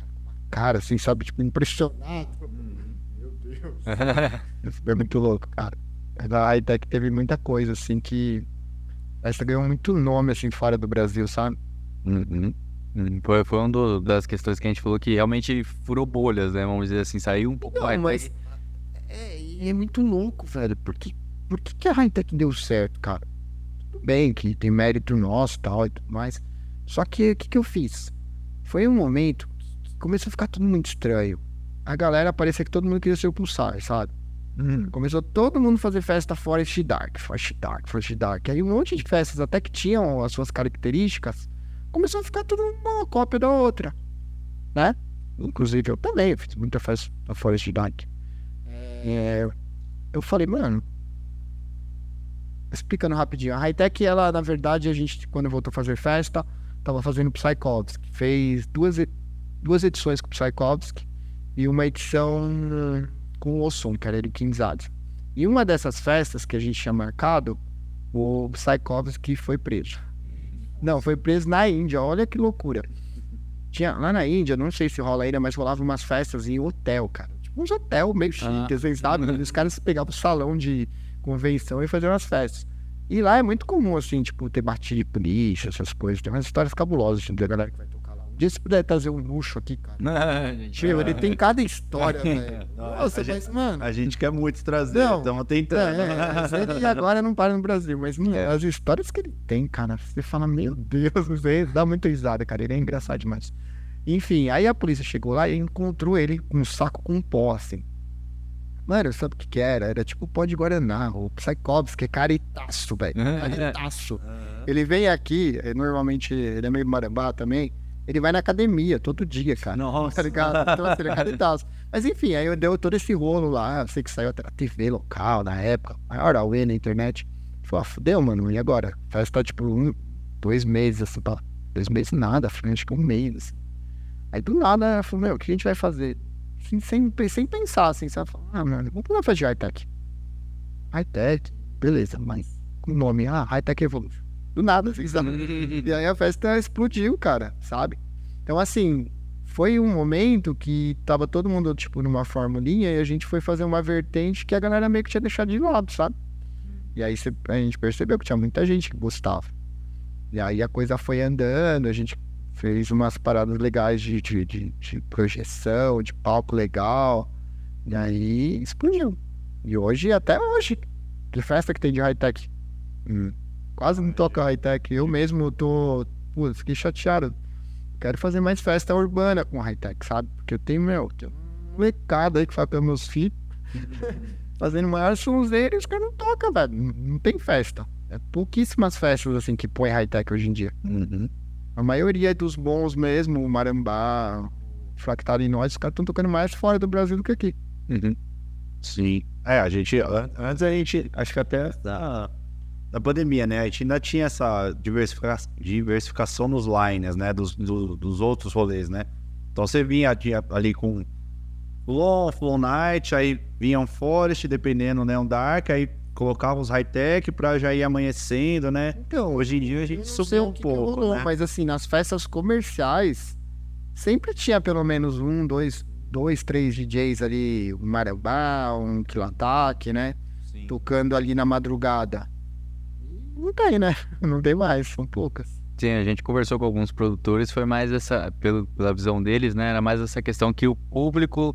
cara, assim, sabe, tipo, impressionado. Meu Deus. Foi muito louco, cara. A high-tech teve muita coisa, assim, que. Essa ganhou muito nome, assim, fora do Brasil, sabe? Hum, Foi, foi uma das questões que a gente falou que realmente furou bolhas, né? Vamos dizer assim, saiu um pouco Não, high-tech. mas. É, e é muito louco, velho. Por que, por que, que a high-tech deu certo, cara? Tudo bem que tem mérito nosso e tal e tudo mais. Só que o que, que eu fiz? Foi um momento que começou a ficar tudo muito estranho. A galera parecia que todo mundo queria ser o pulsar, sabe? Começou todo mundo a fazer festa Forest Dark, Forest Dark, Forest Dark. Aí um monte de festas, até que tinham as suas características, começou a ficar tudo uma cópia da outra, né? Inclusive eu também, fiz muita festa da Forest Dark. É, eu falei, mano, explicando rapidinho, a Hightech, ela, na verdade, a gente, quando voltou a fazer festa, tava fazendo Psychovsky, fez duas, duas edições com Psychovsky e uma edição hum, com o Ossum, que era ele Kinzadze. E uma dessas festas que a gente tinha marcado, o Psychovsky foi preso. Não, foi preso na Índia, olha que loucura. Tinha, lá na Índia, não sei se rola ainda, mas rolava umas festas em hotel, cara. Tipo uns hotel meio chique, assim, sabe? Os caras pegavam o salão de convenção e faziam as festas. E lá é muito comum, assim, tipo, ter batido de polícia, essas coisas. Tem umas histórias cabulosas, assim, da galera que vai dia se puder trazer um luxo aqui, cara. Meu, ele tem cada história, velho. Nossa, a gente- mas, mano. A gente quer muito trazer, Não. estamos É, tentando. é, mas ele agora não para no Brasil, mas mano, as histórias que ele tem, cara, você fala, meu Deus, você dá muita risada, cara, ele é engraçado demais. Enfim, aí a polícia chegou lá e encontrou ele com um saco com pó, assim. Mano, sabe o que que era? Era tipo pó de Guaraná, o Psychovsky, é caretaço, velho, caretaço. Ele vem aqui, eh, normalmente ele é meio marambá também, ele vai na academia todo dia, cara. Nossa. Tá ligado? Então, assim, ele é caretaço. Mas enfim, aí eu deu todo esse rolo lá, eu sei que saiu até na TV local na época, maior auê na internet. Falei, ah, fudeu, mano, e agora? Festa tá tipo um, dois meses, assim, pra, dois meses nada, acho que um mês, assim. Aí do nada, eu falei, meu, o que a gente vai fazer? Assim, sem, sem pensar, assim, sabe? Ah, mano, vamos fazer high-tech. High-tech, beleza, mas com o nome, ah, high-tech evolution. Do nada, assim, sabe? E aí a festa explodiu, cara, sabe? Então, assim, foi um momento que tava todo mundo, tipo, numa formulinha e a gente foi fazer uma vertente que a galera meio que tinha deixado de lado, sabe? E aí a gente percebeu que tinha muita gente que gostava. E aí a coisa foi andando, a gente fez umas paradas legais de, de, de, de projeção, de palco legal. E aí explodiu. E hoje, até hoje, que festa que tem de high-tech? Hum, quase não toca high-tech. Eu mesmo tô. Pô, fiquei chateado. Quero fazer mais festa urbana com high-tech, sabe? Porque eu tenho, meu, tenho um molecada aí que faz pelos meus filhos. fazendo maior sonzeira e os caras não tocam, velho. Não, tem festa. É pouquíssimas festas, assim, que põe high-tech hoje em dia. Uhum. A maioria dos bons mesmo, o Marambá, fractal em nós, os caras estão tocando mais fora do Brasil do que aqui. Sim. É, a gente. an- Antes a gente. Acho que até da, da pandemia, né? A gente ainda tinha essa diversifica, diversificação nos lines, né? Dos, do- dos outros rolês, né? Então você vinha ali com Flow, Flow Night, aí vinha um Forest, dependendo, né? Um Dark, aí colocava os high-tech pra já ir amanhecendo, né? Então, Hoje em dia a gente subiu um que que pouco, rolou, né? Mas assim, nas festas comerciais, sempre tinha pelo menos um, dois, dois três DJs ali, um Marabá, um Kilataque, né? Sim. Tocando ali na madrugada. Não tem, né? Não tem mais, são poucas. Sim, a gente conversou com alguns produtores, foi mais essa, pelo, pela visão deles, né? Era mais essa questão que o público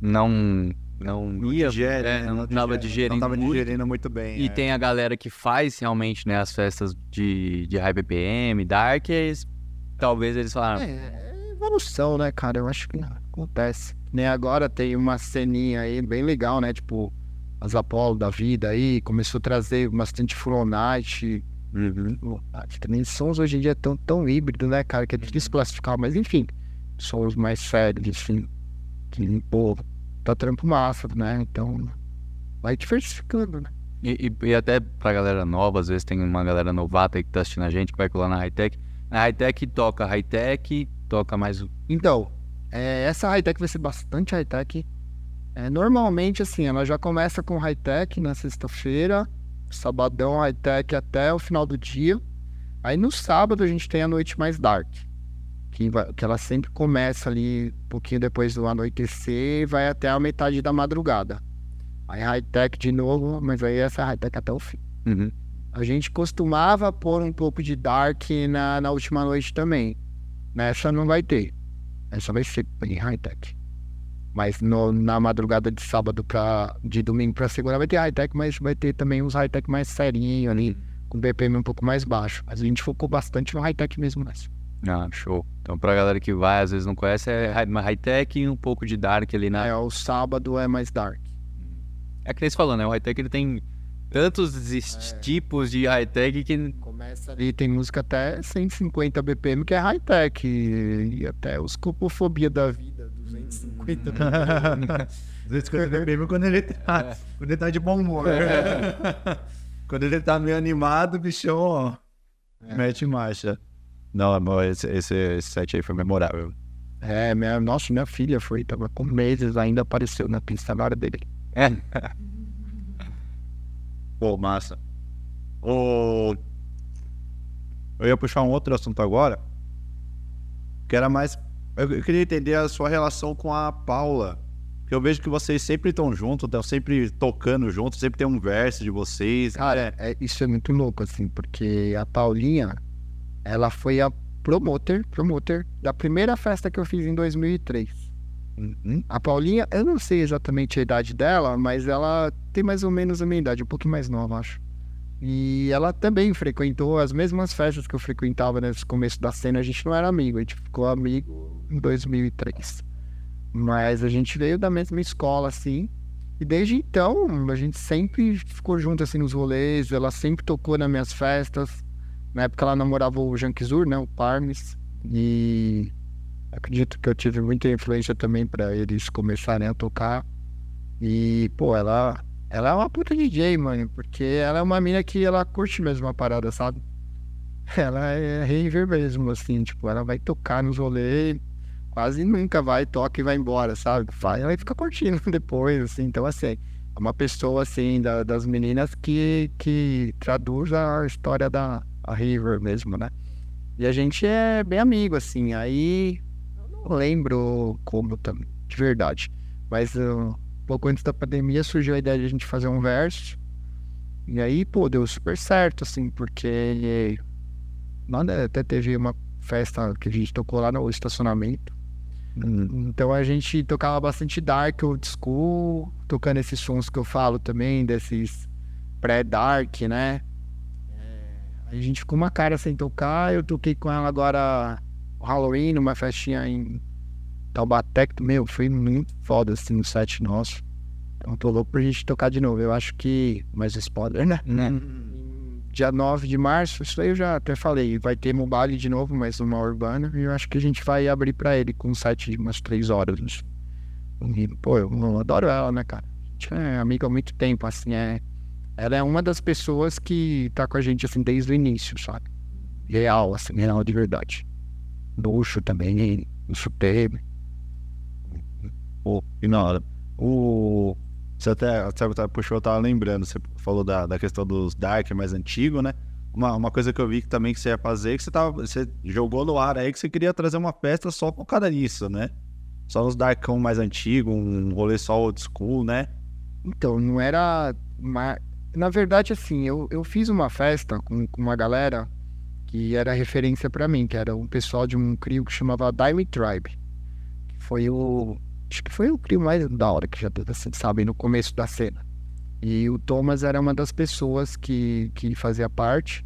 não não ia, digere, é, né? não tava digerindo Não tava muito. digerindo muito bem. E é. tem a galera que faz realmente, né, as festas de, de high BPM, dark, e eles- talvez eles falaram, É, é evolução, né, cara? Eu acho que acontece. Nem agora tem uma ceninha aí bem legal, né? Tipo, as Apollo da vida aí, começou a trazer bastante Night. Uhum. Nem sons hoje em dia tão, tão híbrido, né, cara? Que é difícil classificar, mas enfim, sons mais sérios, assim. Que, pô, tá trampo massa, né? Então, vai diversificando, né? E, e- e até pra galera nova, às vezes tem uma galera novata aí que tá assistindo a gente, que vai colar na high-tech. Na high-tech toca high-tech, toca mais. Então, é, essa high-tech vai ser bastante high-tech. É, normalmente, assim, ela já começa com high-tech na sexta-feira, sabadão high-tech até o final do dia. Aí no sábado a gente tem a noite mais dark, que, vai- que ela sempre começa ali um pouquinho depois do anoitecer e vai até a metade da madrugada. Aí high-tech de novo, mas aí essa é high-tech até o fim. Uhum. A gente costumava pôr um pouco de dark na, na última noite também. Nessa não vai ter. Essa vai ser em high-tech. Mas no- na madrugada de sábado pra, de domingo pra segunda vai ter high-tech, mas vai ter também uns high-tech mais serinho ali, com BPM um pouco mais baixo. Mas a gente focou bastante no high-tech mesmo nessa. Ah, show. Então pra galera que vai, às vezes não conhece, é high-tech e um pouco de dark ali na. É, o sábado é mais dark. É que nem você falou, né? O high-tech ele tem tantos es- tipos de high-tech que. Começa ali, tem música até 150 BPM, que é high-tech. E, e até os copofobia da vida, 250 BPM. 250 BPM quando ele tá, quando ele tá de bom humor. quando ele tá meio animado, o bichão, ó, mete marcha. Não, amor, esse, esse, esse set aí foi memorável. É, minha, nossa, minha filha foi, tava com meses, ainda apareceu na pista na hora dele. É. Pô, massa. O... Eu ia puxar um outro assunto agora, que era mais... Eu eu queria entender a sua relação com a Paula. Que eu vejo que vocês sempre estão juntos, estão sempre tocando juntos, sempre tem um verso de vocês. Cara, é, isso é muito louco, assim, porque a Paulinha, ela foi a promoter, promoter da primeira festa que eu fiz em 2003. Uhum. A Paulinha, eu não sei exatamente a idade dela, mas ela tem mais ou menos a minha idade, um pouquinho mais nova, acho. E ela também frequentou as mesmas festas que eu frequentava nesse começo da cena. A gente não era amigo, a gente ficou amigo em 2003. Mas a gente veio da mesma escola, assim. E desde então, a gente sempre ficou junto, assim, nos rolês. Ela sempre tocou nas minhas festas. Na época, ela namorava o Janquizur, né? O Parmes. E acredito que eu tive muita influência também para eles começarem a tocar. E, pô, ela, ela é uma puta DJ, mano, porque ela é uma mina que ela curte mesmo a parada, sabe? Ela é raver mesmo, assim, tipo, ela vai tocar nos rolês, quase nunca vai, toca e vai embora, sabe? Vai, ela fica curtindo depois, assim, então, assim, é uma pessoa, assim, da- das meninas que, que traduz a história da a raver mesmo, né? E a gente é bem amigo, assim, aí eu não lembro como também, de verdade. Mas uh, pouco antes da pandemia surgiu a ideia de a gente fazer um verso. E aí, pô, deu super certo, assim, porque nada, até teve uma festa que a gente tocou lá no estacionamento. Então a gente tocava bastante dark, old school, tocando esses sons que eu falo também, desses pré-dark, né? Aí a gente ficou uma cara sem tocar, eu toquei com ela agora Halloween, numa festinha em Taubaté, que, meu, foi muito foda, assim, no set nosso. Então tô louco pra gente tocar de novo. Eu acho que. Mais spoiler, né? Né? Em dia 9 de março, isso aí eu já até falei, vai ter mobile de novo, mas uma urbana, e eu acho que a gente vai abrir pra ele com um set de umas três horas. E, pô, eu, eu adoro ela, né, cara? A gente é amigo há muito tempo, assim, é... Ela é uma das pessoas que tá com a gente, assim, desde o início, sabe? Real, assim, real de verdade. Luxo também, luxo teve. Pô, e na hora. O. Você até, até puxou, eu tava lembrando, você falou da, da questão dos Dark mais antigo, né? Uma, uma coisa que eu vi que também que você ia fazer, que você, tava, você jogou no ar aí que você queria trazer uma festa só focada nisso, né? Só nos Darkão mais antigo, um rolê só old school, né? Então, não era. Uma... Na verdade, assim, eu, eu fiz uma festa com, com uma galera que era referência pra mim, que era um pessoal de um crio que chamava Diamond Tribe. Que foi o. Acho que foi o crio mais da hora que já vocês sabem, no começo da cena. E o Thomas era uma das pessoas que, que fazia parte.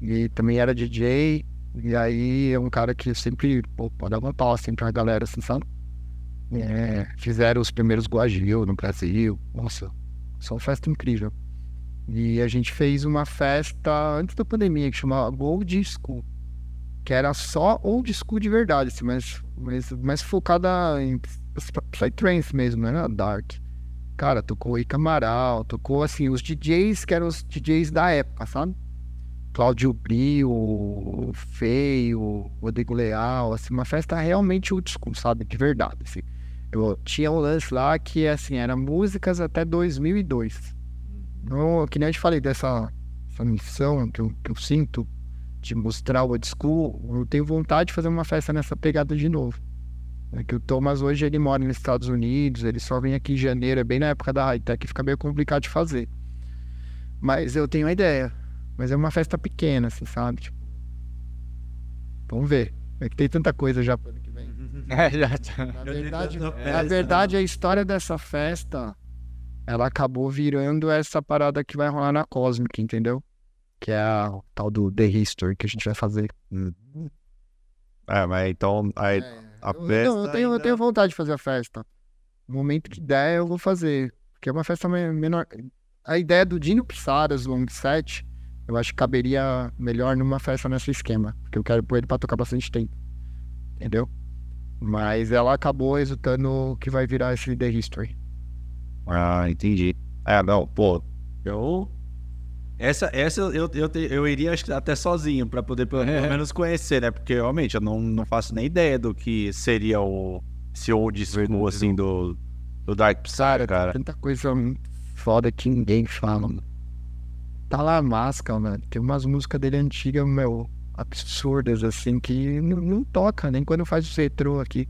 E também era DJ. E aí é um cara que sempre pô, pode dar uma pau assim pra galera, assim, sabe? É, fizeram os primeiros Guagil no Brasil. Nossa, só uma festa incrível. E a gente fez uma festa antes da pandemia que chamava Gold School. Que era só old school de verdade, assim, mas, mas, mas focada em Psytrance mesmo, não era dark. Cara, tocou Ica Amaral, tocou assim, os DJs que eram os DJs da época, sabe? Cláudio Brio, Feio, Rodrigo Leal, assim, uma festa realmente old school, sabe? De verdade, assim. Eu tinha um lance lá que, assim, era músicas até 2002. Então, que nem eu te falei dessa essa missão que eu, que eu sinto de mostrar o old school, eu tenho vontade de fazer uma festa nessa pegada de novo. É que o Thomas hoje ele mora nos Estados Unidos, ele só vem aqui em janeiro, é bem na época da high-tech, fica meio complicado de fazer. Mas eu tenho a ideia. Mas é uma festa pequena, assim, sabe? Tipo, vamos ver. É que tem tanta coisa já pro ano que vem. É, já tá. Na verdade, na verdade, a história dessa festa, ela acabou virando essa parada que vai rolar na Cosmic, entendeu? Que é a tal do The History que a gente vai fazer. É, mas então. Aí, a Eu- festa. não, eu tenho, eu ainda- tenho vontade de fazer a festa. No momento que der, eu vou fazer. Porque é uma festa me- menor. A ideia do Dino Pissaras, long set, eu acho que caberia melhor numa festa nesse esquema. Porque eu quero pôr ele pra tocar bastante tempo. Entendeu? Mas ela acabou resultando que vai virar esse The History. Ah, entendi. É, não, pô. Eu. Essa, essa eu, eu, eu iria acho que até sozinho pra poder pelo pelo menos conhecer, né? Porque realmente eu não, não faço nem ideia do que seria o esse old school assim do, do Dark Psy, Cara, tanta coisa foda que ninguém fala, mano. Tá lá a máscara, mano. Tem umas músicas dele antigas, meu, absurdas, assim, que não, não toca, nem quando faz o retrô aqui.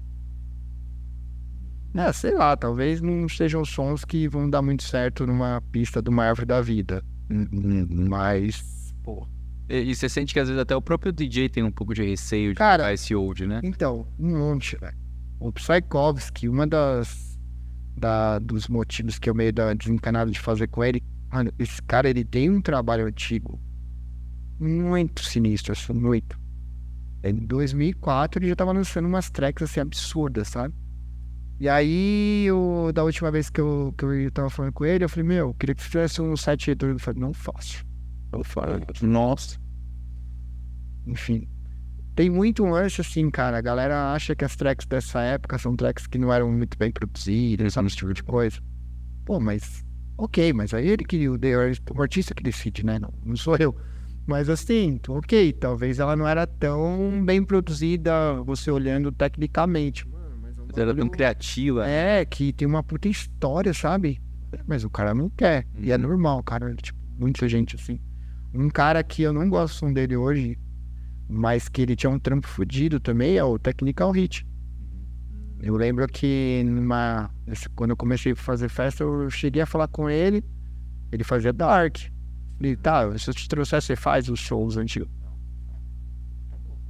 É, sei lá, talvez não sejam sons que vão dar muito certo numa pista de uma árvore da vida. Mas, pô. E, e você sente que às vezes até o próprio DJ tem um pouco de receio de Cara, esse old, né? Então, um monte, velho. O Psychovski, uma das da, dos motivos que eu meio da desencanado de fazer com ele, mano, esse cara ele tem um trabalho antigo muito sinistro, assim, muito. Em 2004 ele já tava lançando umas tracks assim absurdas, sabe? E aí, eu, da última vez que eu, que eu tava falando com ele, eu falei, meu, queria que fizesse um set retorno. Ele falou, não faço. Eu falei, nossa. Enfim, tem muito lance assim, cara. A galera acha que as tracks dessa época são tracks que não eram muito bem produzidas, sabe? Esse tipo de coisa. Pô, mas. Ok, mas aí ele que. O o artista que decide, né? Não, não sou eu. Mas assim, ok, talvez ela não era tão bem produzida, você olhando tecnicamente. Era tão criativa. é, que tem uma puta história, sabe? Mas o cara não quer. E é Uhum. normal, cara. Tipo, muita gente assim. Um cara que eu não gosto do som dele hoje, mas que ele tinha um trampo fudido também, é o Technical Hit. Eu lembro que numa, quando eu comecei a fazer festa, eu cheguei a falar com ele, ele fazia Dark. Falei, tá, se eu te trouxer, você faz os shows antigos.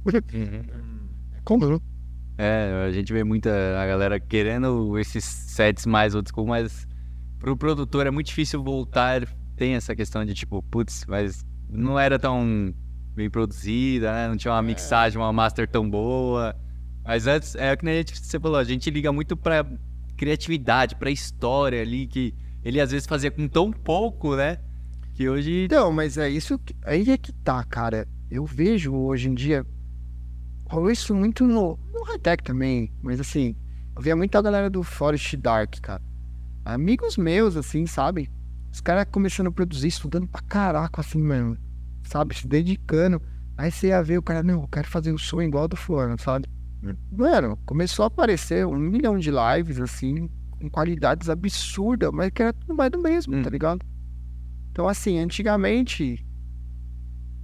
Como não? É, a gente vê muita a galera querendo esses sets mais old school, mas pro produtor é muito difícil voltar. Tem essa questão de tipo, putz, mas não era tão bem produzida, né? Não tinha uma mixagem, uma master tão boa. Mas antes, é o que a gente, você falou, a gente liga muito pra criatividade, pra história ali, que ele às vezes fazia com tão pouco, né? Que hoje. Então, mas é isso. que- Aí é que tá, cara. Eu vejo hoje em dia. Rolou isso muito no, no high-tech também. Mas assim, eu via muita galera do Forest Dark, cara. Amigos meus, assim, sabe? Os caras começando a produzir, estudando pra caraca, assim, mesmo. Sabe? Se dedicando. Aí você ia ver o cara, não, eu quero fazer o som igual do fulano, sabe? Mano, começou a aparecer um milhão de lives, assim, com qualidades absurdas, mas que era tudo mais do mesmo, Hum. tá ligado? Então, assim, antigamente,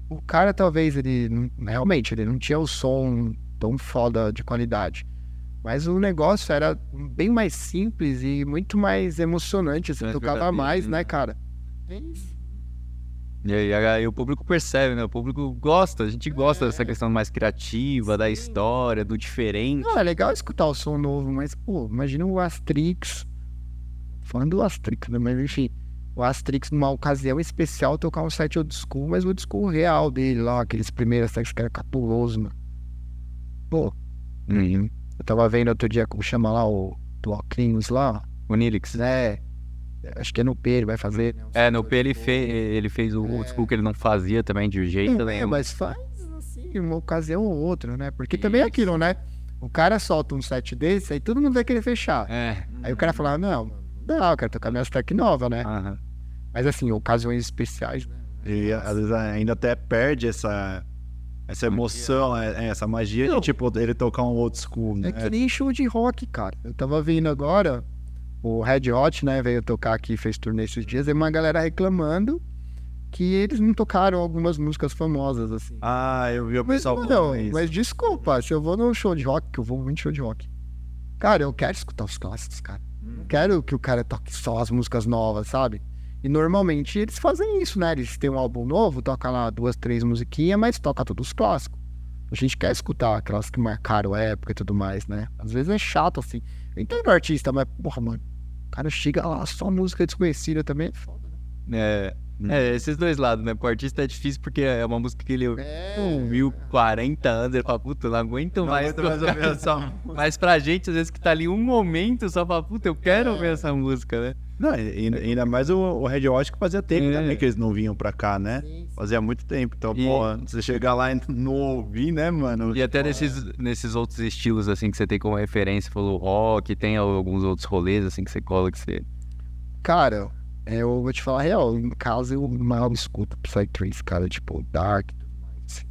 o cara talvez ele, realmente, ele não tinha o som tão foda de qualidade. Mas o negócio era bem mais simples e muito mais emocionante, você Mais tocava mais, né? né, cara? É isso. E aí, aí o público percebe, né? O público gosta, a gente gosta É. dessa questão mais criativa, da história, do diferente. Não, é legal escutar o som novo, mas, pô, imagina o Astrix. Falando do Astrix, né? Mas enfim, o Astrix, numa ocasião especial, tocar um set old school, mas o old school real dele lá, aqueles primeiros sets que era capuloso, mano. Pô, Uhum. eu tava vendo outro dia, como chama lá, o do Oclinhos lá, O Nilix. né? Acho que é no P, ele vai fazer. né, É, no P ele, fe, ele fez o old school que ele não fazia também de jeito É, nenhum. mas faz assim, uma ocasião ou outra, né? Porque também é aquilo, né? O cara solta um set desse, aí todo mundo vai querer fechar. É. Aí o cara fala, não, não, eu quero tocar minhas track nova, né? Aham. Mas assim, ocasiões especiais, né? E às vezes ainda até perde essa, essa emoção, é, é, essa magia de tipo ele tocar um old school, né? É que nem show de rock, cara. Eu tava vendo agora, o Red Hot, né, veio tocar aqui, fez turnê esses dias, e uma galera reclamando que eles não tocaram algumas músicas famosas, assim. Ah, eu vi o Mas, pessoal não, falando isso. mas desculpa, se eu vou num show de rock, que eu vou muito show de rock. Cara, eu quero escutar os clássicos, cara. Não quero que o cara toque só as músicas novas, sabe? E normalmente eles fazem isso, né? Eles têm um álbum novo, toca lá duas, três musiquinhas, mas toca todos os clássicos. A gente quer escutar aquelas que marcaram a época e tudo mais, né? Às vezes é chato, assim. Eu entendo o artista, mas, porra, mano, o cara chega lá, só música desconhecida também é foda, né? É, é, esses dois lados, né? Pro artista é difícil porque é uma música que ele É, ouviu 40 anos, ele fala, puta, eu não aguento mais. aguento mais essa música. Mas pra gente, às vezes, que tá ali um momento, só fala, puta, eu quero ouvir essa música, né? Não, ainda, ainda mais o, o Red Hot que fazia tempo É. também que eles não vinham pra cá, né? sim, sim. Fazia muito tempo. Então, E- pô, você chegar lá e não ouvir, né, mano? E até nesses, nesses outros estilos, assim, que você tem como referência, falou rock, tem alguns outros rolês, assim, que você cola, que você... Cara, é, eu vou te falar a real. Em casa eu mal escuto Psytrance, cara, tipo, Dark e tudo mais.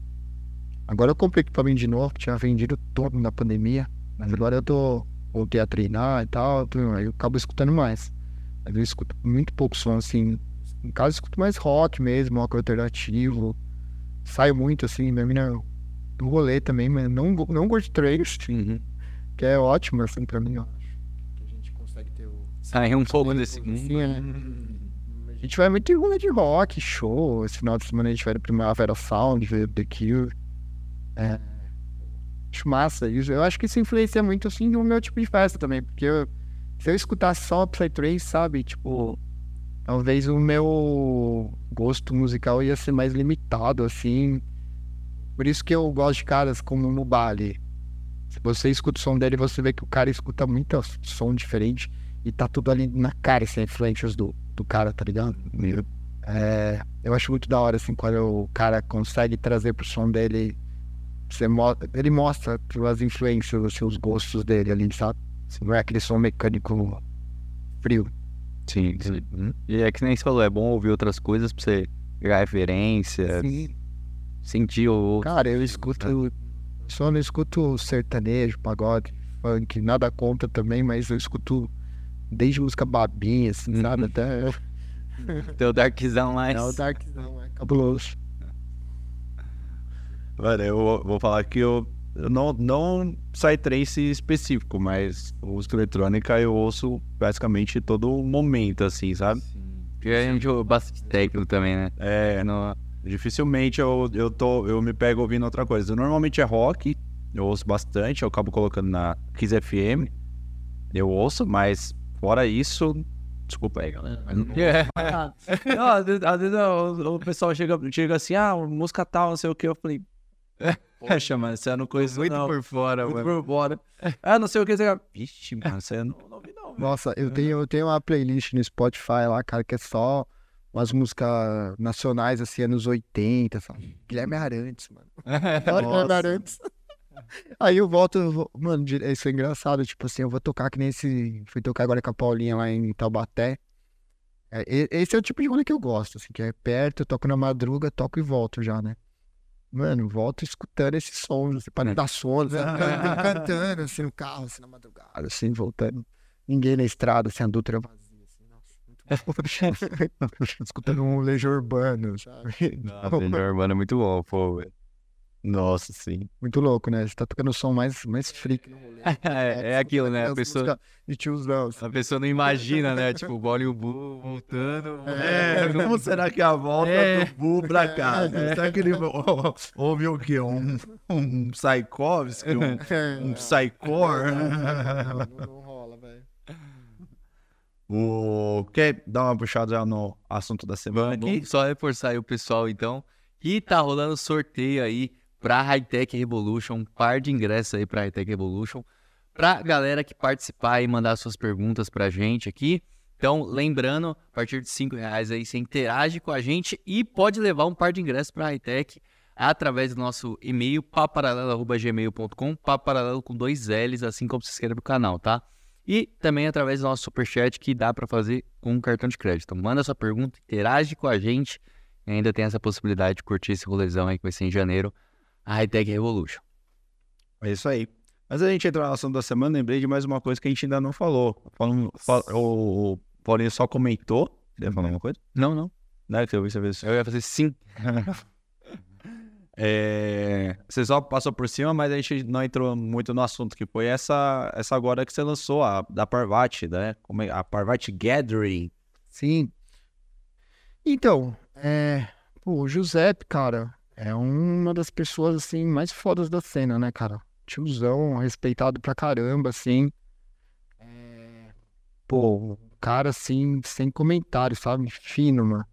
Agora eu comprei equipamento de novo, tinha vendido todo na pandemia. Mas agora eu tô. Voltei a treinar e tal, eu acabo escutando mais. Mas eu escuto muito pouco som, assim. Em casa eu escuto mais rock mesmo, rock alternativo. Saio muito, assim, minha mina do rolê também, mas não, não gosto de trance, que é ótimo, assim, pra mim, eu acho. Que a gente consegue ter o. Sair um pouco desse mundo. Sim, é. A gente vai muito em rolê de rock, show. Esse final de semana a gente vai no Primavera Sound, ver The Cure. É. Acho massa isso. Eu acho que isso influencia muito, assim, no meu tipo de festa também. Porque eu- se eu escutar só Psytrance, sabe? Tipo, talvez o meu gosto musical ia ser mais limitado, assim. Por isso que eu gosto de caras como o Mubali. Se você escuta o som dele, você vê que o cara escuta muito som diferente. E tá tudo ali na cara, esse influências do, do cara, tá ligado? É, eu acho muito da hora, assim, quando o cara consegue trazer pro som dele. Mo ele mostra as influências, assim, os gostos dele ali, sabe? Não é aquele som mecânico frio. Sim, sim. E é que nem você falou, é bom ouvir outras coisas pra você pegar referência, Sim. sentir o... Cara, eu escuto. Só não escuto sertanejo, pagode, funk, nada contra também, mas eu escuto desde música babinha, assim, Uhum. sabe? Até. teu darkzão mais... É o Darkzão, é cabuloso. Mano, eu vou- falar que eu não, não Psytrance específico, mas música eletrônica eu ouço basicamente todo momento, assim, sabe? Porque a gente ouve bastante técnico também, né? É, No... dificilmente eu, eu, tô, eu me pego ouvindo outra coisa. Normalmente é rock, eu ouço bastante, eu acabo colocando na Kiss FM, eu ouço, mas fora isso, desculpa aí, galera. Mas não, É. Não, às vezes, às vezes o, o pessoal chega, chega assim, ah, música tal, não sei o que. Eu falei, poxa, mano, você não conhece Muito não. por fora, Muito mano. por fora. Ah, não sei o que. Você... Vixe, mano, você não, não ouvi não. Nossa, eu tenho, eu tenho uma playlist no Spotify lá, cara, que é só umas músicas nacionais, assim, anos 80, sabe? Guilherme Arantes, mano. Guilherme Arantes. Aí eu volto, eu vou- mano, isso é engraçado, tipo assim, eu vou tocar que nem esse, fui tocar agora com a Paulinha lá em Taubaté. É, esse é o tipo de rolê que eu gosto, assim, que é perto, eu toco na madruga, toco e volto já, né? Mano, volto escutando esses sons, pra não dar sono, sabe? cantando, assim, no carro, assim, na madrugada, assim, voltando. Ninguém na estrada, assim, a Dutra vazia, assim, nossa, muito bom. Escutando um Legião Urbano, sabe? Nossa, Legião Urbana é muito bom, pô, velho. Nossa, sim. Muito louco, né? Você tá tocando o som mais, mais freak. É, é aquilo, né? A pessoa, De assim. a pessoa não imagina, né? Tipo, o Bolinho Bull voltando. É, como será que é a volta É. do Bull pra casa? Será que ele ou- ouve o quê? Um, um Tchaikovsky? Um, um Psycore? Não, não, rola, velho. O... Quer dar uma puxada já no assunto da semana aqui? Vamos só reforçar aí o pessoal, então. E tá rolando sorteio aí pra Hightech Revolution, um par de ingressos aí pra Hightech Revolution. Pra galera que participar e mandar suas perguntas pra gente aqui. Então, lembrando, a partir de 5 reais aí você interage com a gente e pode levar um par de ingressos pra Hightech através do nosso e-mail paparalelo.gmail.com, paparalelo com dois L's, assim como se inscreve no canal, tá? E também através do nosso superchat que dá pra fazer com um cartão de crédito. Então, manda sua pergunta, interage com a gente e ainda tem essa possibilidade de curtir esse rolezão aí que vai ser em janeiro, a Hightech Revolution. É isso aí. Mas a gente entrou no assunto da semana, lembrei de mais uma coisa que a gente ainda não falou. Falando, fal- o, o Paulinho só comentou. Você ia falar alguma coisa? Não, não. Não, que eu vi você ver Eu ia fazer sim. É, você só passou por cima, mas a gente não entrou muito no assunto, que foi essa, essa agora que você lançou, a da Parvati, né? Como é- a Parvati Gathering. Sim. Então, é... Pô, o Giuseppe, cara, é uma das pessoas, assim, mais fodas da cena, né, cara? Tiozão, respeitado pra caramba, assim. É... Pô, cara, assim, sem comentário, sabe? Fino, mano.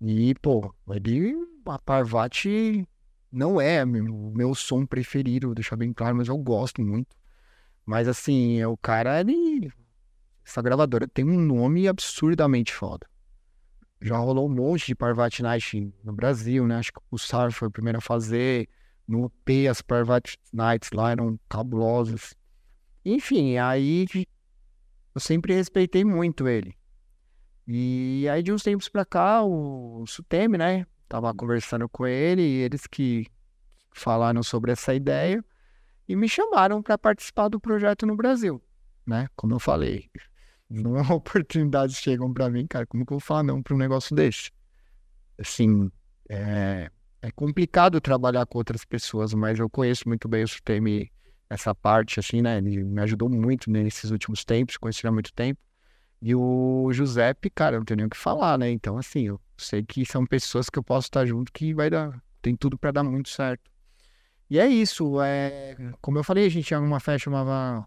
E, pô, ele... A Parvati não é meu- o meu som preferido, vou deixar bem claro, mas eu gosto muito. Mas, assim, é o cara, ele... Essa gravadora tem um nome absurdamente foda. Já rolou um monte de Parvati Night no Brasil, né? Acho que o Sar foi o primeiro a fazer. No UP, as Parvati Nights lá eram cabulosas. Enfim, aí eu sempre respeitei muito ele. E aí de uns tempos pra cá, o Sutemi, né? Tava conversando com ele e eles que falaram sobre essa ideia e me chamaram para participar do projeto no Brasil, né? Como eu falei, não oportunidades chegam para mim, cara. Como que eu vou falar não para um negócio desse? Assim, é, é complicado trabalhar com outras pessoas, mas eu conheço muito bem o Sutemi, essa parte, assim, né? Ele me ajudou muito nesses últimos tempos, conheci há muito tempo. E o Giuseppe, cara, não tenho nem o que falar, né? Então, assim, eu sei que são pessoas que eu posso estar junto que vai dar, tem tudo para dar muito certo. E é isso, é, como eu falei, a gente tinha uma festa chamava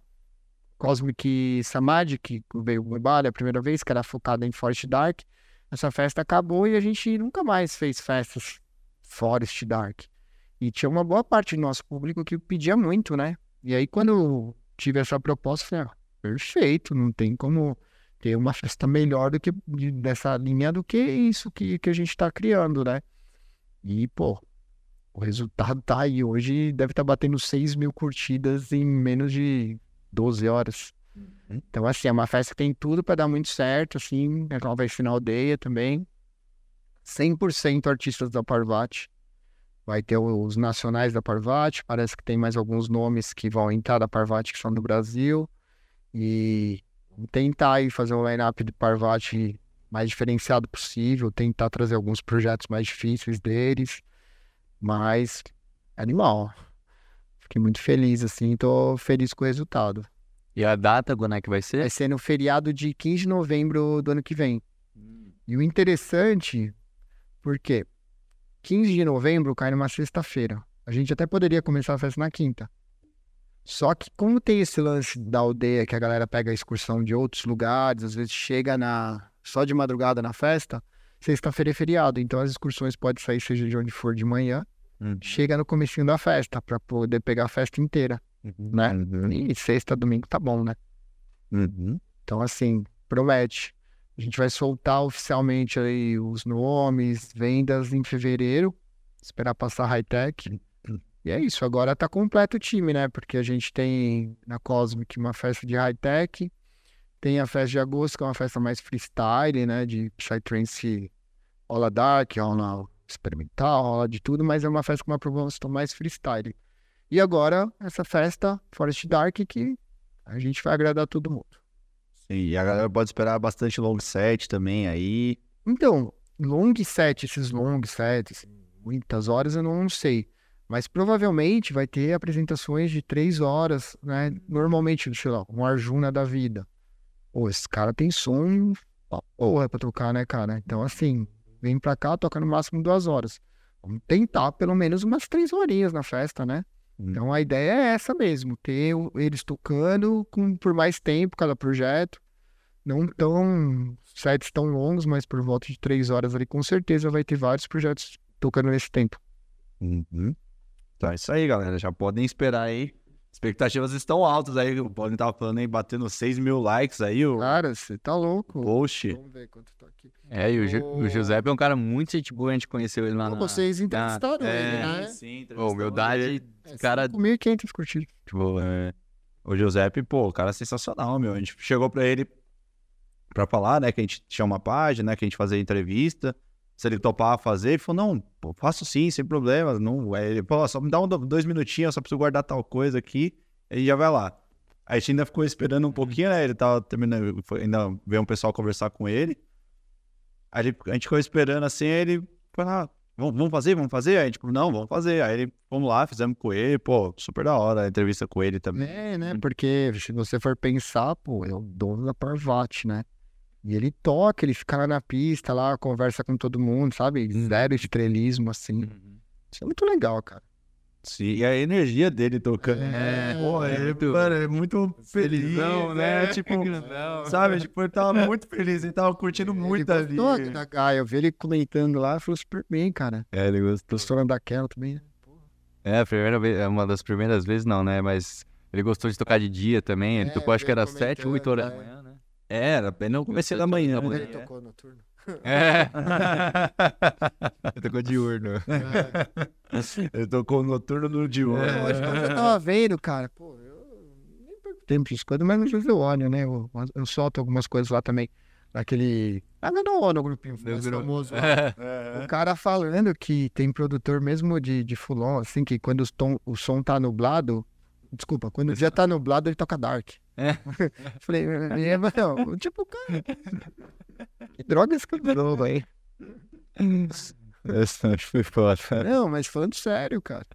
Cosmic Samadhi, que veio o Bali a primeira vez, que era focada em Forest Dark. Essa festa acabou e a gente nunca mais fez festas Forest Dark. E tinha uma boa parte do nosso público que pedia muito, né? E aí, quando eu tive essa proposta, falei, ah, perfeito, não tem como ter uma festa melhor do que de- dessa linha do que isso que, que a gente tá criando, né? E, pô, o resultado tá aí. Hoje deve estar batendo 6 mil curtidas em menos de 12 horas. Então, assim, é uma festa que tem tudo para dar muito certo, assim. Ela vai ser na aldeia também. 100% artistas da Parvati. Vai ter os nacionais da Parvati. Parece que tem mais alguns nomes que vão entrar da Parvati que são do Brasil. E tentar aí fazer um line-up de Parvati mais diferenciado possível. Tentar trazer alguns projetos mais difíceis deles. Mas, animal. Fiquei muito feliz, assim. Tô feliz com o resultado. E a data, quando é que vai ser? Vai ser no feriado de 15 de novembro do ano que vem. E o interessante, porque 15 de novembro cai numa sexta-feira. A gente até poderia começar a festa na quinta. Só que como tem esse lance da aldeia que a galera pega a excursão de outros lugares, às vezes chega na só de madrugada na festa, sexta-feira é feriado, então as excursões podem sair seja de onde for de manhã, Uhum. chega no comecinho da festa para poder pegar a festa inteira, né? Uhum. E sexta, domingo tá bom, né? Uhum. Então, assim, promete. A gente vai soltar oficialmente aí os nomes, vendas em fevereiro. Esperar passar high-tech. E é isso, agora tá completo o time, né? Porque a gente tem na Cosmic uma festa de high-tech, tem a festa de agosto, que é uma festa mais freestyle, né? De Psytrance rola dark, rola experimental, rola de tudo, mas é uma festa com uma proposta mais freestyle. E agora, essa festa Forest Dark que a gente vai agradar todo mundo. Sim, e a galera pode esperar bastante long set também aí. Então, long set, esses long sets, muitas horas eu não sei. Mas provavelmente vai ter apresentações de três horas, né? Normalmente, sei lá, um Arjuna da vida. Pô, esse cara tem som porra pra tocar, né, cara? Então, assim, vem pra cá, toca no máximo duas horas. Vamos tentar pelo menos umas três horinhas na festa, né? Hum. Então a ideia é essa mesmo, ter eles tocando com, por mais tempo cada projeto. Não tão sets tão longos, mas por volta de três horas ali, com certeza vai ter vários projetos tocando nesse tempo. Uhum. Então é isso aí, galera. Já podem esperar aí. Expectativas estão altas aí. O Paulinho tava falando aí, batendo 6 mil likes aí, o Cara, você tá louco. post. Vamos ver quanto tá aqui. É, e o, Ju- o. Giuseppe é um cara muito gente boa, a gente conheceu ele lá Pô, na... Vocês entrevistaram é, ele, né? Sim, Ô, humildade, É, cara... 5.500 curtidas. Tipo, é... O Giuseppe, pô, o cara é sensacional, meu. A gente chegou pra ele pra falar, né, que a gente tinha uma página, né, que a gente fazia entrevista. Se ele topava fazer, ele falou, não, pô, faço sim, sem problema. Não, aí ele, pô, só me dá um, dois minutinhos, eu só preciso guardar tal coisa aqui. Aí já vai lá. Aí a gente ainda ficou esperando um pouquinho, né? Ele tava terminando, foi- ainda veio um pessoal conversar com ele. Aí a gente ficou esperando assim, ele foi lá, vamos, vamos fazer, vamos fazer? Aí a gente falou, não, vamos fazer. Aí ele, fomos lá, fizemos com ele, pô, super da hora a entrevista com ele também. É, né? Porque se você for pensar, pô, é o dono da Parvat, né? E ele toca, ele fica lá na pista, lá, conversa com todo mundo, sabe? Zero estrelismo, assim. Isso é muito legal, cara. Sim, e a energia dele tocando. É, pô, ele, muito mano, é muito felizão, feliz, né? Tipo, Grandão. sabe? Tipo, ele tava muito feliz, ele tava curtindo muito ele ali. gostou da Gaia, eu vi ele comentando lá, falou super bem, cara. É, ele gostou. Gostou daquela também, né? É, a primeira vez, é uma das primeiras vezes não, né? Mas ele gostou de tocar de dia também. Ele É, tocou, acho que era veio 7, 8 horas da comentando, manhã, né? Era, no começo da manhã. Ele né? Ele tocou noturno. É. ele tocou diurno. Ele tocou no noturno no diurno. Hoje eu tava vendo, cara, pô, eu nem perco tempo essas coisas, mas eu olho, né? Eu, eu solto algumas coisas lá também, naquele... Ah, não, não, no grupinho No mais famoso. É. O cara falando que tem produtor mesmo de, de fulon, assim, que quando os tom- o som tá nublado, desculpa, quando o dia tá nublado, ele toca dark. É. Falei, é, mas não, tipo, cara, que droga esse cabelo aí? Essa foi foda. Não, mas falando sério, cara.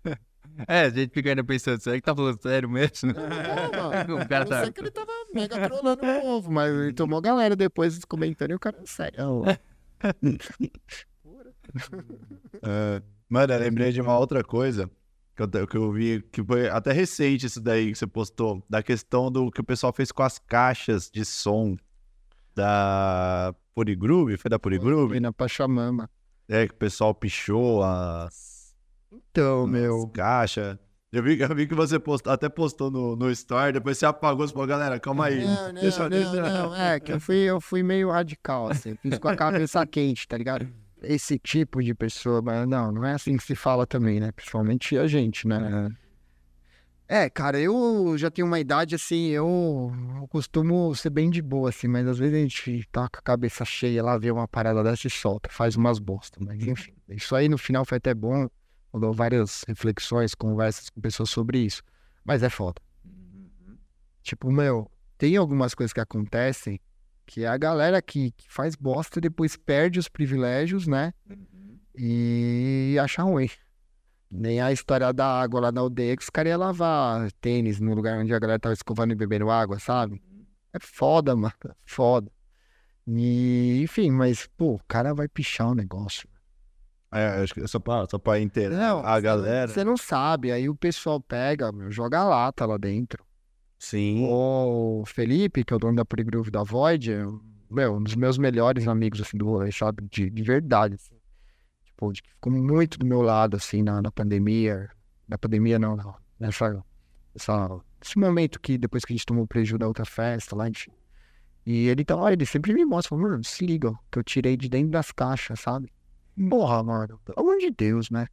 É, a gente fica ainda pensando, será que tá falando sério mesmo? Não, o cara eu tá. sei que ele tava mega trolando o povo, mas ele tomou galera depois comentando e o cara, sério. É, mano, eu lembrei de uma outra coisa que eu, que eu vi, que foi até recente isso daí que você postou, da questão do que o pessoal fez com as caixas de som da Purigroove, foi da Purigroove? Foi na Pachamama. É, que o pessoal pichou as, Então, as meu, caixas. Eu vi, eu vi que você postou, até postou no, no Story, depois você apagou, você falou, galera, calma aí. Não, não, Deixa não, deixa- não, é que eu fui, eu fui meio radical, assim, fiz com a cabeça quente, tá ligado? Esse tipo de pessoa, mas não, não é assim que se fala também, né? Principalmente a gente, né? É, cara, eu já tenho uma idade assim, eu, eu costumo ser bem de boa, assim, mas às vezes a gente tá com a cabeça cheia lá, vê uma parada dessa e solta, faz umas bosta, mas enfim. Isso aí no final foi até bom, rolou várias reflexões, conversas com pessoas sobre isso, mas é foda. Tipo, meu, tem algumas coisas que acontecem que é a galera que, que faz bosta e depois perde os privilégios, né? E acha ruim. Nem a história da água lá na aldeia que os caras iam lavar tênis no lugar onde a galera tava escovando e bebendo água, sabe? É foda, mano. é Foda. E, enfim, mas, pô, o cara vai pichar o negócio. É, acho que é só pra, só pra inteirar Não, a galera. Você não sabe, aí o pessoal pega, meu, joga a lata lá dentro. Sim. O Felipe, que é o dono da Pregroove da Void, é, meu, um dos meus melhores amigos, assim, do rolê, sabe? De, de verdade, assim. Tipo, de ficou muito do meu lado, assim, na, na pandemia. Na pandemia, não, não. Nessa, essa, esse momento que, depois que a gente tomou o prejuízo da outra festa lá, enfim. E ele tá lá, ele sempre me mostra, mano, se liga, que eu tirei de dentro das caixas, sabe? Porra, mano, pelo amor de Deus, né?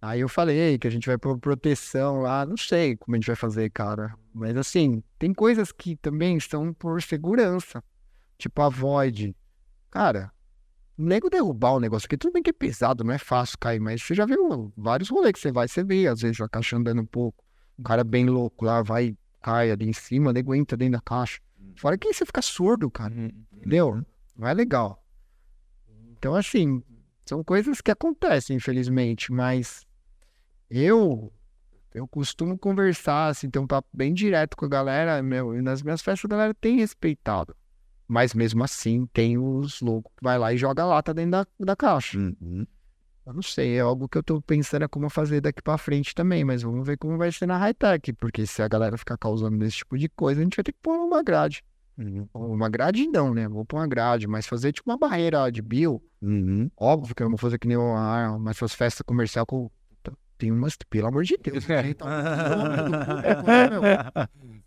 Aí eu falei que a gente vai por proteção lá, não sei como a gente vai fazer, cara. Mas assim, tem coisas que também estão por segurança. Tipo a Void. Cara, o nego derrubar o negócio aqui, tudo bem que é pesado, não é fácil cair, mas você já viu vários rolês que você vai, você vê, às vezes a caixa andando um pouco. Um cara bem louco lá, vai, cai ali em cima, o nego entra dentro da caixa. Fora que você fica surdo, cara. Entendeu? Não é legal. Então, assim, são coisas que acontecem, infelizmente, mas eu eu costumo conversar, assim, ter um papo bem direto com a galera, meu, e nas minhas festas a galera tem respeitado. Mas mesmo assim, tem os loucos que vai lá e joga lata dentro da, da caixa. Uhum. Eu não sei, é algo que eu tô pensando é como fazer daqui pra frente também, mas vamos ver como vai ser na high-tech, porque se a galera ficar causando esse tipo de coisa, a gente vai ter que pôr uma grade. Uhum. Uma grade não, né? Vou pôr uma grade, mas fazer tipo uma barreira de bio, Uhum. óbvio que eu não vou fazer que nem uma, mas suas festas comercial com. Tem umas, que, pelo amor de Deus. né? Então,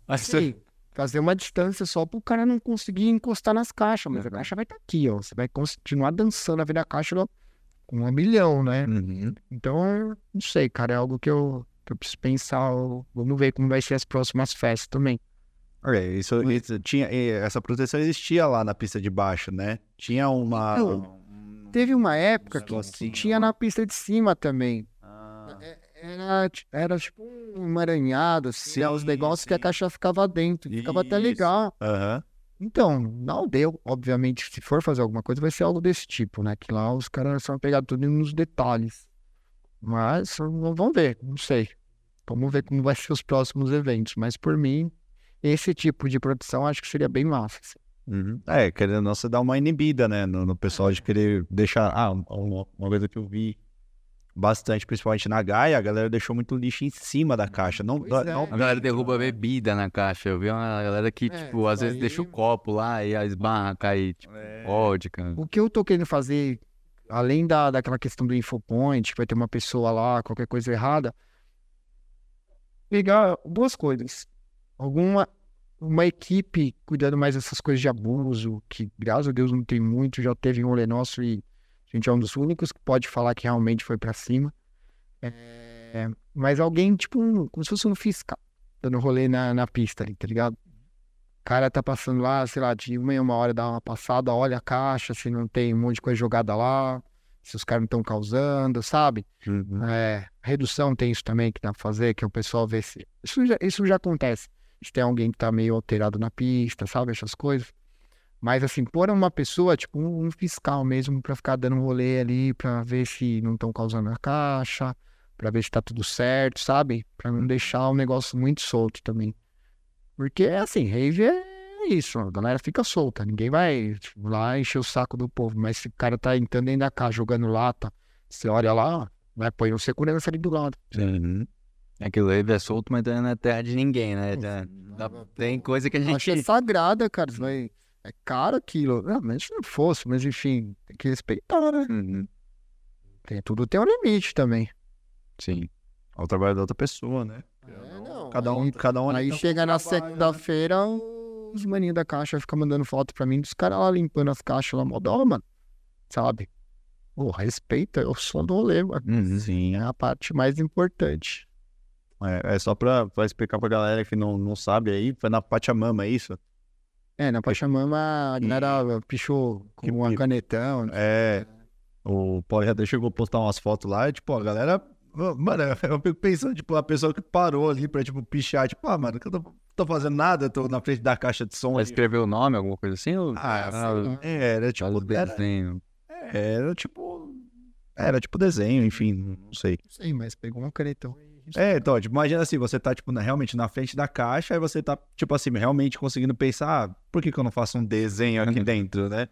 Assim, fazer uma distância só pro cara não conseguir encostar nas caixas, mas a caixa vai estar aqui, ó. Você vai continuar dançando a ver a caixa com um milhão, né? Uhum. Então, não sei, cara, é algo que eu, que eu preciso pensar. Vamos ver como vai ser as próximas festas também. Ok, isso, isso tinha, essa proteção existia lá na pista de baixo, né? Tinha uma. Então, Teve uma época que, que tinha lá. na pista de cima também. Era, ti- era tipo um emaranhado, assim, né, os Sim, negócios que a sim. caixa ficava dentro. Ficava até legal. Aham. Então, não deu. Obviamente, se for fazer alguma coisa, vai ser algo desse tipo, né? Que lá os caras são pegar tudo nos detalhes. Mas vamos ver, não sei. Vamos ver como vai ser os próximos eventos. Mas por mim, esse tipo de produção acho que seria bem massa. assim. Uhum. É, querendo ou não, você dá uma inibida, né? No, no pessoal de querer deixar. Ah, uma, uma coisa que eu vi bastante, principalmente na Gaia, a galera deixou muito lixo em cima da caixa. Não, é. não- A galera derruba bebida na caixa. Eu vi uma galera que, É, tipo, às vezes deixa o copo lá e a esbarra, cai, tipo, É. vodka. O que eu tô querendo fazer, além da, daquela questão do infopoint, que vai ter uma pessoa lá, qualquer coisa errada, pegar duas coisas. Alguma uma equipe cuidando mais dessas coisas de abuso, que graças a Deus não tem muito, já teve um rolê nosso e a gente é um dos únicos que pode falar que realmente foi pra cima. É, mas alguém, tipo, um- como se fosse um fiscal, dando rolê na, na pista ali, tá ligado? O cara tá passando lá, sei lá, de uma em uma hora dá uma passada, olha a caixa, se não tem um monte de coisa jogada lá, se os caras não estão causando, sabe? Uhum. É, redução tem isso também que dá pra fazer, que o pessoal vê se. Isso já, isso já acontece. Se tem alguém que tá meio alterado na pista, sabe? Essas coisas. Mas assim, pôr uma pessoa, tipo um, um fiscal mesmo, pra ficar dando um rolê ali, pra ver se não estão causando a caixa, pra ver se tá tudo certo, sabe? Pra não deixar o negócio muito solto também. Porque assim, rave é isso, a galera fica solta, ninguém vai tipo, lá encher o saco do povo, mas se o cara tá entrando dentro da casa jogando lata, você olha lá, vai pôr um segurança ali do lado. Uhum. Aquilo aí é solto, mas não é terra de ninguém, né? Tem coisa que a Eu Acho é gente. sagrada, cara. Vai... É caro aquilo. Ah, mas se não fosse, mas enfim, tem que respeitar, né? Uhum. Tem, tudo tem um limite também. Sim. Ao trabalho da outra pessoa, né? É, não. Cada um, Aí, cada um aí tá chega na né? segunda-feira, os maninhos da caixa ficam mandando foto pra mim dos caras lá limpando as caixas lá, mó dó, mano. Sabe? Pô, respeita, é o som do rolê, mano. Uhum. Sim, é a parte mais importante. É, é só pra, pra explicar pra galera que não, não sabe aí, foi na Pachamama, é isso? É, na Pachamama, a galera pichou com Que uma canetão. É. O Paulo até chegou a postar umas fotos lá e, tipo, a galera. Mano, eu fico pensando, tipo, a pessoa que parou ali pra, tipo, pichar, tipo, ah, mano, que eu tô, tô fazendo nada, tô na frente da caixa de som. Escrever o nome, alguma coisa assim? Ou... Ah. É, era o tipo. Era, desenho. era tipo. Era tipo desenho, enfim, não sei. Não sei, mas pegou um canetão. É, então, tipo, imagina assim, você tá, tipo, na- realmente na frente da caixa, aí você tá, tipo assim, realmente conseguindo pensar, ah, por que que eu não faço um desenho aqui dentro, né?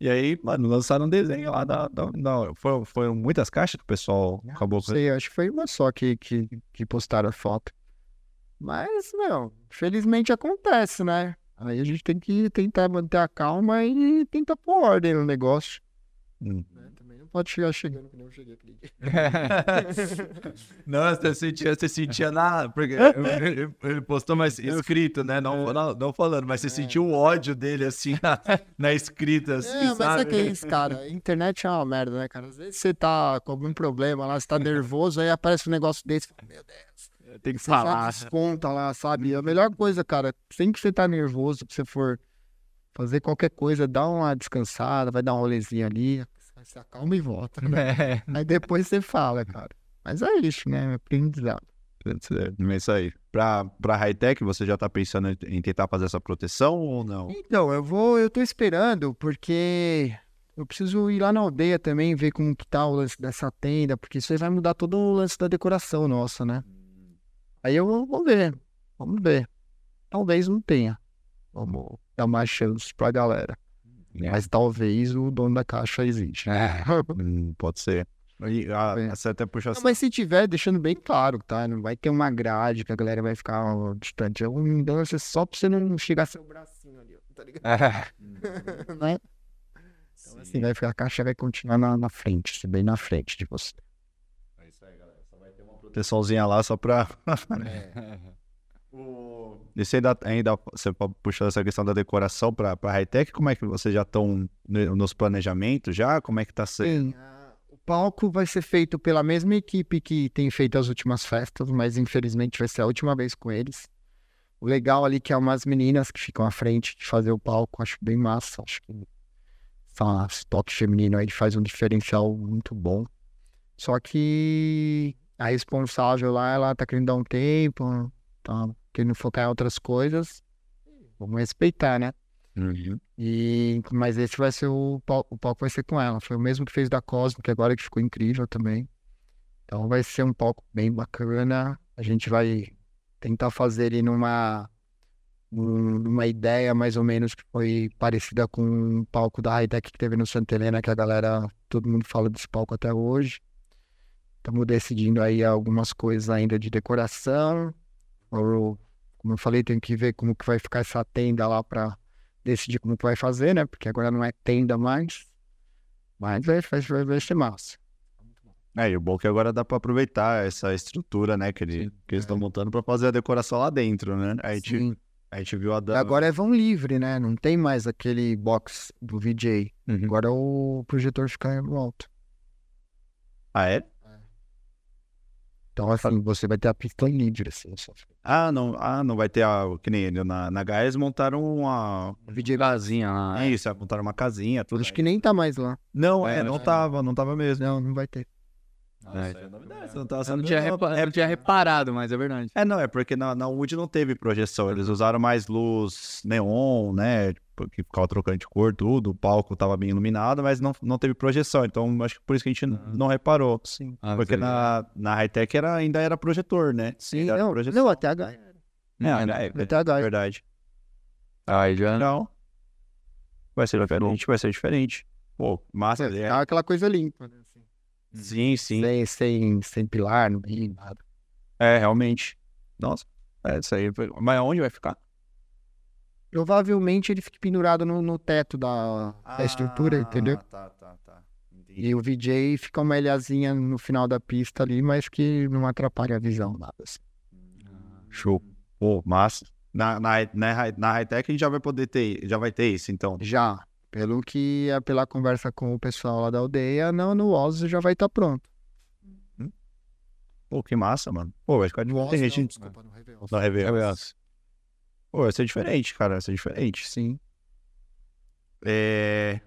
E aí, mano, lançaram um desenho lá da... da, da- foram, foram muitas caixas que o pessoal acabou... Não sei, acho que foi uma só que, que, que postaram a foto. Mas, não, felizmente acontece, né? Aí a gente tem que tentar manter a calma e tentar pôr ordem no negócio. Né? Também não pode chegar chegando que nem eu cheguei aquele dia. Não, você sentia, você sentia na. Porque ele, postou mais escrito, né? Não, não, não falando, mas você sentiu o ódio dele assim na, na escrita, assim, É, mas sabe? o que é isso, cara? A internet é uma merda, né, cara? Às vezes você tá com algum problema lá, você tá nervoso, aí aparece um negócio desse, você fala, meu Deus. Tem que já desconta lá, sabe? A melhor coisa, cara, sempre que você tá nervoso, que você for fazer qualquer coisa, dá uma descansada, vai dar um rolezinho ali, você acalma e volta, né? É. Aí depois você fala, cara. Mas é isso, né? É aprendizado. É isso aí. Pra, pra high-tech, você já tá pensando em- tentar fazer essa proteção ou não? Então, eu vou, eu tô esperando, porque eu preciso ir lá na aldeia também, ver como que tá o lance dessa tenda, porque isso aí vai mudar todo o lance da decoração nossa, né? Aí eu vou, vou ver, vamos ver. Talvez não tenha. Vamos dar mais chance pra galera. Mas talvez o dono da caixa existe. né? Hum, pode ser. E, ah, É. Você até puxa Não, mas se tiver, deixando bem claro, tá? Não vai ter uma grade que a galera vai ficar ó, distante. É só pra você não chegar seu bracinho ali, ó, tá ligado? né? Então, assim, vai ficar, a caixa vai continuar na, na frente, assim, bem na frente de você. É isso aí, galera. Só vai ter uma proteçãozinha lá só pra. E você ainda, ainda você pode puxar essa questão da decoração pra, pra high-tech, como é que vocês já estão nos planejamentos já? Como é que tá sendo? Sim, o palco vai ser feito pela mesma equipe que tem feito as últimas festas, mas infelizmente vai ser a última vez com eles. O legal ali que é umas meninas que ficam à frente de fazer o palco, acho bem massa. Acho que esse toque feminino aí faz um diferencial muito bom. Só que a responsável lá, ela tá querendo dar um tempo, tá querendo focar em outras coisas. Vamos respeitar, né? E, mas esse vai ser o palco, o palco vai ser com ela. Foi o mesmo que fez da Cosmo, que agora que ficou incrível também. Então vai ser um palco bem bacana. A gente vai tentar fazer ele numa num- numa ideia mais ou menos que foi parecida com o palco da Hightech que teve no Santa Helena, que a galera, todo mundo fala desse palco até hoje. Estamos decidindo aí algumas coisas ainda de decoração. Ou, como eu falei, tem que ver como que vai ficar essa tenda lá para decidir como que vai fazer, né? Porque agora não é tenda mais. Mas vai, vai, vai, ser massa. É, e o bom é que agora dá pra aproveitar essa estrutura, né, que, ele, que eles estão montando pra fazer a decoração lá dentro, né? A gente, Sim. a gente viu a Dan... agora é vão livre, né? Não tem mais aquele box do VJ. Uhum. Agora o projetor fica no alto. Ah, é? Então, assim, você vai ter a pista livre, assim. Ah, não, ah, não vai ter a... Que nem ele, na, na HES montaram uma... VJ casinha lá. É isso, montaram uma casinha, tudo. Acho que nem tá mais lá. Não, é, É, não acho que tava, não tava mesmo. Não, não vai ter. É, Você não tava Eu não sabendo, tinha, não. repa- É não tinha reparado, mas é verdade. É, não, é porque na, na Wood não teve projeção, eles usaram mais luz neon, né, porque ficava trocando de cor, tudo, o palco tava bem iluminado, mas não, não teve projeção, então acho que por isso que a gente não reparou. Sim. Ah, Porque sei. na, na high-tech era, ainda era projetor, né? Sim, Ainda era não, projeção. não, até H. É, é, é, Até H. verdade. Aí já. Não. Vai ser diferente, vai ser diferente. Pô, massa. É. Tá aquela coisa limpa, né? Sim, sim. Sem, sem, sem pilar, no meio, nada. É, realmente. Nossa, é isso aí. foi- Mas onde vai ficar? Provavelmente ele fique pendurado no, no teto da, da estrutura, entendeu? Tá, tá, tá. Entendi. E o VJ fica uma ilhazinha no final da pista ali, mas que não atrapalha a visão, nada assim. Show. Pô, massa. Na, na, na, high- na high-tech a gente já vai poder ter, já vai ter isso, então. Já, pelo que é pela conversa com o pessoal lá da aldeia, não, no Oz já vai estar pronto. Pô, que massa, mano. Pô, vai ficar No Oz, diferente. não, gente. desculpa, no Réveillon. Na Réveillon. Pô, vai ser diferente, cara. Vai ser diferente. Sim. É...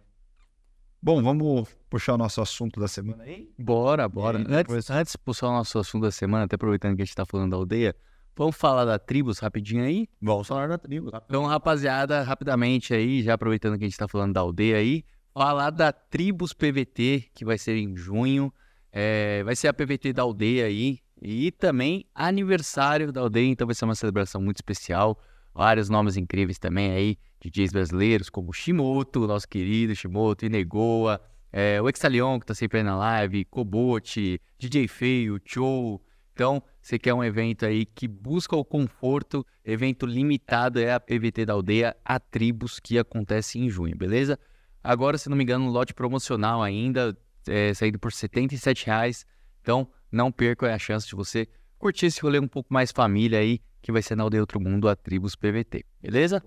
Bom, vamos puxar o nosso assunto da semana aí? Bora, bora. aí, Antes, depois- antes de puxar o nosso assunto da semana, até aproveitando que a gente tá falando da aldeia, vamos falar da tribos rapidinho aí? Vamos falar da tribo. tá? Então, rapaziada, rapidamente aí, já aproveitando que a gente tá falando da aldeia aí, falar da Tribos PVT, que vai ser em junho. É, vai ser a PVT da aldeia aí. E também aniversário da aldeia, então vai ser uma celebração muito especial. Vários nomes incríveis também aí, DJs brasileiros, como Shimoto, nosso querido Shimoto, Inegoa, é, o Exalion, que tá sempre aí na live, Kobote, DJ Feio, Cho. Então, você quer um evento aí que busca o conforto, evento limitado é a PVT da aldeia, a tribos, que acontece em junho, beleza? Agora, se não me engano, um lote promocional ainda, é, saindo por 77 reais. Então, não perca a chance de você curtir esse rolê um pouco mais família aí, que vai ser na Aldeia Outro Mundo, a Tribos PVT. Beleza?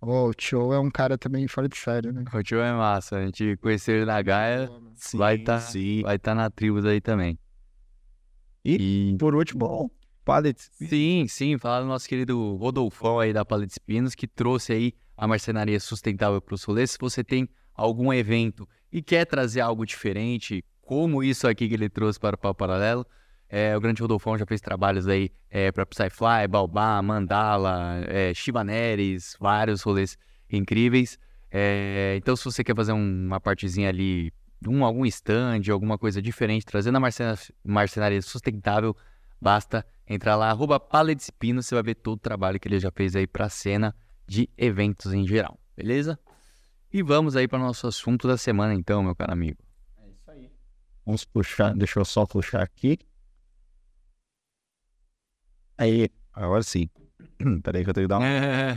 Ô, o Tio é um cara também fora de sério, né? O tio é massa. A gente conhecer ele na Gaia, Sim, vai estar sim. vai tá na Tribos aí também. E, Por último, Pallet. sim, sim, falar do nosso querido Rodolfão aí da Paleta Pinos, que trouxe aí a marcenaria sustentável para os rolês. Se você tem algum evento e quer trazer algo diferente, como isso aqui que ele trouxe para o Papo Paralelo, é, o grande Rodolfão já fez trabalhos aí é, para Psyfly, Baobá, Mandala, é, Chibaneres, vários rolês incríveis. É, então, se você quer fazer um- uma partezinha ali, um, algum stand, alguma coisa diferente, trazendo a marcena- marcenaria sustentável, basta entrar lá, arroba Pallets Pino, você vai ver todo o trabalho que ele já fez aí para a cena de eventos em geral, beleza? E vamos aí para o nosso assunto da semana então, meu caro amigo. Vamos puxar, deixa eu só puxar aqui. Aí, agora sim. Peraí que eu tenho que dar uma.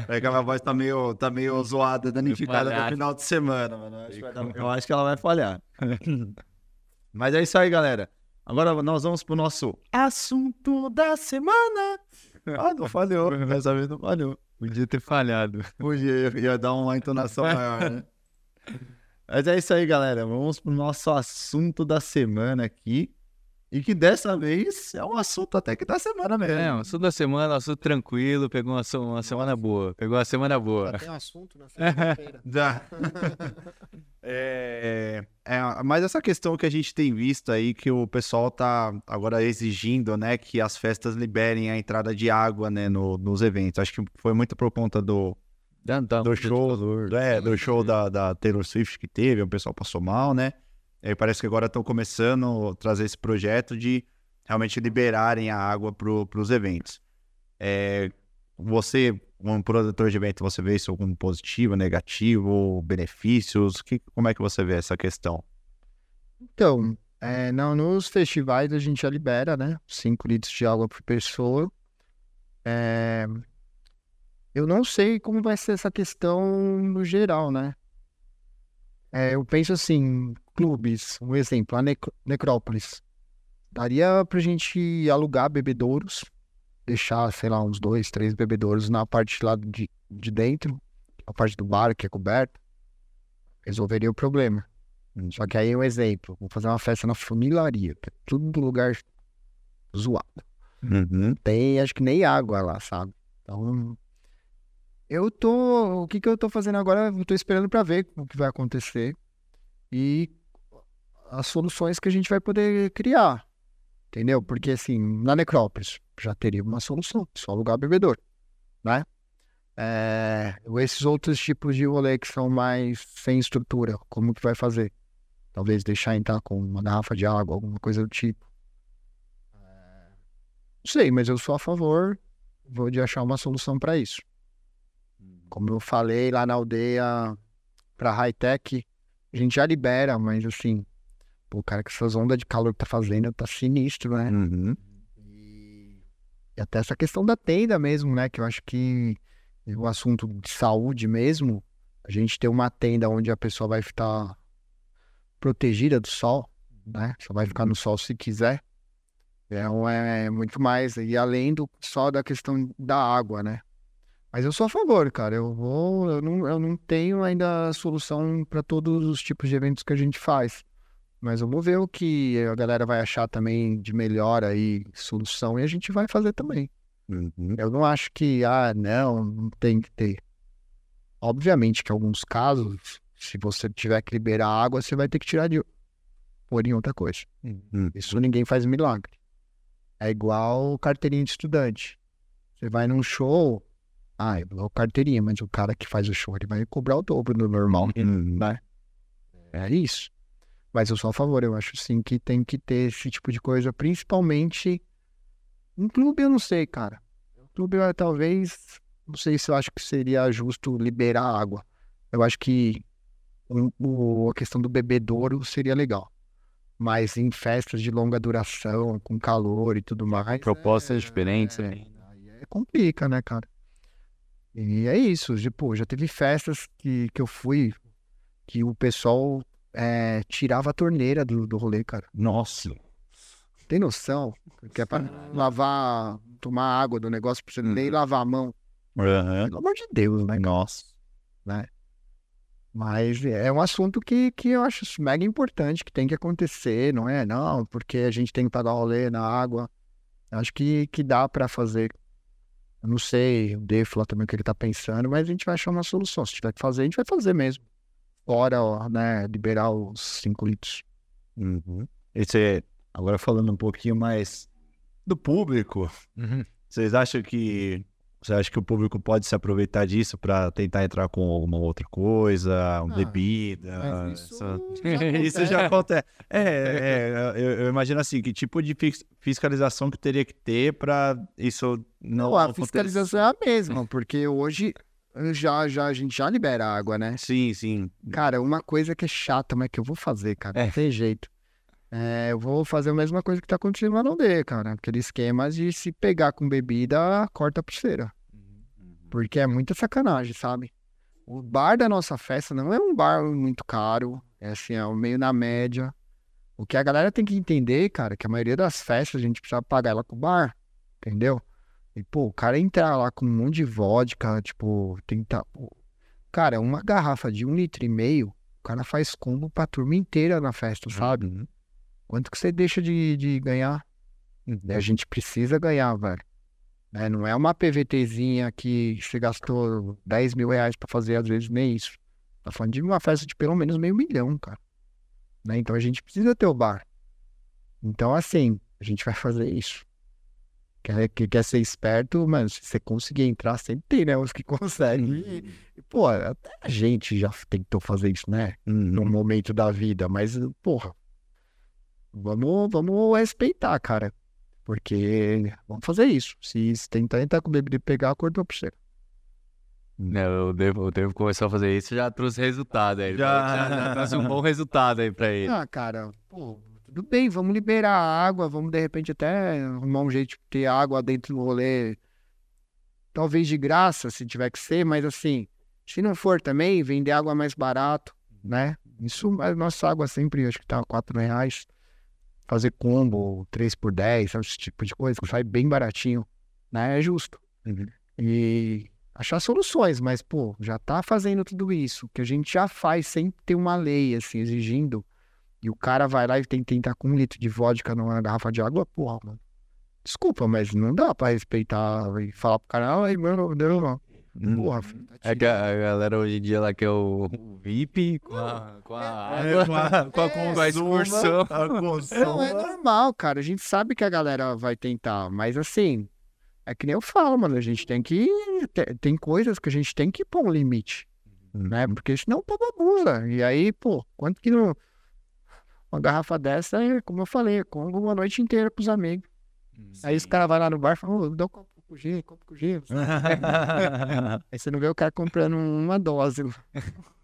Peraí que a minha voz tá meio, tá meio zoada, danificada no final de semana, mano. Eu acho dar- Eu acho que ela vai falhar. Mas é isso aí, galera. Agora nós vamos pro nosso assunto da semana. Ah, não falhou. Dessa vez não falhou. Podia ter falhado. Podia, ia dar uma entonação maior, né? Mas é isso aí, galera. Vamos pro nosso assunto da semana aqui. E que dessa vez é um assunto até que da semana mesmo. É, um assunto da semana, um assunto tranquilo, pegou uma, uma semana boa, pegou uma semana boa. tem um assunto na segunda-feira. É, é, mas essa questão que a gente tem visto aí, que o pessoal tá agora exigindo, né, que as festas liberem a entrada de água, né, no- nos eventos. Acho que foi muito por conta do, um do show, calor. é, do show da, da Taylor Swift que teve, o pessoal passou mal, né? E aí parece que agora estão começando a trazer esse projeto de realmente liberarem a água para os eventos. É, você, um produtor de evento, você vê isso como positivo, negativo, benefícios? Que, como é que você vê essa questão? Então, é, não, nos festivais a gente já libera, né? 5 litros de água por pessoa. É, eu não sei como vai ser essa questão no geral, né? É, eu penso assim, clubes, um exemplo, a Nec- Necrópolis. Daria pra gente alugar bebedouros, deixar, sei lá, uns dois, três bebedouros na parte lá de, de dentro, a parte do bar que é coberta, resolveria o problema. Só que aí um exemplo, vou fazer uma festa na funilaria, que é tudo lugar zoado. Tem, acho que nem água lá, sabe? Então, eu tô, o que que eu tô fazendo agora? Eu tô esperando pra ver o que vai acontecer e as soluções que a gente vai poder criar, entendeu? Porque assim, na necrópolis já teria uma solução, só alugar bebedor, né? É, esses outros tipos de rolê que são mais sem estrutura, como que vai fazer? Talvez deixar entrar com uma garrafa de água, alguma coisa do tipo. É, Não sei, mas eu sou a favor vou de achar uma solução para isso. Como eu falei lá na aldeia para high-tech, a gente já libera, mas assim, pô, cara, que essas ondas de calor que tá fazendo tá sinistro, né? Uhum. E, e até essa questão da tenda mesmo, né? Que eu acho que o assunto de saúde mesmo, a gente ter uma tenda onde a pessoa vai estar protegida do sol, né? Só vai ficar no sol se quiser. É, um- é muito mais. E além do só da questão da água, né? Mas eu sou a favor, cara. Eu vou. Eu não, eu não tenho ainda solução para todos os tipos de eventos que a gente faz. Mas vamos ver o que a galera vai achar também de melhor aí, solução, e a gente vai fazer também. Uhum. Eu não acho que, ah, não, não tem que ter. Obviamente que em alguns casos, se você tiver que liberar água, você vai ter que tirar de pôr em outra coisa. Uhum. Isso ninguém faz milagre. É igual carteirinha de estudante. Você vai num show, ah, eu dou carteirinha, mas o cara que faz o show, ele vai cobrar o dobro do normal. Uhum. né? É isso. Mas eu sou a favor, eu acho sim que tem que ter esse tipo de coisa, principalmente em clube, eu não sei, cara. Em clube, eu, talvez, não sei se eu acho que seria justo liberar água. Eu acho que o- o- a questão do bebedouro seria legal. Mas em festas de longa duração, com calor e tudo mais. Propostas é- diferentes, né? Aí é complica, né, cara? E é isso. Tipo, já teve festas que, que eu fui que o pessoal é, tirava a torneira do, do rolê, cara. Nossa. Tem noção? Que é pra lavar, tomar água do negócio pra você nem lavar a mão. Aham. Pelo amor de Deus, né? Nossa. Mas é um assunto que, que eu acho mega importante, que tem que acontecer, não é? Não, porque a gente tem que pagar o rolê na água. Acho que, que dá pra fazer. Eu não sei, o Dave falar também o que ele tá pensando, mas a gente vai achar uma solução. Se tiver que fazer, a gente vai fazer mesmo. Fora, ó, né, liberar os 5 litros. Uhum. Esse, agora falando um pouquinho mais do público, vocês acham que você acha que o público pode se aproveitar disso para tentar entrar com alguma outra coisa, uma Ah, bebida? Isso, Isso já acontece. É, é, eu, eu imagino assim, que tipo de fis- fiscalização que teria que ter para isso não Não, a acontecer? fiscalização é a mesma, porque hoje já, já, a gente já libera água, né? Sim, sim. Cara, uma coisa que é chata, mas que eu vou fazer, cara, não tem jeito. É, eu vou fazer a mesma coisa que tá acontecendo lá no D, cara. Aquele esquema de se pegar com bebida, corta a pulseira. Porque é muita sacanagem, sabe? O bar da nossa festa não é um bar muito caro, é assim, é meio na média. O que a galera tem que entender, cara, é que a maioria das festas a gente precisa pagar ela com o bar, entendeu? E, pô, o cara entrar lá com um monte de vodka, tipo, tentar. pô, Cara, uma garrafa de um litro e meio, o cara faz combo pra turma inteira na festa, sabe? Uhum. Quanto que você deixa de, de ganhar? E A gente precisa ganhar, velho. Né? Não é uma PVTzinha que você gastou 10 mil reais pra fazer, às vezes nem isso. Tá falando de uma festa de pelo menos meio milhão, cara. Né? Então a gente precisa ter o bar. Então, assim, a gente vai fazer isso. Quer, que quer ser esperto, mano, se você conseguir entrar, sempre tem, né? Os que conseguem. E, e, pô, até a gente já tentou fazer isso, né? Uhum. momento da vida, mas, porra, vamos, vamos respeitar, cara. Porque vamos fazer isso. Se se tentar entrar com bebida e pegar, cortou pra você. Não, o Devo, o Devo começou a fazer isso já trouxe resultado aí. Já. Já, já trouxe um bom resultado aí pra ele. Ah, cara, pô, tudo bem, vamos liberar a água, vamos de repente até arrumar um jeito de ter água dentro do rolê. Talvez de graça, se tiver que ser, mas assim, se não for também, vender água mais barato, né? Isso, a nossa água sempre, acho que tá 4 reais. Fazer combo, 3 por 10, sabe, esse tipo de coisa, que sai bem baratinho, né? É justo. E achar soluções, mas, pô, já tá fazendo tudo isso, que a gente já faz sem ter uma lei, assim, exigindo e o cara vai lá e tem que tentar com um litro de vodka numa garrafa de água, porra, mano. Desculpa, mas não dá pra respeitar e falar pro cara, ai, mano, não, não. Porra, filho, tá É que a, a galera hoje em dia lá que é o, VIP com a, com a água. É, com a, com a É, com a excursão. a Não, é normal, cara. A gente sabe que a galera vai tentar, mas assim, é que nem eu falo, mano. A gente tem que. te- Tem coisas que a gente tem que pôr um limite, né? Porque senão o povo abusa. E aí, pô, quanto que não. Uma garrafa dessa é, como eu falei, como uma noite inteira pros amigos. Aí os caras vão lá no bar e falam, ô, dá um copo com gelo, copo com gelo. Aí você não vê o cara comprando uma dose.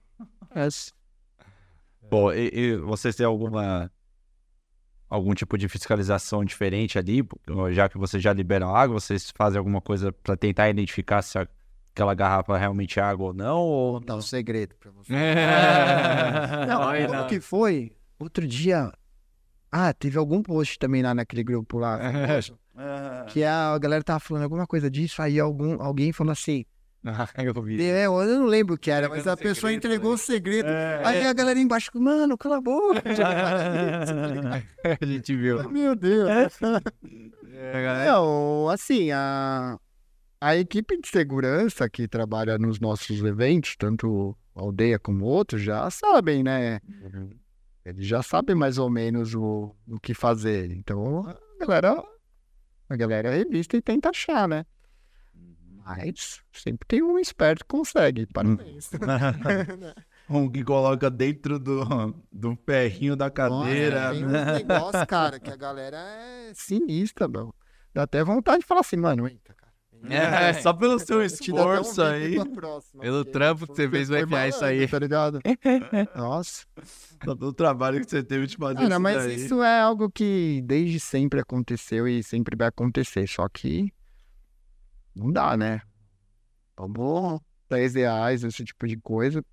É, Bom, e, e vocês têm alguma algum tipo de fiscalização diferente ali, já que você já libera água, vocês fazem alguma coisa para tentar identificar se aquela garrafa realmente é água ou não? Ou... Vou um segredo pra você. É. Não, como não. que foi? Outro dia. Ah, teve algum post também lá naquele grupo lá. famoso, que a galera tava falando alguma coisa disso, aí algum, alguém falou assim. Ah, eu vi. É, eu não lembro o que era, mas a pessoa segredo, entregou né? o segredo. É. Aí a galera embaixo, mano, cala a boca. a gente viu. Meu Deus. É, galera. Não, assim, a, a equipe de segurança que trabalha nos nossos eventos, tanto aldeia como outros, já sabem, né? Eles já sabem mais ou menos o, o que fazer. Então, a galera, a galera revista e tenta achar, né? Mas sempre tem um esperto que consegue. Parabéns. um que coloca dentro do, do ferrinho da cadeira. Nossa, tem uns negócios, cara, que a galera é sinistra, meu. Dá até vontade de falar assim, mano, eita, cara. É, só pelo seu um esforço vídeo aí. próxima, Pelo trampo que você fez, vai enfiar isso aí. Tá ligado? Nossa. do trabalho que você teve de fazer Cara, isso mas daí. isso é algo que desde sempre aconteceu e sempre vai acontecer. Só que não dá, né? vamos 10 reais, esse tipo de coisa.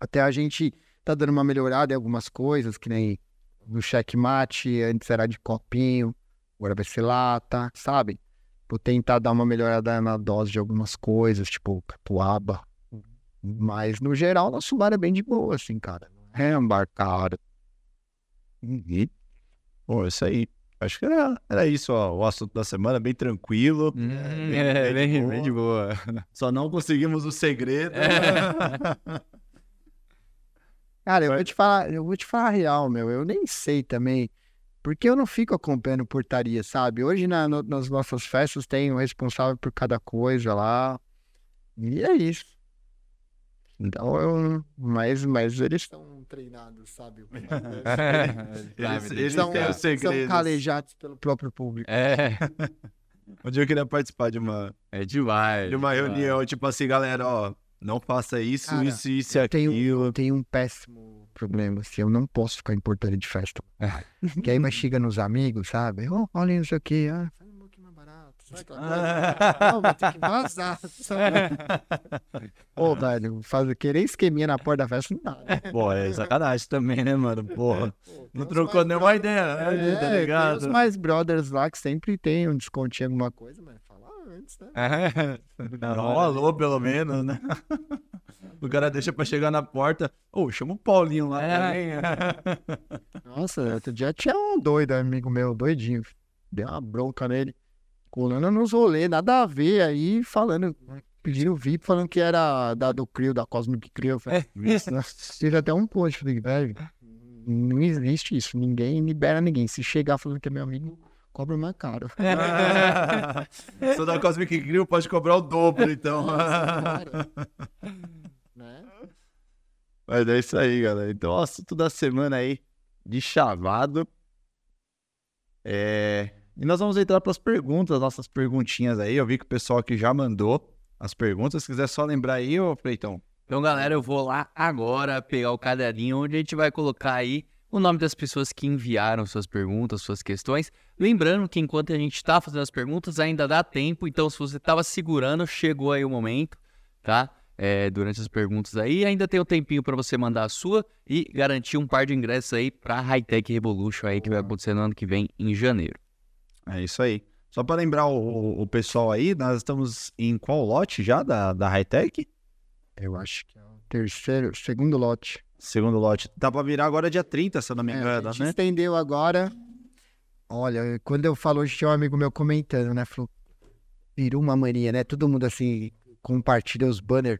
Até a gente tá dando uma melhorada em algumas coisas, que nem no checkmate, antes era de copinho, agora vai ser lata, sabe? Vou tentar dar uma melhorada na dose de algumas coisas, tipo catuaba. Mas, no geral, nosso bar é bem de boa, assim, cara. É um bar caro. Uhum. Pô, isso aí. Acho que era, era isso, ó, o assunto da semana, bem tranquilo. Hum, é, bem, bem de boa. Só não conseguimos o segredo. Cara, eu vou te falar, eu vou te falar a real, meu. Eu nem sei também. Porque eu não fico acompanhando portaria, sabe? Hoje na- no- nas nossas festas tem um responsável por cada coisa lá. E é isso. Então eu. Mas, mas eles estão treinados, sabe? Eles, Sabe, eles são, são calejados pelo próprio público. É, Um dia eu queria participar de uma, é demais. de uma demais. reunião, tipo assim, galera, ó, não faça isso, Cara, isso, isso e tenho- aquilo. Eu tenho um péssimo problema, assim, eu não posso ficar em portaria de festa. que aí mas chega nos amigos, sabe? Oh, olha isso aqui, ah, faz um pouquinho mais barato. Não, vai ter que vazar. sabe? Ô, velho, faz, querer esqueminha na porta da festa não dá, né? Pô, é sacanagem também, né, mano? Porra. Pô, tem Não trocou nenhuma ideia, brothers- né? É, tá Tem ligado? os mais brothers lá que sempre tem um descontinho, alguma coisa, mas antes, né? Não, um alô, pelo menos, né? O cara deixa pra chegar na porta. Ô, chama o Paulinho lá É. Nossa, outro dia tinha um doido, amigo meu, doidinho. Deu uma bronca nele. Colando nos rolês, nada a ver aí, falando, pedindo VIP, falando que era da, do Crio, da Cosmic Crio. "Nossa, Teve até um post, falei, velho, não existe isso, ninguém libera ninguém. Se chegar falando que é meu amigo, cobra mais caro. Sou da Cosmic Grill, pode cobrar o dobro, então. Cara, né? Mas é isso aí, galera. Então, o assunto da semana aí, de chavado. É... E nós vamos entrar para as perguntas, nossas perguntinhas aí. Eu vi que o pessoal aqui já mandou as perguntas. Se quiser só lembrar aí, ô Fleitão. Então, galera, eu vou lá agora pegar o caderninho onde a gente vai colocar aí o nome das pessoas que enviaram suas perguntas, suas questões. Lembrando que enquanto a gente está fazendo as perguntas, ainda dá tempo. Então, se você estava segurando, chegou aí o momento, tá? É, durante as perguntas aí, ainda tem um tempinho para você mandar a sua e garantir um par de ingressos aí para a Hightech Revolution aí que vai acontecer no ano que vem, em janeiro. É isso aí. Só para lembrar o, o- pessoal aí, nós estamos em qual lote já da, da Hightech? Eu acho que é o terceiro, segundo lote. Segundo lote. Tá para virar agora dia 30, se eu não me É, engano, a gente né? estendeu agora. Olha, quando eu falo hoje, tinha um amigo meu comentando, né? Falou, virou uma mania, né? Todo mundo assim, compartilha os banners.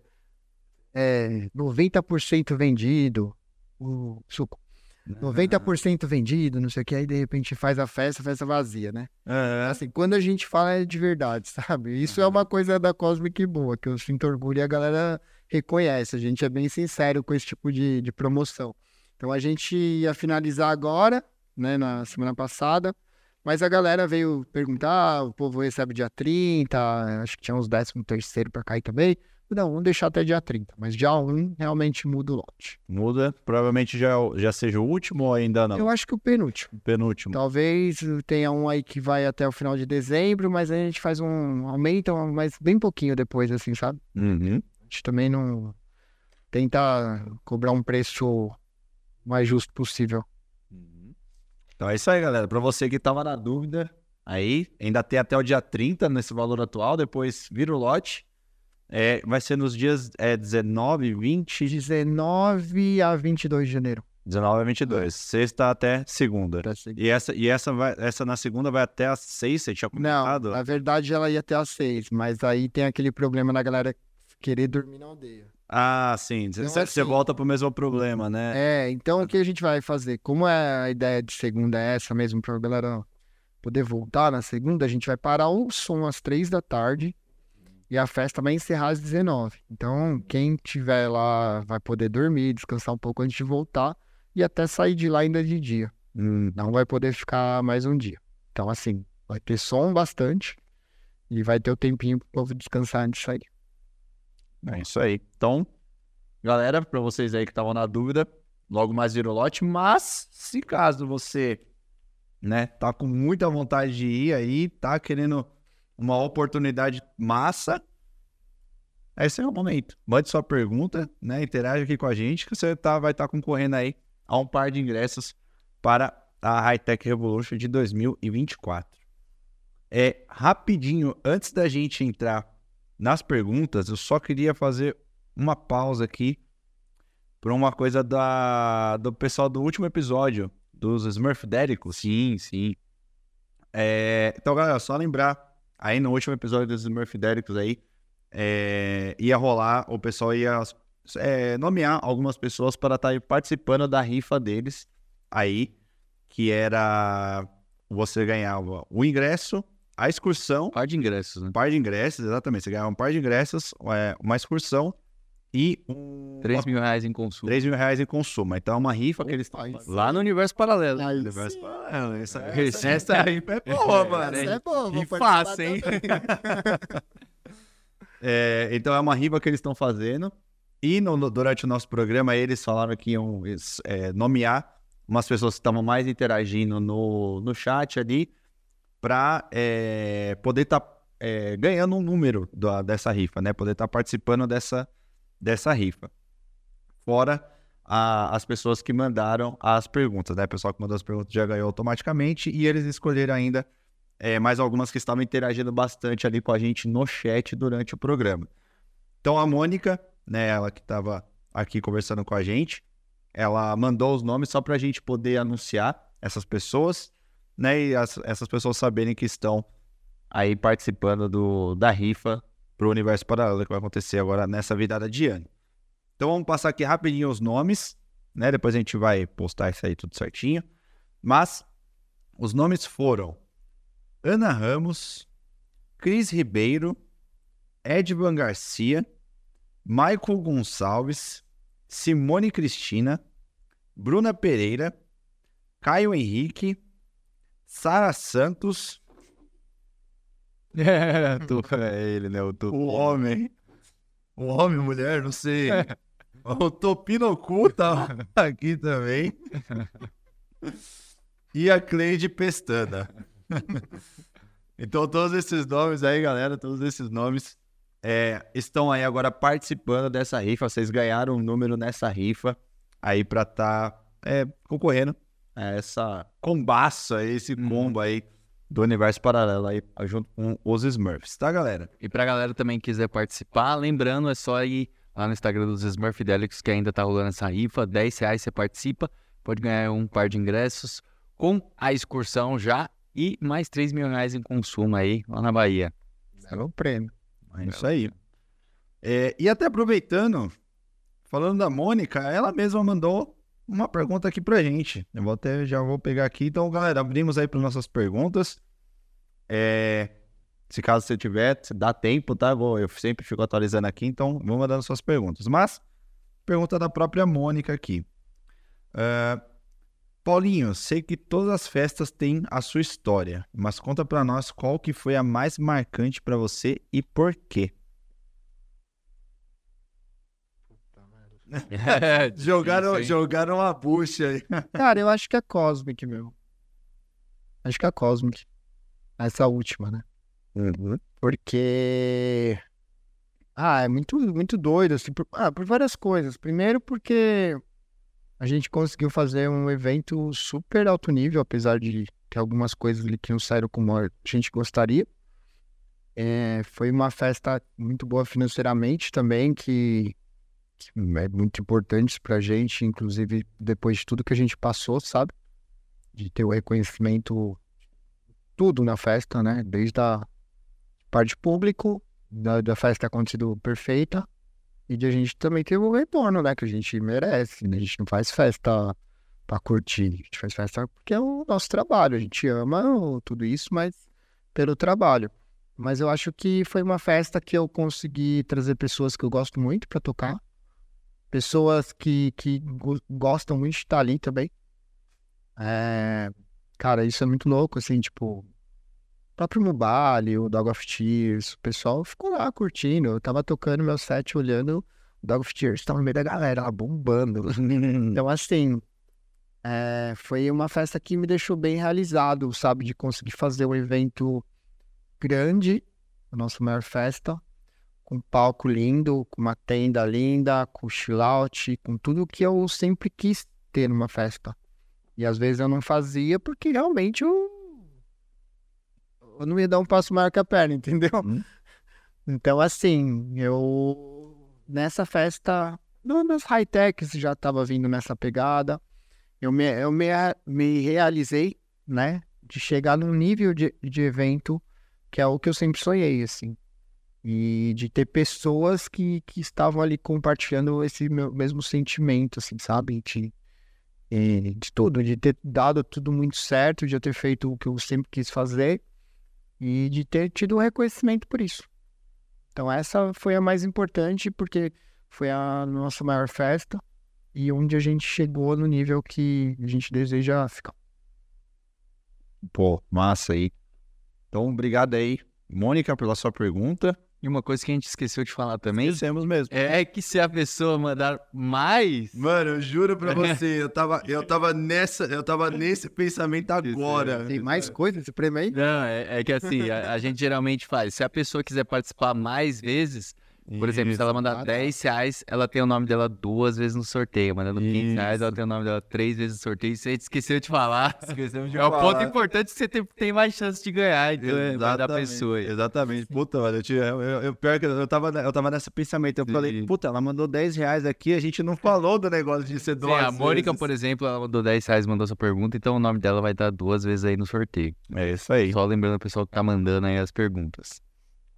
É, 90% vendido. O suco. 90% vendido, não sei o que. Aí de repente faz a festa, a festa vazia, né? É, Assim, quando a gente fala é de verdade, sabe? Isso é uma coisa da Cosmic boa, que eu sinto orgulho e a galera reconhece. A gente é bem sincero com esse tipo de, de promoção. Então a gente ia finalizar agora, né, na semana passada, mas a galera veio perguntar, ah, o povo recebe dia 30, acho que tinha uns 13 terceiro para cair também. Não, vamos deixar até dia 30, mas dia 1 realmente muda o lote. muda. Provavelmente já, já seja o último ou ainda não? Eu acho que o penúltimo. Penúltimo. Talvez tenha um aí que vai até o final de dezembro, mas aí a gente faz um. aumenta, mas bem pouquinho depois, assim, sabe? Uhum. Gente também não. tenta cobrar um preço mais justo possível. Então é isso aí, galera. Pra você que tava na dúvida, aí ainda tem até o dia 30 nesse valor atual, depois vira o lote. É, vai ser nos dias é, 19, 20, 19 a 22 de janeiro. 19 a 22. Sexta até segunda. seguir. E essa, e essa, vai, essa na segunda vai até às 6, você tinha Não, comentado? na verdade ela ia até às 6, mas aí tem aquele problema da galera querer dormir na aldeia. Ah, sim. Então, Você assim- volta pro mesmo problema, né? É, então o que a gente vai fazer? Como é a ideia de segunda é essa mesmo, pra galera poder voltar na segunda, a gente vai parar o som às três da tarde e a festa vai encerrar às 19. Então, quem tiver lá vai poder dormir, descansar um pouco antes de voltar e até sair de lá ainda de dia. Hum, Não vai poder ficar mais um dia. Então, assim, vai ter som bastante e vai ter o tempinho pro povo descansar antes de sair. É isso aí. Então, galera, pra vocês aí que estavam na dúvida, logo mais vira o lote. Mas, se caso você, né, tá com muita vontade de ir aí, tá querendo uma oportunidade massa, esse é o momento. Mande sua pergunta, né? Interage aqui com a gente, que você tá, vai estar concorrendo aí a um par de ingressos para a High Tech Revolution de 2024. É rapidinho, antes da gente entrar nas perguntas, eu só queria fazer uma pausa aqui para uma coisa da, do pessoal do último episódio dos Smurfdéricos. Sim, sim. É, então, galera, só lembrar, aí no último episódio dos Smurfdéricos aí, é, ia rolar, o pessoal ia é, nomear algumas pessoas para estar participando da rifa deles aí, que era você ganhava o ingresso, a excursão, Par de ingressos, né? um par de ingressos, exatamente, você ganhava um par de ingressos, é, uma excursão e um, 3 mil reais em consumo. 3 mil reais em consumo. Então é uma rifa que eles estão. Lá no universo paralelo. Aí Universo sim. paralelo, Essa, Essa- essa, essa rifa é boa, mano. Essa é boa, E fácil, hein? É, então é uma rifa que eles estão fazendo. E no- no- durante o nosso programa, eles falaram que iam é, nomear umas pessoas que estavam mais interagindo no, no chat ali para poder estar ganhando um número da- dessa rifa, né? Poder estar participando dessa, dessa rifa. Fora a- as pessoas que mandaram as perguntas, né? O pessoal que mandou as perguntas já ganhou automaticamente e eles escolheram ainda é, mais algumas que estavam interagindo bastante ali com a gente no chat durante o programa. Então a Mônica, né, ela que estava aqui conversando com a gente, ela mandou os nomes só para a gente poder anunciar essas pessoas, né, e as- essas pessoas saberem que estão aí participando do, da rifa para o Universo Paralelo que vai acontecer agora nessa virada de ano. Então vamos passar aqui rapidinho os nomes, né, depois a gente vai postar isso aí tudo certinho, mas os nomes foram Ana Ramos, Cris Ribeiro, Edvan Garcia, Michael Gonçalves, Simone Cristina, Bruna Pereira, Caio Henrique, Sara Santos. É, tu, é ele, né? O, o homem. O homem, mulher, não sei. o Topinocu tá aqui também. E a Cleide Pestana. então, todos esses nomes aí, galera, todos esses nomes é, estão aí agora participando dessa rifa. Vocês ganharam um número nessa rifa aí pra estar concorrendo a essa combaça, esse combo aí do universo paralelo aí junto com os Smurfs, tá, galera? E pra galera também que quiser participar, lembrando, é só ir lá no Instagram dos Smurfidelics que ainda tá rolando essa rifa. 10 reais você participa, pode ganhar um par de ingressos com a excursão já e mais 3 mil reais em consumo aí lá na Bahia. É o prêmio. É isso aí. É, e até aproveitando, falando da Mônica, ela mesma mandou uma pergunta aqui pra gente. Eu vou até, já vou pegar aqui. Então, galera, abrimos aí para nossas perguntas. É, se caso você tiver, dá tempo, tá? Vou, eu sempre fico atualizando aqui, então vou mandando suas perguntas. Mas, pergunta da própria Mônica aqui. Ah, Paulinho, sei que todas as festas têm a sua história, mas conta pra nós qual que foi a mais marcante pra você e por quê. Jogaram, jogaram a bucha aí. Cara, eu acho que é Cosmic, meu. Acho que é Cosmic. Essa última, né? Porque. Ah, é muito, muito doido, assim, por, ah, por várias coisas. Primeiro, porque a gente conseguiu fazer um evento super alto nível, apesar de ter algumas coisas ali que não saíram como a gente gostaria. É, foi uma festa muito boa financeiramente também, que, que é muito importante pra gente, inclusive depois de tudo que a gente passou, sabe? De ter o reconhecimento, tudo na festa, né? Desde a parte público, da, da festa acontecido perfeita, e de a gente também ter o retorno, né? Que a gente merece, né? A gente não faz festa pra curtir, a gente faz festa porque é o nosso trabalho, a gente ama tudo isso, mas pelo trabalho. Mas eu acho que foi uma festa que eu consegui trazer pessoas que eu gosto muito pra tocar, pessoas que, que go- gostam muito de estar ali também. É, cara, isso é muito louco, assim, tipo, o próprio Mubali, o Dog of Tears, o pessoal ficou lá curtindo. Eu tava tocando meu set, olhando o Dog of Tears, tava no meio da galera, lá bombando. Então, assim, é, foi uma festa que me deixou bem realizado, sabe, de conseguir fazer um evento grande, a nossa maior festa, um palco lindo, com uma tenda linda, com chill-out, com tudo que eu sempre quis ter numa festa. E às vezes eu não fazia porque realmente eu, eu não ia dar um passo maior que a perna, entendeu? Hum. Então, assim, eu nessa festa, nos high-techs já estava vindo nessa pegada. Eu me, eu me, me realizei, né, de chegar num nível de, de evento que é o que eu sempre sonhei, assim. E de ter pessoas que, que estavam ali compartilhando esse meu mesmo sentimento, assim, sabe? De, eh, de tudo, de ter dado tudo muito certo, de eu ter feito o que eu sempre quis fazer e de ter tido reconhecimento por isso. Então essa foi a mais importante porque foi a nossa maior festa e onde a gente chegou no nível que a gente deseja ficar. Pô, massa aí. Então, obrigado aí, Mônica, pela sua pergunta. E uma coisa que a gente esqueceu de falar também Esquecemos mesmo. é que se a pessoa mandar mais. Mano, eu juro pra você, eu tava, eu tava nessa, eu tava nesse pensamento agora. Tem mais coisa esse prêmio aí? Não, é, é que assim, a, a gente geralmente faz. Se a pessoa quiser participar mais vezes, por exemplo, se ela mandar Ah, tá. 10 reais, ela tem o nome dela duas vezes no sorteio. Mandando 15 reais, ela Isso. tem o nome dela três vezes no sorteio. Isso a gente esqueceu de falar. Esquecemos de É o ponto falar. importante que você tem, tem mais chance de ganhar, então é vai da pessoa. aí. Exatamente. Puta, mano, eu, tinha, eu, eu, pior que eu tava, eu tava nesse pensamento. Eu Sim. falei, puta, ela mandou 10 reais aqui, a gente não falou do negócio de ser Sim, duas a Mônica, vezes. por exemplo, ela mandou 10 reais, mandou sua pergunta, então o nome dela vai estar duas vezes aí no sorteio. É isso aí. Só lembrando o pessoal que tá mandando aí as perguntas.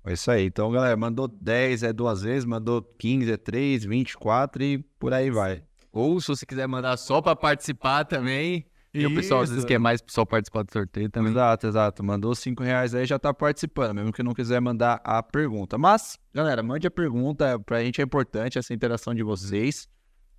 É isso aí. Então, galera, mandou 10 é duas vezes, mandou 15 é 3, 24 e por aí vai. Ou se você quiser mandar só pra participar também. E o pessoal às vezes quer mais só participar do sorteio também. Exato, exato. Mandou 5 reais aí já tá participando, mesmo que não quiser mandar a pergunta. Mas, galera, mande a pergunta, pra gente é importante essa interação de vocês,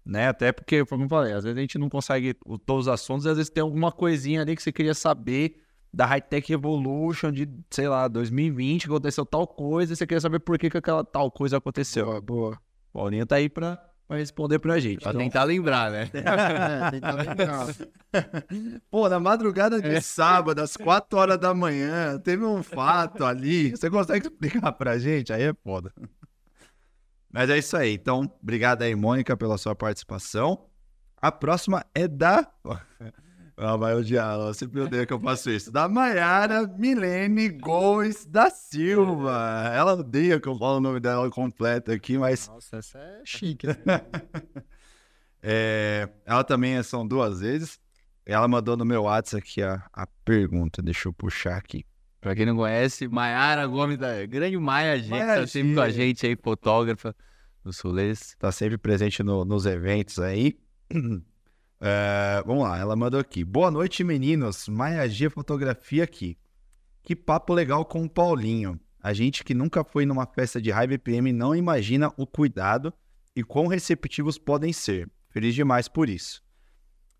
né? Até porque, como eu falei, às vezes a gente não consegue todos os assuntos, às vezes tem alguma coisinha ali que você queria saber da High Tech Evolution de, sei lá, 2020, que aconteceu tal coisa, e você queria saber por que, que aquela tal coisa aconteceu. Boa, boa. O Paulinho tá aí pra, pra responder pra gente. Pra Então, tentar lembrar, né? É, que lembrar. Pô, na madrugada de sábado, às 4 horas da manhã, teve um fato ali. Você consegue explicar pra gente? Aí é foda. Mas é isso aí. Então, obrigado aí, Mônica, pela sua participação. A próxima é da. Ela vai odiar, ela sempre odeia que eu faço isso. Da Maiara Milene Gomes da Silva. Ela odeia que eu falo o nome dela completo aqui, mas Nossa, essa é chique. é, ela também são duas vezes. Ela mandou no meu WhatsApp aqui a, a pergunta. Deixa eu puxar aqui. Pra quem não conhece, Maiara Gomes da grande Maia, gente, Maia tá sempre com a gente aí, fotógrafa dos rolês. Tá sempre presente no- nos eventos aí. É, vamos lá, ela mandou aqui. Boa noite, meninos. Maia G Fotografia aqui. Que papo legal com o Paulinho. A gente que nunca foi numa festa de High BPM não imagina o cuidado e quão receptivos podem ser. Feliz demais por isso.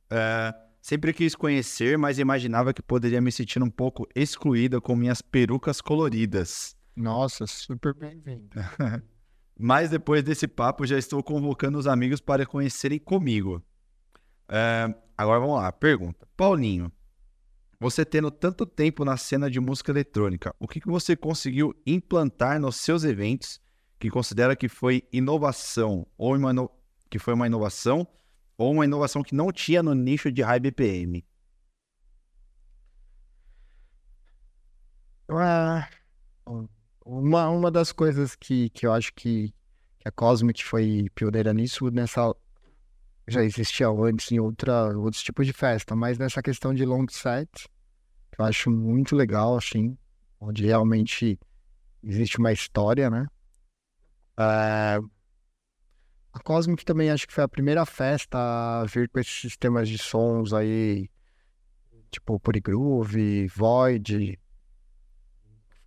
É, sempre quis conhecer, mas imaginava que poderia me sentir um pouco excluída com minhas perucas coloridas. Nossa, super bem-vindo. Mas depois desse papo, já estou convocando os amigos para conhecerem comigo. É, agora vamos lá, pergunta. Paulinho, você tendo tanto tempo na cena de música eletrônica, o que, que você conseguiu implantar nos seus eventos que considera que foi inovação ou uma ino- que foi uma inovação ou uma inovação que não tinha no nicho de high BPM? Uma, uma das coisas que, que eu acho que, que a Cosmic foi pioneira nisso, nessa. Já existia antes em outra, outros tipos de festa, mas nessa questão de long set, que eu acho muito legal, assim, onde realmente existe uma história, né? É, a Cosmic também acho que foi a primeira festa a vir com esses sistemas de sons aí, tipo Polygroove, Void,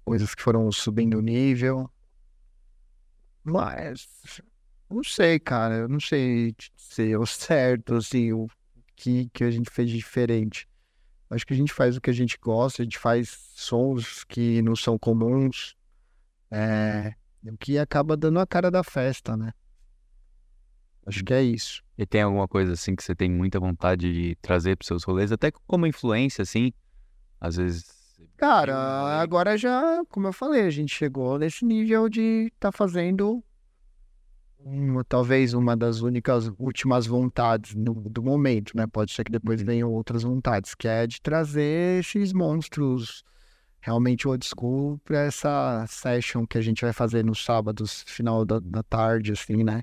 coisas que foram subindo o nível. Mas não sei, cara, eu não sei se o certo, assim, o que, que a gente fez de diferente. Acho que a gente faz o que a gente gosta, a gente faz sons que não são comuns, é, o que acaba dando a cara da festa, né? Acho que é isso. E tem alguma coisa assim que você tem muita vontade de trazer pros seus rolês, até como influência, assim? Às vezes Cara, agora já, como eu falei, a gente chegou nesse nível de tá fazendo uma, talvez uma das únicas últimas vontades no- do momento, né? Pode ser que depois venham outras vontades, que é de trazer esses monstros realmente old school pra essa session que a gente vai fazer nos sábados, final da, da tarde, assim, né?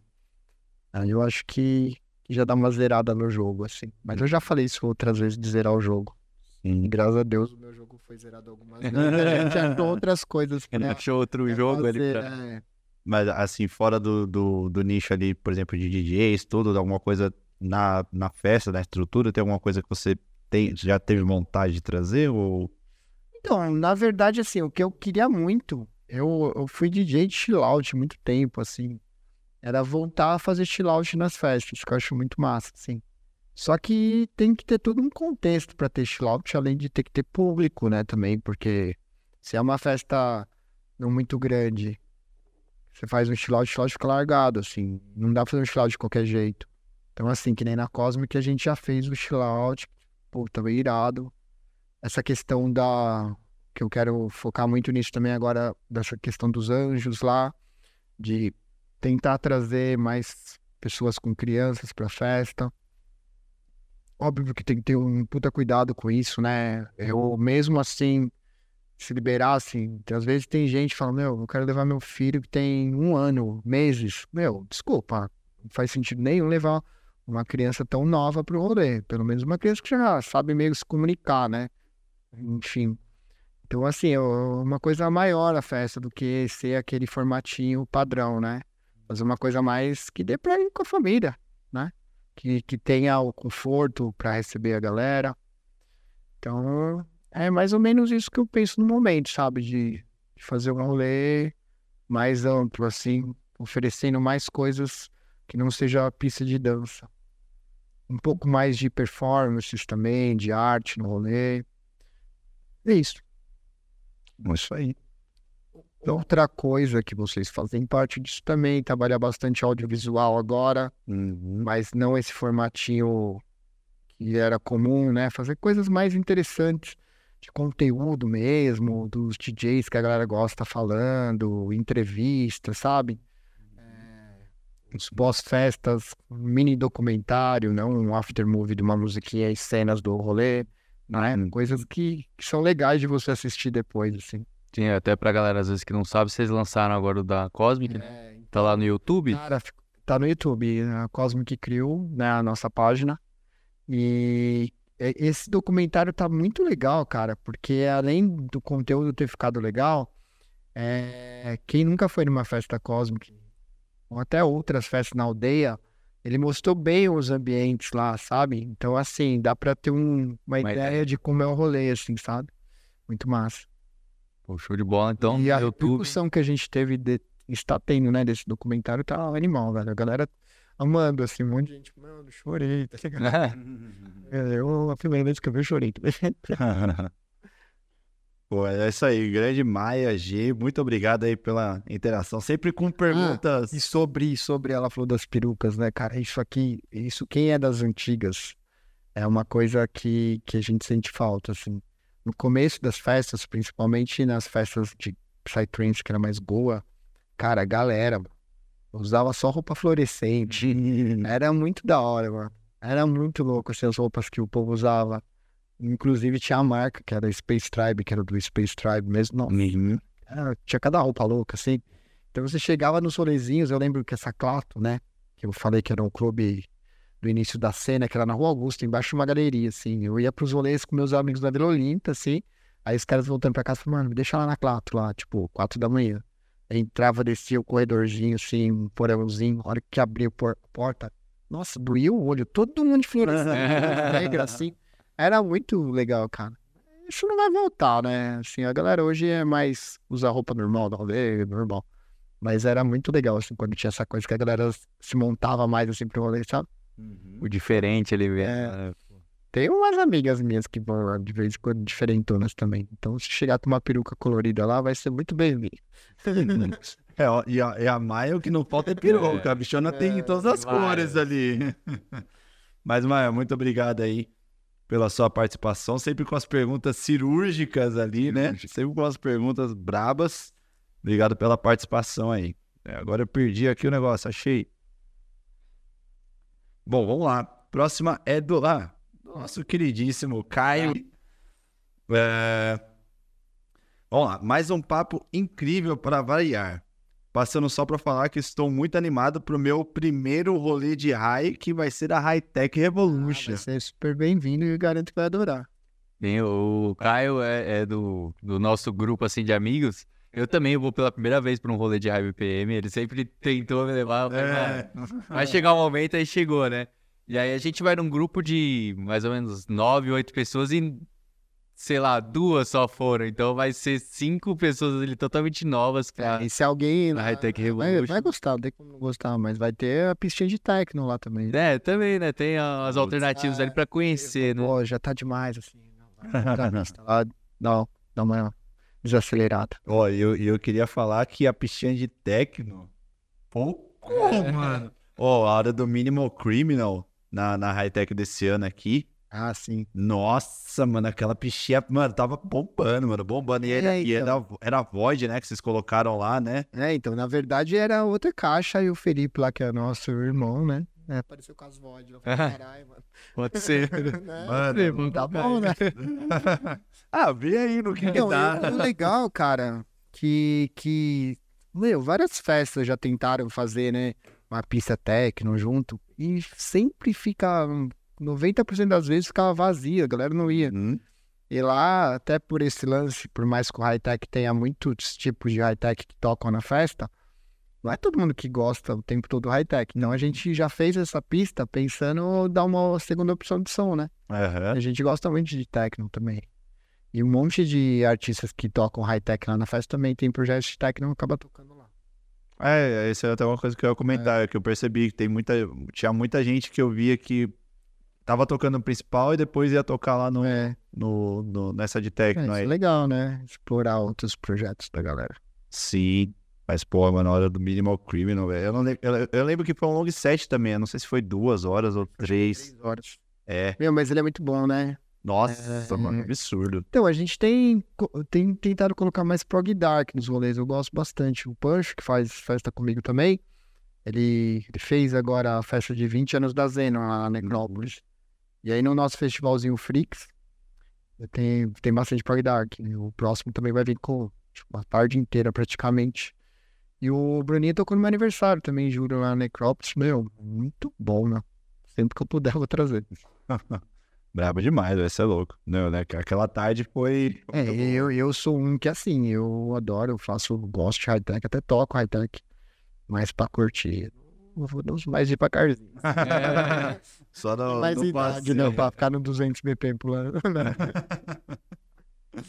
Aí eu acho que já dá uma zerada no jogo, assim. Mas eu já falei isso outras vezes de zerar o jogo. E graças a Deus o meu jogo foi zerado algumas vezes. A gente achou outras coisas pra- achou outro pra jogo ali fazer, pra... é. Mas assim, fora do, do, do nicho ali, por exemplo, de DJs, tudo, alguma coisa na, na festa, na estrutura, tem alguma coisa que você tem, já teve vontade de trazer? Ou Então, na verdade, assim, o que eu queria muito, eu, eu fui DJ de chill out muito tempo, assim. Era voltar a fazer chill out nas festas, que eu acho muito massa, assim. Só que tem que ter todo um contexto para ter chill out, além de ter que ter público, né, também, porque se é uma festa não muito grande, você faz um out, chill out fica largado, assim. Não dá pra fazer um out de qualquer jeito. Então, assim, que nem na Cosmic a gente já fez o out, pô, tava irado. Essa questão da que eu quero focar muito nisso também agora, dessa questão dos anjos lá, de tentar trazer mais pessoas com crianças pra festa. Óbvio que tem que ter um puta cuidado com isso, né? Eu mesmo assim, se liberar, assim, às vezes tem gente que fala, meu, eu quero levar meu filho que tem um ano, meses. Meu, desculpa, não faz sentido nenhum levar uma criança tão nova pro rolê. Pelo menos uma criança que já sabe meio se comunicar, né? Enfim. Então, assim, é uma coisa maior a festa do que ser aquele formatinho padrão, né? Fazer uma coisa mais que dê pra ir com a família, né? Que, que tenha o conforto para receber a galera. Então, é mais ou menos isso que eu penso no momento, sabe? De, de fazer um rolê mais amplo, assim, oferecendo mais coisas que não seja a pista de dança. Um pouco mais de performances também, de arte no rolê. É isso. isso aí. Outra coisa que vocês fazem parte disso também, trabalhar bastante audiovisual agora, Uhum. mas não esse formatinho que era comum, né? Fazer coisas mais interessantes, de conteúdo mesmo, dos DJs que a galera gosta falando, entrevistas, sabe? É, Os pós-festas, um mini documentário, não um after movie de uma musiquinha e cenas do rolê, né? Uhum. Coisas que, que são legais de você assistir depois, assim. Sim, até pra galera às vezes que não sabe, vocês lançaram agora o da Cosmic, né? É, Tá lá no YouTube. Cara, tá no YouTube, a Cosmic Crew, né, a nossa página. E- esse documentário tá muito legal, cara, porque além do conteúdo ter ficado legal, é, quem nunca foi numa festa Cosmic, ou até outras festas na aldeia, ele mostrou bem os ambientes lá, sabe? Então, assim, dá pra ter um- uma, Uma ideia, ideia. de como é o rolê, assim, sabe? Muito massa. Pô, show de bola. Então, e a YouTube. repercussão que a gente teve, de- está tendo, né, desse documentário, tá animal, velho. A galera amando, assim, um monte de gente, mano, chorei, tá ligado? É, Eu, a primeira vez que eu vi, eu chorei. Pô, é isso aí. Grande Maia G, muito obrigado aí pela interação. Sempre com perguntas. E sobre, sobre ela falou das perucas, né, cara? Isso aqui, isso quem é das antigas é uma coisa que, que a gente sente falta, assim. No começo das festas, principalmente nas festas de Psytrance, que era mais Goa, cara, a galera usava só roupa fluorescente. Era muito da hora, mano. Era muito louco, assim, as roupas que o povo usava. Inclusive tinha a marca, que era Space Tribe, que era do Space Tribe mesmo. Não, Uhum. era- tinha cada roupa louca, assim. Então você chegava nos rolezinhos, eu lembro que essa Clato, né? Que eu falei que era um clube do início da cena, que era na Rua Augusta, embaixo de uma galeria, assim. Eu ia pros rolês com meus amigos da Vila Olinta, assim. Aí os caras voltando pra casa, falaram, mano, me deixa lá na Clato, lá, tipo, quatro da manhã. Entrava, descia o corredorzinho, assim, um porãozinho. A hora que abria a por- porta, nossa, doía o olho. Todo mundo de fluorescente, negra, assim. Era muito legal, cara. Isso não vai voltar, né? Assim, a galera hoje é mais usar roupa normal, rolê, normal. Mas era muito legal, assim, quando tinha essa coisa que a galera se montava mais, assim, pro rolê, sabe? O diferente ali, velho. É. Tem umas amigas minhas que vão lá de vez em quando diferentonas também. Então, se chegar com uma peruca colorida lá, vai ser muito bem-vindo. É, ó, e, a, e a Maia, o que não falta é peruca. A bichona tem É, todas as várias. cores ali. Mas, Maia, muito obrigado aí pela sua participação, sempre com as perguntas cirúrgicas ali, né? Sempre com as perguntas brabas. Obrigado pela participação aí. É, agora eu perdi aqui o negócio, achei. Bom, vamos lá. Próxima é do lá, nosso queridíssimo Caio. É, Vamos lá, mais um papo incrível para variar. Passando só para falar que estou muito animado para o meu primeiro rolê de high, que vai ser a High Tech Revolution. Vai ser super bem-vindo e garanto que vai adorar. Bem, o Caio é, é do, do nosso grupo assim de amigos. Eu também vou pela primeira vez para um rolê de High BPM. Ele sempre tentou me levar. É. "Ah, Vai chegar um momento, aí chegou, né? E aí a gente vai num grupo de mais ou menos nove, oito pessoas e, sei lá, duas só foram. Então vai ser cinco pessoas ali totalmente novas pra... E se alguém na High-Tech vai, Revolution. vai gostar, não tem como não gostar, mas vai ter a pistinha de techno lá também. É, também, né? Tem as alternativas ali pra conhecer, né? Pô, já tá demais, assim. Não, vai lá, dá, uma desacelerada. Ó, eu, eu queria falar que a pistinha de techno. Pô, como, mano? Ó, a hora do Minimal Criminal na, na High Tech desse ano aqui. Ah, sim. Nossa, mano, aquela pistinha, mano, tava bombando, mano, bombando. E, era, É, e era, era a Void, né, que vocês colocaram lá, né? É, então, na verdade era outra caixa e o Felipe lá, que é nosso irmão, né? É, apareceu com as VOD. Eu falei, caralho, mano. Pode ser. Né? Mano, Tá bom, né? ah, vê aí no que, que Então, dá. e o legal, cara, que, que, meu, várias festas já tentaram fazer, né, uma pista techno junto e sempre fica, 90% das vezes ficava vazia, a galera não ia. Hum, E lá, até por esse lance, por mais que o high-tech tenha muitos tipos de high-tech que tocam na festa, não é todo mundo que gosta o tempo todo do high-tech. Então a gente já fez essa pista pensando em dar uma segunda opção de som, né? aham. A gente gosta muito de techno também. E um monte de artistas que tocam high-tech lá na festa também tem projetos de techno acaba tocando. É, essa é até uma coisa que eu ia comentar, que eu percebi que tem muita, tinha muita gente que eu via que tava tocando o principal e depois ia tocar lá no, É, no, no- nessa de é, techno isso é aí. legal, né? Explorar outros projetos da galera. Sim, mas pô, mano, na hora do Minimal Criminal, velho, eu, não eu, eu lembro que foi um long set também, eu não sei se foi duas horas ou três. Três horas. É, Meu, mas ele é muito bom, né? Nossa, É. mano, absurdo. Então, a gente tem, tem tentado colocar mais prog dark nos rolês. Eu gosto bastante. O Punch, que faz festa comigo também, ele, ele fez agora a festa de 20 anos da Zeno lá na Necrópolis. E aí no nosso festivalzinho Freaks, tem, tem bastante prog dark. O próximo também vai vir com tipo, a tarde inteira praticamente. E o Bruninho tocou no meu aniversário também, juro, lá na Necrópolis. Meu, muito bom, né? Sempre que eu puder, eu vou trazer. Brabo demais, vai ser louco. Não, né? Aquela tarde foi. É, eu, eu sou um que assim, eu adoro, eu faço, gosto de high-tech, até toco high-tech, mas pra curtir, eu vou nos mais devagarzinho. Só no, mais no idade, passeio. né, pra ficar no 200 BPM pulando. né?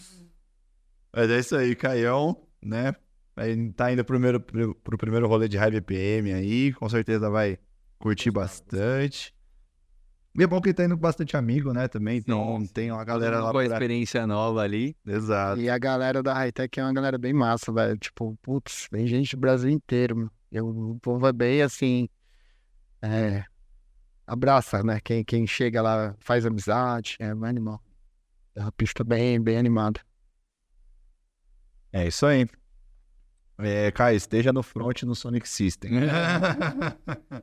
Mas é isso aí, Caião, né? Aí tá indo pro primeiro, pro primeiro rolê de High BPM aí, com certeza vai curtir bastante. E é bom que ele tá indo com bastante amigo, né, também, então Sim. tem uma galera lá com a por aí. experiência nova ali. Exato. E a galera da high-tech é uma galera bem massa, velho, tipo, putz, vem gente do Brasil inteiro, meu. E o povo é bem assim, é, abraça, né, quem, quem chega lá faz amizade, é bem animal. É uma pista bem, bem animada. É isso aí. É, Caio, esteja no front no Sonic System.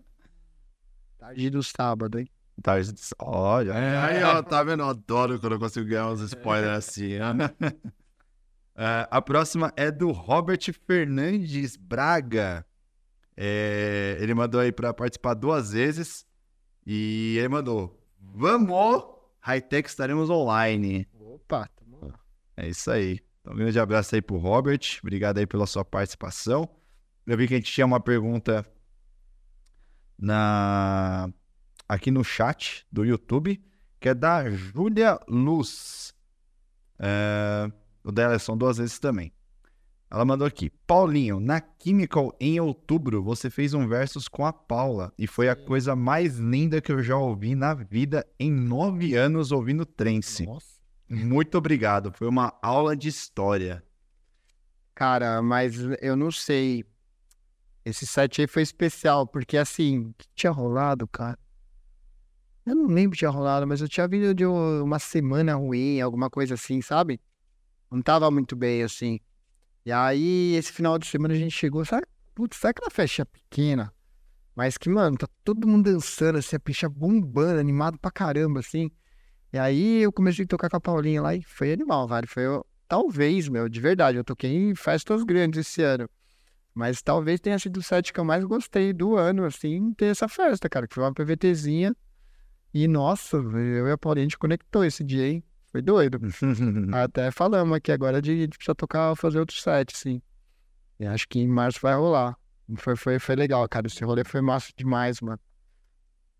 Tarde do sábado, hein? Tá, olha. Aí, ó, tá vendo? Eu adoro quando eu consigo ganhar uns spoilers assim. ó. É, a próxima é do Robert Fernandes Braga. É, ele mandou aí pra participar duas vezes. E ele mandou: Vamos! Hightech estaremos online. Opa, tamo lá. É isso aí. Então, um grande abraço aí pro Robert. Obrigado aí pela sua participação. Eu vi que a gente tinha uma pergunta na aqui no chat do YouTube, que é da Júlia Luz. É, O dela são duas vezes também. Ela mandou aqui. Paulinho, na Chemical, em outubro, você fez um versus com a Paula. E foi a coisa mais linda que eu já ouvi na vida em nove anos ouvindo trance. Nossa. Muito obrigado. Foi uma aula de história. Cara, mas eu não sei. Esse set aí foi especial, porque assim, o que tinha rolado, cara? Eu não lembro que tinha rolado, mas eu tinha vindo de um- uma semana ruim, alguma coisa assim, sabe? Não tava muito bem, assim. E aí, esse final de semana a gente chegou, sabe? Putz, sabe aquela festinha pequena? Mas que, mano, tá todo mundo dançando, assim, a picha bombando, animado pra caramba, assim. E aí eu comecei a tocar com a Paulinha lá e foi animal, velho. Foi, eu- talvez, meu, de verdade, eu toquei em festas grandes esse ano. Mas talvez tenha sido o set que eu mais gostei do ano, assim, ter essa festa, cara, que foi uma PVTzinha. E, nossa, eu e a Paulinha, a gente conectou esse dia, hein? Foi doido. Até falamos aqui agora de, precisar tocar, fazer outro set, sim. E acho que em março vai rolar. Foi, foi, foi legal, cara. Esse rolê foi massa demais, mano.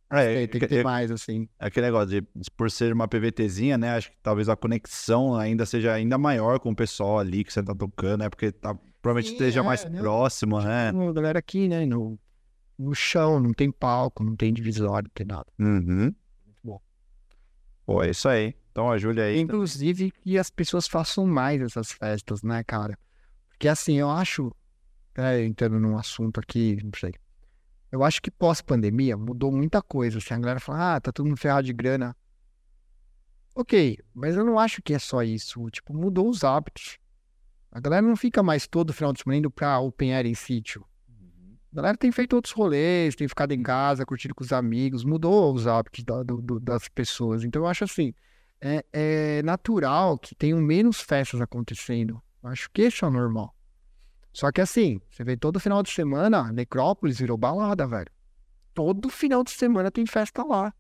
É, Tem, tem que ter mais, assim. aquele negócio de, por ser uma PVTzinha, né? Acho que talvez a conexão ainda seja ainda maior com o pessoal ali que você tá tocando, né? Porque tá, provavelmente Sim, esteja é, mais né? próximo, né? A galera aqui, né, no, no chão, não tem palco, não tem divisório, não tem nada. Uhum. Pô, é isso aí. Então a Júlia aí. Inclusive que as pessoas façam mais essas festas, né, cara? Porque assim, eu acho, é, entrando num assunto aqui, não sei. Eu acho que pós-pandemia mudou muita coisa. Assim, a galera fala, ah, tá todo mundo ferrado de grana. Ok, mas eu não acho que é só isso. Tipo, mudou os hábitos. A galera não fica mais todo final de semana indo pra open air em sítio. A galera tem feito outros rolês, tem ficado em casa, curtindo com os amigos, mudou os hábitos da- do- do- das pessoas. Então eu acho assim, é, é natural que tenham menos festas acontecendo. Eu Acho que isso é normal. Só que assim, você vê todo final de semana, Necrópolis virou balada, velho. Todo final de semana tem festa lá.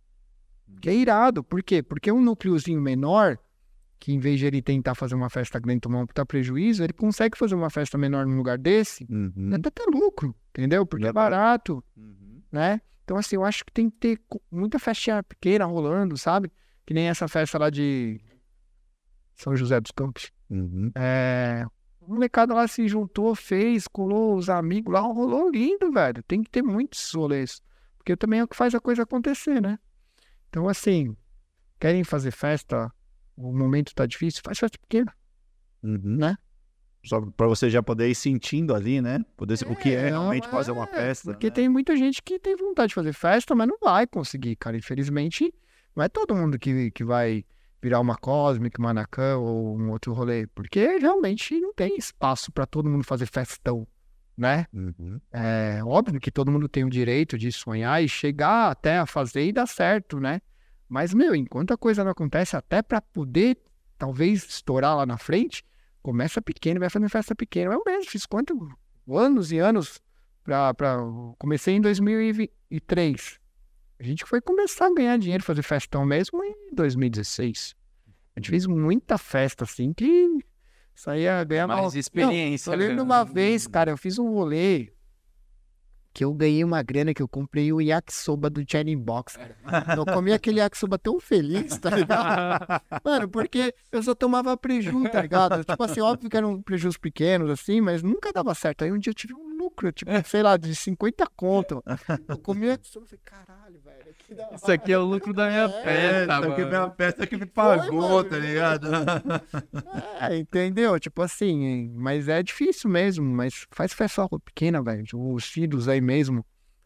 Que é irado. Por quê? Porque um núcleozinho menor, que em vez de ele tentar fazer uma festa grande e tomar um puta prejuízo, ele consegue fazer uma festa menor num lugar desse, Uhum. até ter lucro, entendeu? Porque é Verdade. barato Uhum. né? Então, assim, eu acho que tem que ter muita festinha pequena rolando, sabe? Que nem essa festa lá de São José dos Campos. Uhum. É... O molecada lá se juntou, fez, colou os amigos lá, rolou lindo, velho. Tem que ter muitos rolês. Porque também é o que faz a coisa acontecer, né? Então, assim, querem fazer festa, o momento tá difícil, faz festa pequena. Uhum. Né? Só pra você já poder ir sentindo ali, né? Poder ser- o que é não, realmente fazer uma é, festa. Porque né? tem muita gente que tem vontade de fazer festa, mas não vai conseguir, cara. Infelizmente, não é todo mundo que, que vai virar uma Cosmic, Manacan ou um outro rolê. Porque realmente não tem espaço pra todo mundo fazer festão, né? Uhum. É óbvio que todo mundo tem o direito de sonhar e chegar até a fazer e dar certo, né? Mas, meu, enquanto a coisa não acontece, até pra poder talvez estourar lá na frente, começa pequeno, vai fazendo festa pequena. Eu mesmo fiz quanto? Anos e anos pra. pra... Comecei em 2003. A gente foi começar a ganhar dinheiro, fazer festão mesmo em 2016. A gente fez muita festa assim que saía ganhar Mais experiência. eu lembro uma vez, cara, eu fiz um rolê que eu ganhei uma grana que eu comprei o yakisoba do Jenny Box, cara. Eu comi aquele yakisoba tão feliz, tá ligado? Mano, porque eu só tomava preju, tá ligado? Tipo assim, óbvio que eram prejus pequenos, assim, mas nunca dava certo. Aí um dia eu tive um lucro, tipo, sei lá, de 50 conto. Eu comi o yakisoba e falei, caralho, velho, que da hora. Isso aqui é o lucro da minha É, festa, aqui foi mano. uma festa que me Foi, pagou, mano. tá ligado? É, entendeu? Tipo assim, mas é difícil mesmo, mas faz festa pequena, velho. Os filhos aí mesmo,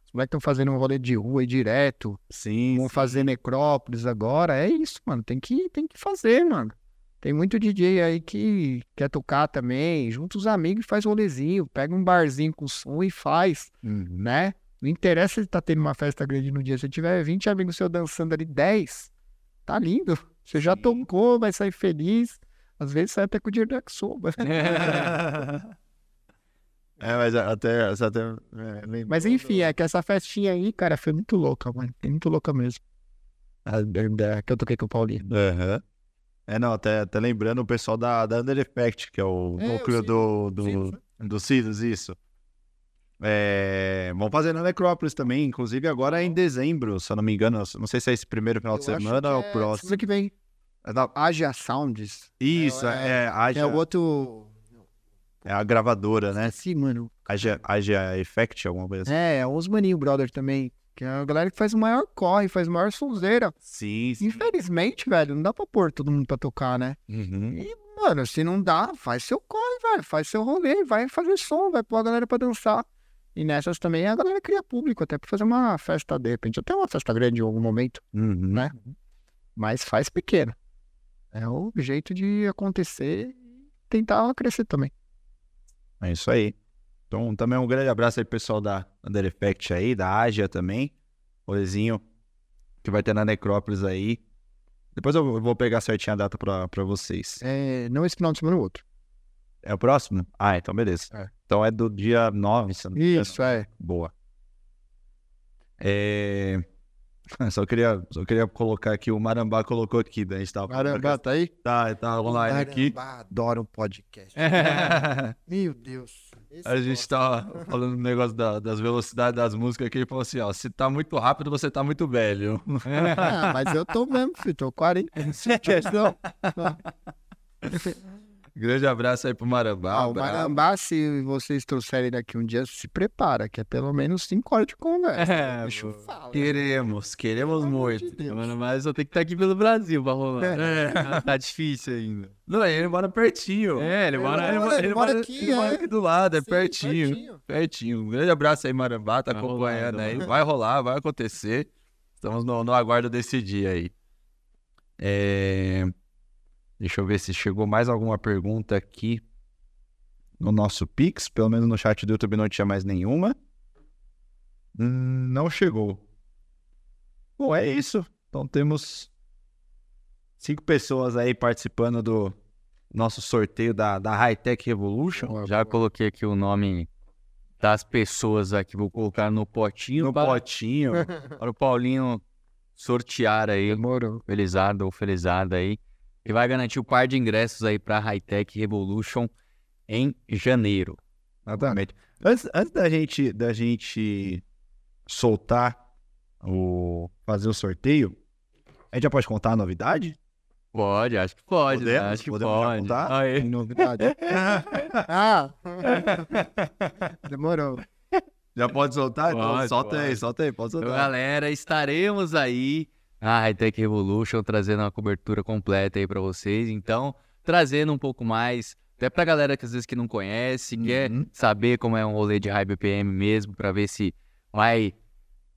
os moleques estão fazendo um rolê de rua aí direto, Sim. vão fazer necrópolis agora, é isso, mano, tem que, tem que fazer, mano. Tem muito DJ aí que quer tocar também, junta os amigos e faz rolezinho, pega um barzinho com som e faz, Uhum. né? Não interessa se tá tendo uma festa grande no dia, se tiver 20 amigos seus dançando ali, 10, tá lindo. Você já Sim. tocou, vai sair feliz. Às vezes sai até com o dinheiro da soba. É, mas até. até é, Mas enfim, é que essa festinha aí, cara, foi muito louca, mano. Foi muito louca mesmo. A, da- que eu toquei com o Paulinho. Aham. É, não, até, até lembrando o pessoal da, da Under Effect, que é o É, núcleo do, do, Cílios, do Cílios, isso. É, vão fazer na Necrópolis também, inclusive agora em dezembro, se eu não me engano. Não sei se é esse primeiro final de semana ou é o próximo. Semana que vem. É da- Asia Sounds. Isso, É, é, a Que é o outro. é a gravadora, né? Sim, mano. Asia, Asia Effect, alguma coisa assim. É, é os Maninho Brother também. Que é a galera que faz o maior corre, faz o maior sonzeira. Sim, sim. Infelizmente, velho, não dá pra pôr todo mundo pra tocar, né? Uhum. E, mano, se não dá, faz seu corre, velho. Faz seu rolê, vai fazer som, vai pôr a galera pra dançar. E nessas também a galera cria público até pra fazer uma festa, de repente, até uma festa grande em algum momento, Uhum. né? Mas faz pequeno. É o jeito de acontecer e tentar crescer também. É isso aí. Então, também um grande abraço aí pro pessoal da Under Effect aí, da Ágia também. Rolezinho que vai ter na Necrópolis aí. Depois eu vou pegar certinho a data pra, pra vocês. É, não esse final de semana, o outro. É o próximo? Ah, então beleza. É. Então é do dia 9, se não. Isso, é. Boa. É... Só queria, só queria colocar aqui, o Marambá colocou aqui, né? A gente tava Caramba, tá aí? Tá, tá online aqui. adoro um podcast. Meu Deus. A gente tava falando do negócio da- das velocidades das músicas aqui, ele falou assim, ó, se tá muito rápido, você tá muito velho. Ah, mas eu tô mesmo, filho. Tô 40. Não. Grande abraço aí pro Marambá. Ah, o. Marambá, se vocês trouxerem daqui um dia, se prepara, que é pelo menos 5 horas de conversa. É, Deixa eu falar. Queremos, queremos Pelo amor muito. de Deus. Mano, mas eu tenho que estar aqui pelo Brasil pra rolar. É. Tá difícil ainda. Não, ele mora pertinho. É, ele Ele mora. ele aqui, Ele mora é. aqui do lado, é Sim, pertinho, pertinho. pertinho. Um grande abraço aí, Marambá, tá Vai acompanhando rolar, aí. vai Vai rolar, vai acontecer. Estamos no, no aguardo desse dia aí. É, Deixa eu ver se chegou mais alguma pergunta aqui no nosso Pix. Pelo menos no chat do YouTube não tinha mais nenhuma. Hum, não chegou. Bom, é isso. Então temos cinco pessoas aí participando do nosso sorteio da, da High Tech Revolution. Boa, Já boa. coloquei aqui o nome das pessoas aqui, vou colocar no potinho. No para, potinho. para o Paulinho sortear aí, Demorou. felizado ou felizada aí. E vai garantir o par de ingressos aí para High Tech Revolution em janeiro. Exatamente. Antes, antes da gente da gente soltar o fazer o sorteio, a gente já pode contar a novidade? Pode, acho que pode. né? Podemos? Acho que Podemos pode. contar? Aí. Tem novidade. ah! Demorou. Já pode soltar? então Pode, solta aí, pode. solta aí, pode Então, soltar. galera, estaremos aí na High Tech Revolution trazendo uma cobertura completa aí pra vocês. Então, trazendo um pouco mais, até pra galera que às vezes que não conhece, quer Uhum. saber como é um rolê de High BPM mesmo, pra ver se vai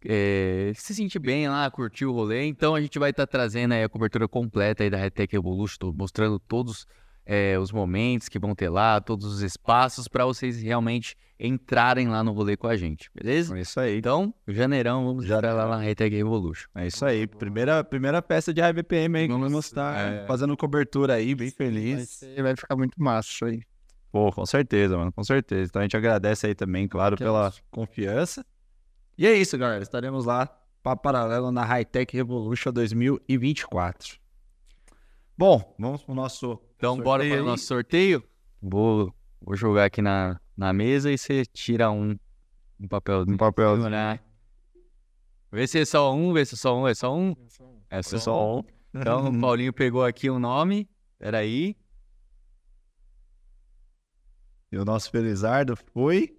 é, se sentir bem lá, curtir o rolê. Então, a gente vai estar trazendo aí a cobertura completa aí da High Tech Revolution, mostrando todos é, os momentos que vão ter lá, todos os espaços pra vocês realmente entrarem lá no rolê com a gente, beleza? É isso aí. Então, janeirão, vamos já lá na Hashtag Revolution. É isso aí. Primeira, primeira peça de High BPM aí que Vamos- estar é. fazendo cobertura aí, bem Vai, feliz. ser- vai ficar muito massa aí. Pô, com certeza, mano, com certeza. Então a gente agradece aí também, claro, Que pela confiança. E é isso, galera. Estaremos lá para paralelo na High Tech Revolution 2024. Bom, vamos pro nosso. Então, bora para o nosso sorteio. Vou, vou jogar aqui na, na mesa e você tira um, um papel. Um papel. Né? Vê se é só um, vê se é só um, é só um. É só, Só um. Então, o Paulinho pegou aqui o nome. Peraí. E o nosso Felizardo foi.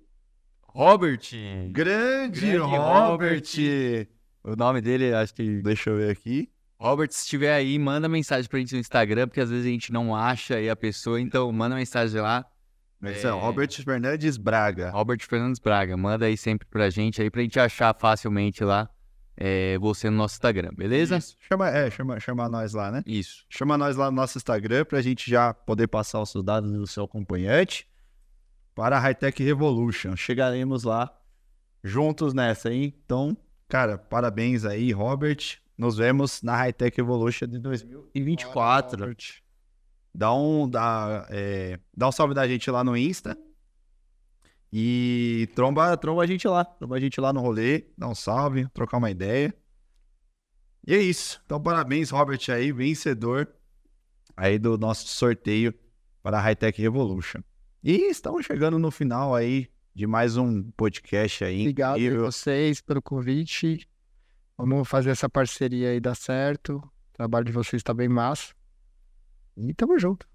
Robert. Grande, Grande Robert! O nome dele, acho que Deixa eu ver aqui. Robert, se estiver aí, manda mensagem pra gente no Instagram, porque às vezes a gente não acha aí a pessoa, então manda mensagem lá. É É. Robert Fernandes Braga. Robert Fernandes Braga, manda aí sempre pra gente aí, pra gente achar facilmente lá é, você no nosso Instagram, beleza? Isso. Chama, é, chama, chama nós lá, né? Isso. Chama nós lá no nosso Instagram pra gente já poder passar os seus dados do seu acompanhante para a Hightech Revolution. Chegaremos lá juntos nessa, hein? Então, cara, parabéns aí, Robert. Nos vemos na Hightech Revolution de 2024. Dá um, dá, é, dá um salve da gente lá no Insta. E tromba, tromba a gente lá. Tromba a gente lá no rolê. Dá um salve, trocar uma ideia. E é isso. Então, parabéns, Robert, aí, vencedor aí do nosso sorteio para a Hightech Revolution. E estamos chegando no final aí de mais um podcast aí. Obrigado a vocês pelo convite. Vamos fazer essa parceria aí dar certo. O trabalho de vocês tá bem massa. E tamo junto.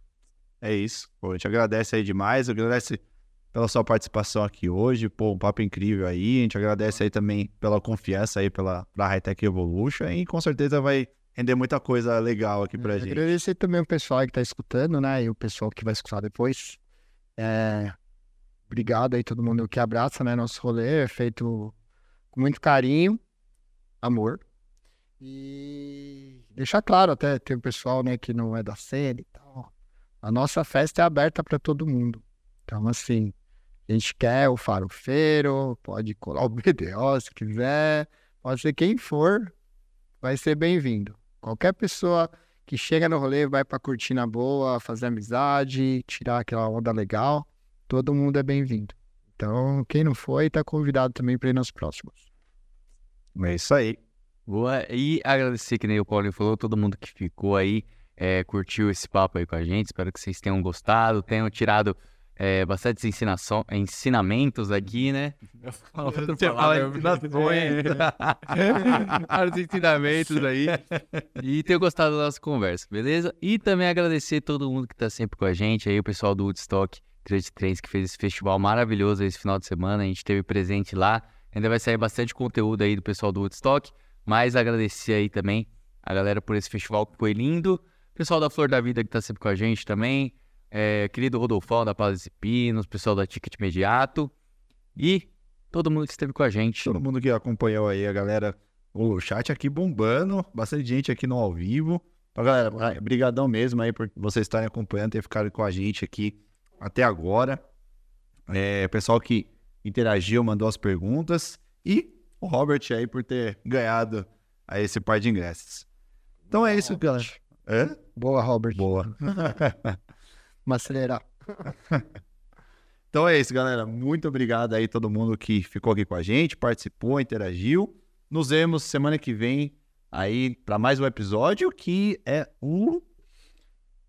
É isso. Pô, a gente agradece aí demais. Agradece pela sua participação aqui hoje. Pô, um papo incrível aí. A gente agradece aí também pela confiança aí pela, pra Hightech Evolution. E com certeza vai render muita coisa legal aqui pra É, gente. Agradecer também o pessoal que tá escutando, né? E o pessoal que vai escutar depois. É, obrigado aí todo mundo que abraça, né? Nosso rolê é feito com muito carinho, amor. E deixar claro até, tem o pessoal, né, que não é da cena e tal. A nossa festa é aberta para todo mundo. Então, assim, a gente quer o farofeiro, pode colar o BDO se quiser, pode ser quem for, vai ser bem-vindo. Qualquer pessoa que chega no rolê vai para curtir na boa, fazer amizade, tirar aquela onda legal, todo mundo é bem-vindo. Então, quem não foi, tá convidado também para ir nos próximos. É isso aí. Boa. E agradecer, que nem o Paulinho falou, todo mundo que ficou aí, é, curtiu esse papo aí com a gente. Espero que vocês tenham gostado, tenham tirado é, bastante ensinação, ensinamentos aqui, né? Você fala Vários ensinamentos aí. E tenham gostado da nossa conversa, beleza? E também agradecer todo mundo que tá sempre com a gente, aí o pessoal do Woodstock Grande Trends que fez esse festival maravilhoso esse final de semana. A gente teve presente lá. Ainda vai sair bastante conteúdo aí do pessoal do Woodstock. Mas agradecer aí também a galera por esse festival que foi lindo. Pessoal da Flor da Vida que tá sempre com a gente também. É, querido Rodolfão da Paz e Pinos, pessoal da Ticket Imediato. E todo mundo que esteve com a gente. Todo mundo que acompanhou aí, a galera. O chat aqui bombando, bastante gente aqui no ao vivo. Então, galera, brigadão mesmo aí por vocês estarem acompanhando, ter ficado com a gente aqui até agora. É, pessoal que interagiu, mandou as perguntas. E o Robert aí por ter ganhado aí esse par de ingressos. Então é isso, galera. É? Boa, Robert. Boa. Vamos acelerar. então é isso, galera. Muito obrigado aí todo mundo que ficou aqui com a gente, participou, interagiu. Nos vemos semana que vem aí para mais um episódio que é o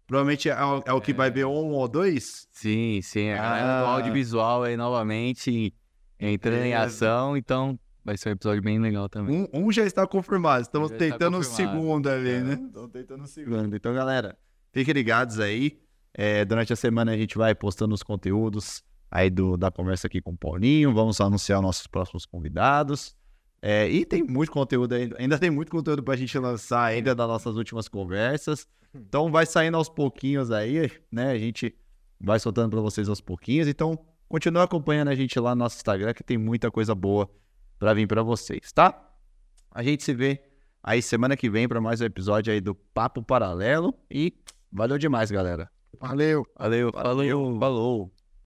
Provavelmente é o, é o que vai ver um ou dois? Sim, sim. A galera do audiovisual aí novamente entrando em Beleza. ação, então vai ser um episódio bem legal também. Um, um já está confirmado. Estamos tentando o confirmado. segundo ali, né? Estamos tentando o segundo. Então, galera, fiquem ligados aí. É, durante a semana a gente vai postando os conteúdos aí do, da conversa aqui com o Paulinho. Vamos anunciar nossos próximos convidados. É, e tem muito conteúdo ainda. Ainda tem muito conteúdo pra gente lançar ainda das nossas últimas conversas. Então vai saindo aos pouquinhos aí, né? A gente vai soltando pra vocês aos pouquinhos. Então, continua acompanhando a gente lá no nosso Instagram, que tem muita coisa boa pra vir pra vocês, tá? A gente se vê aí semana que vem pra mais um episódio aí do Papo Paralelo. E valeu demais, galera. Valeu. Valeu, falou. Falou.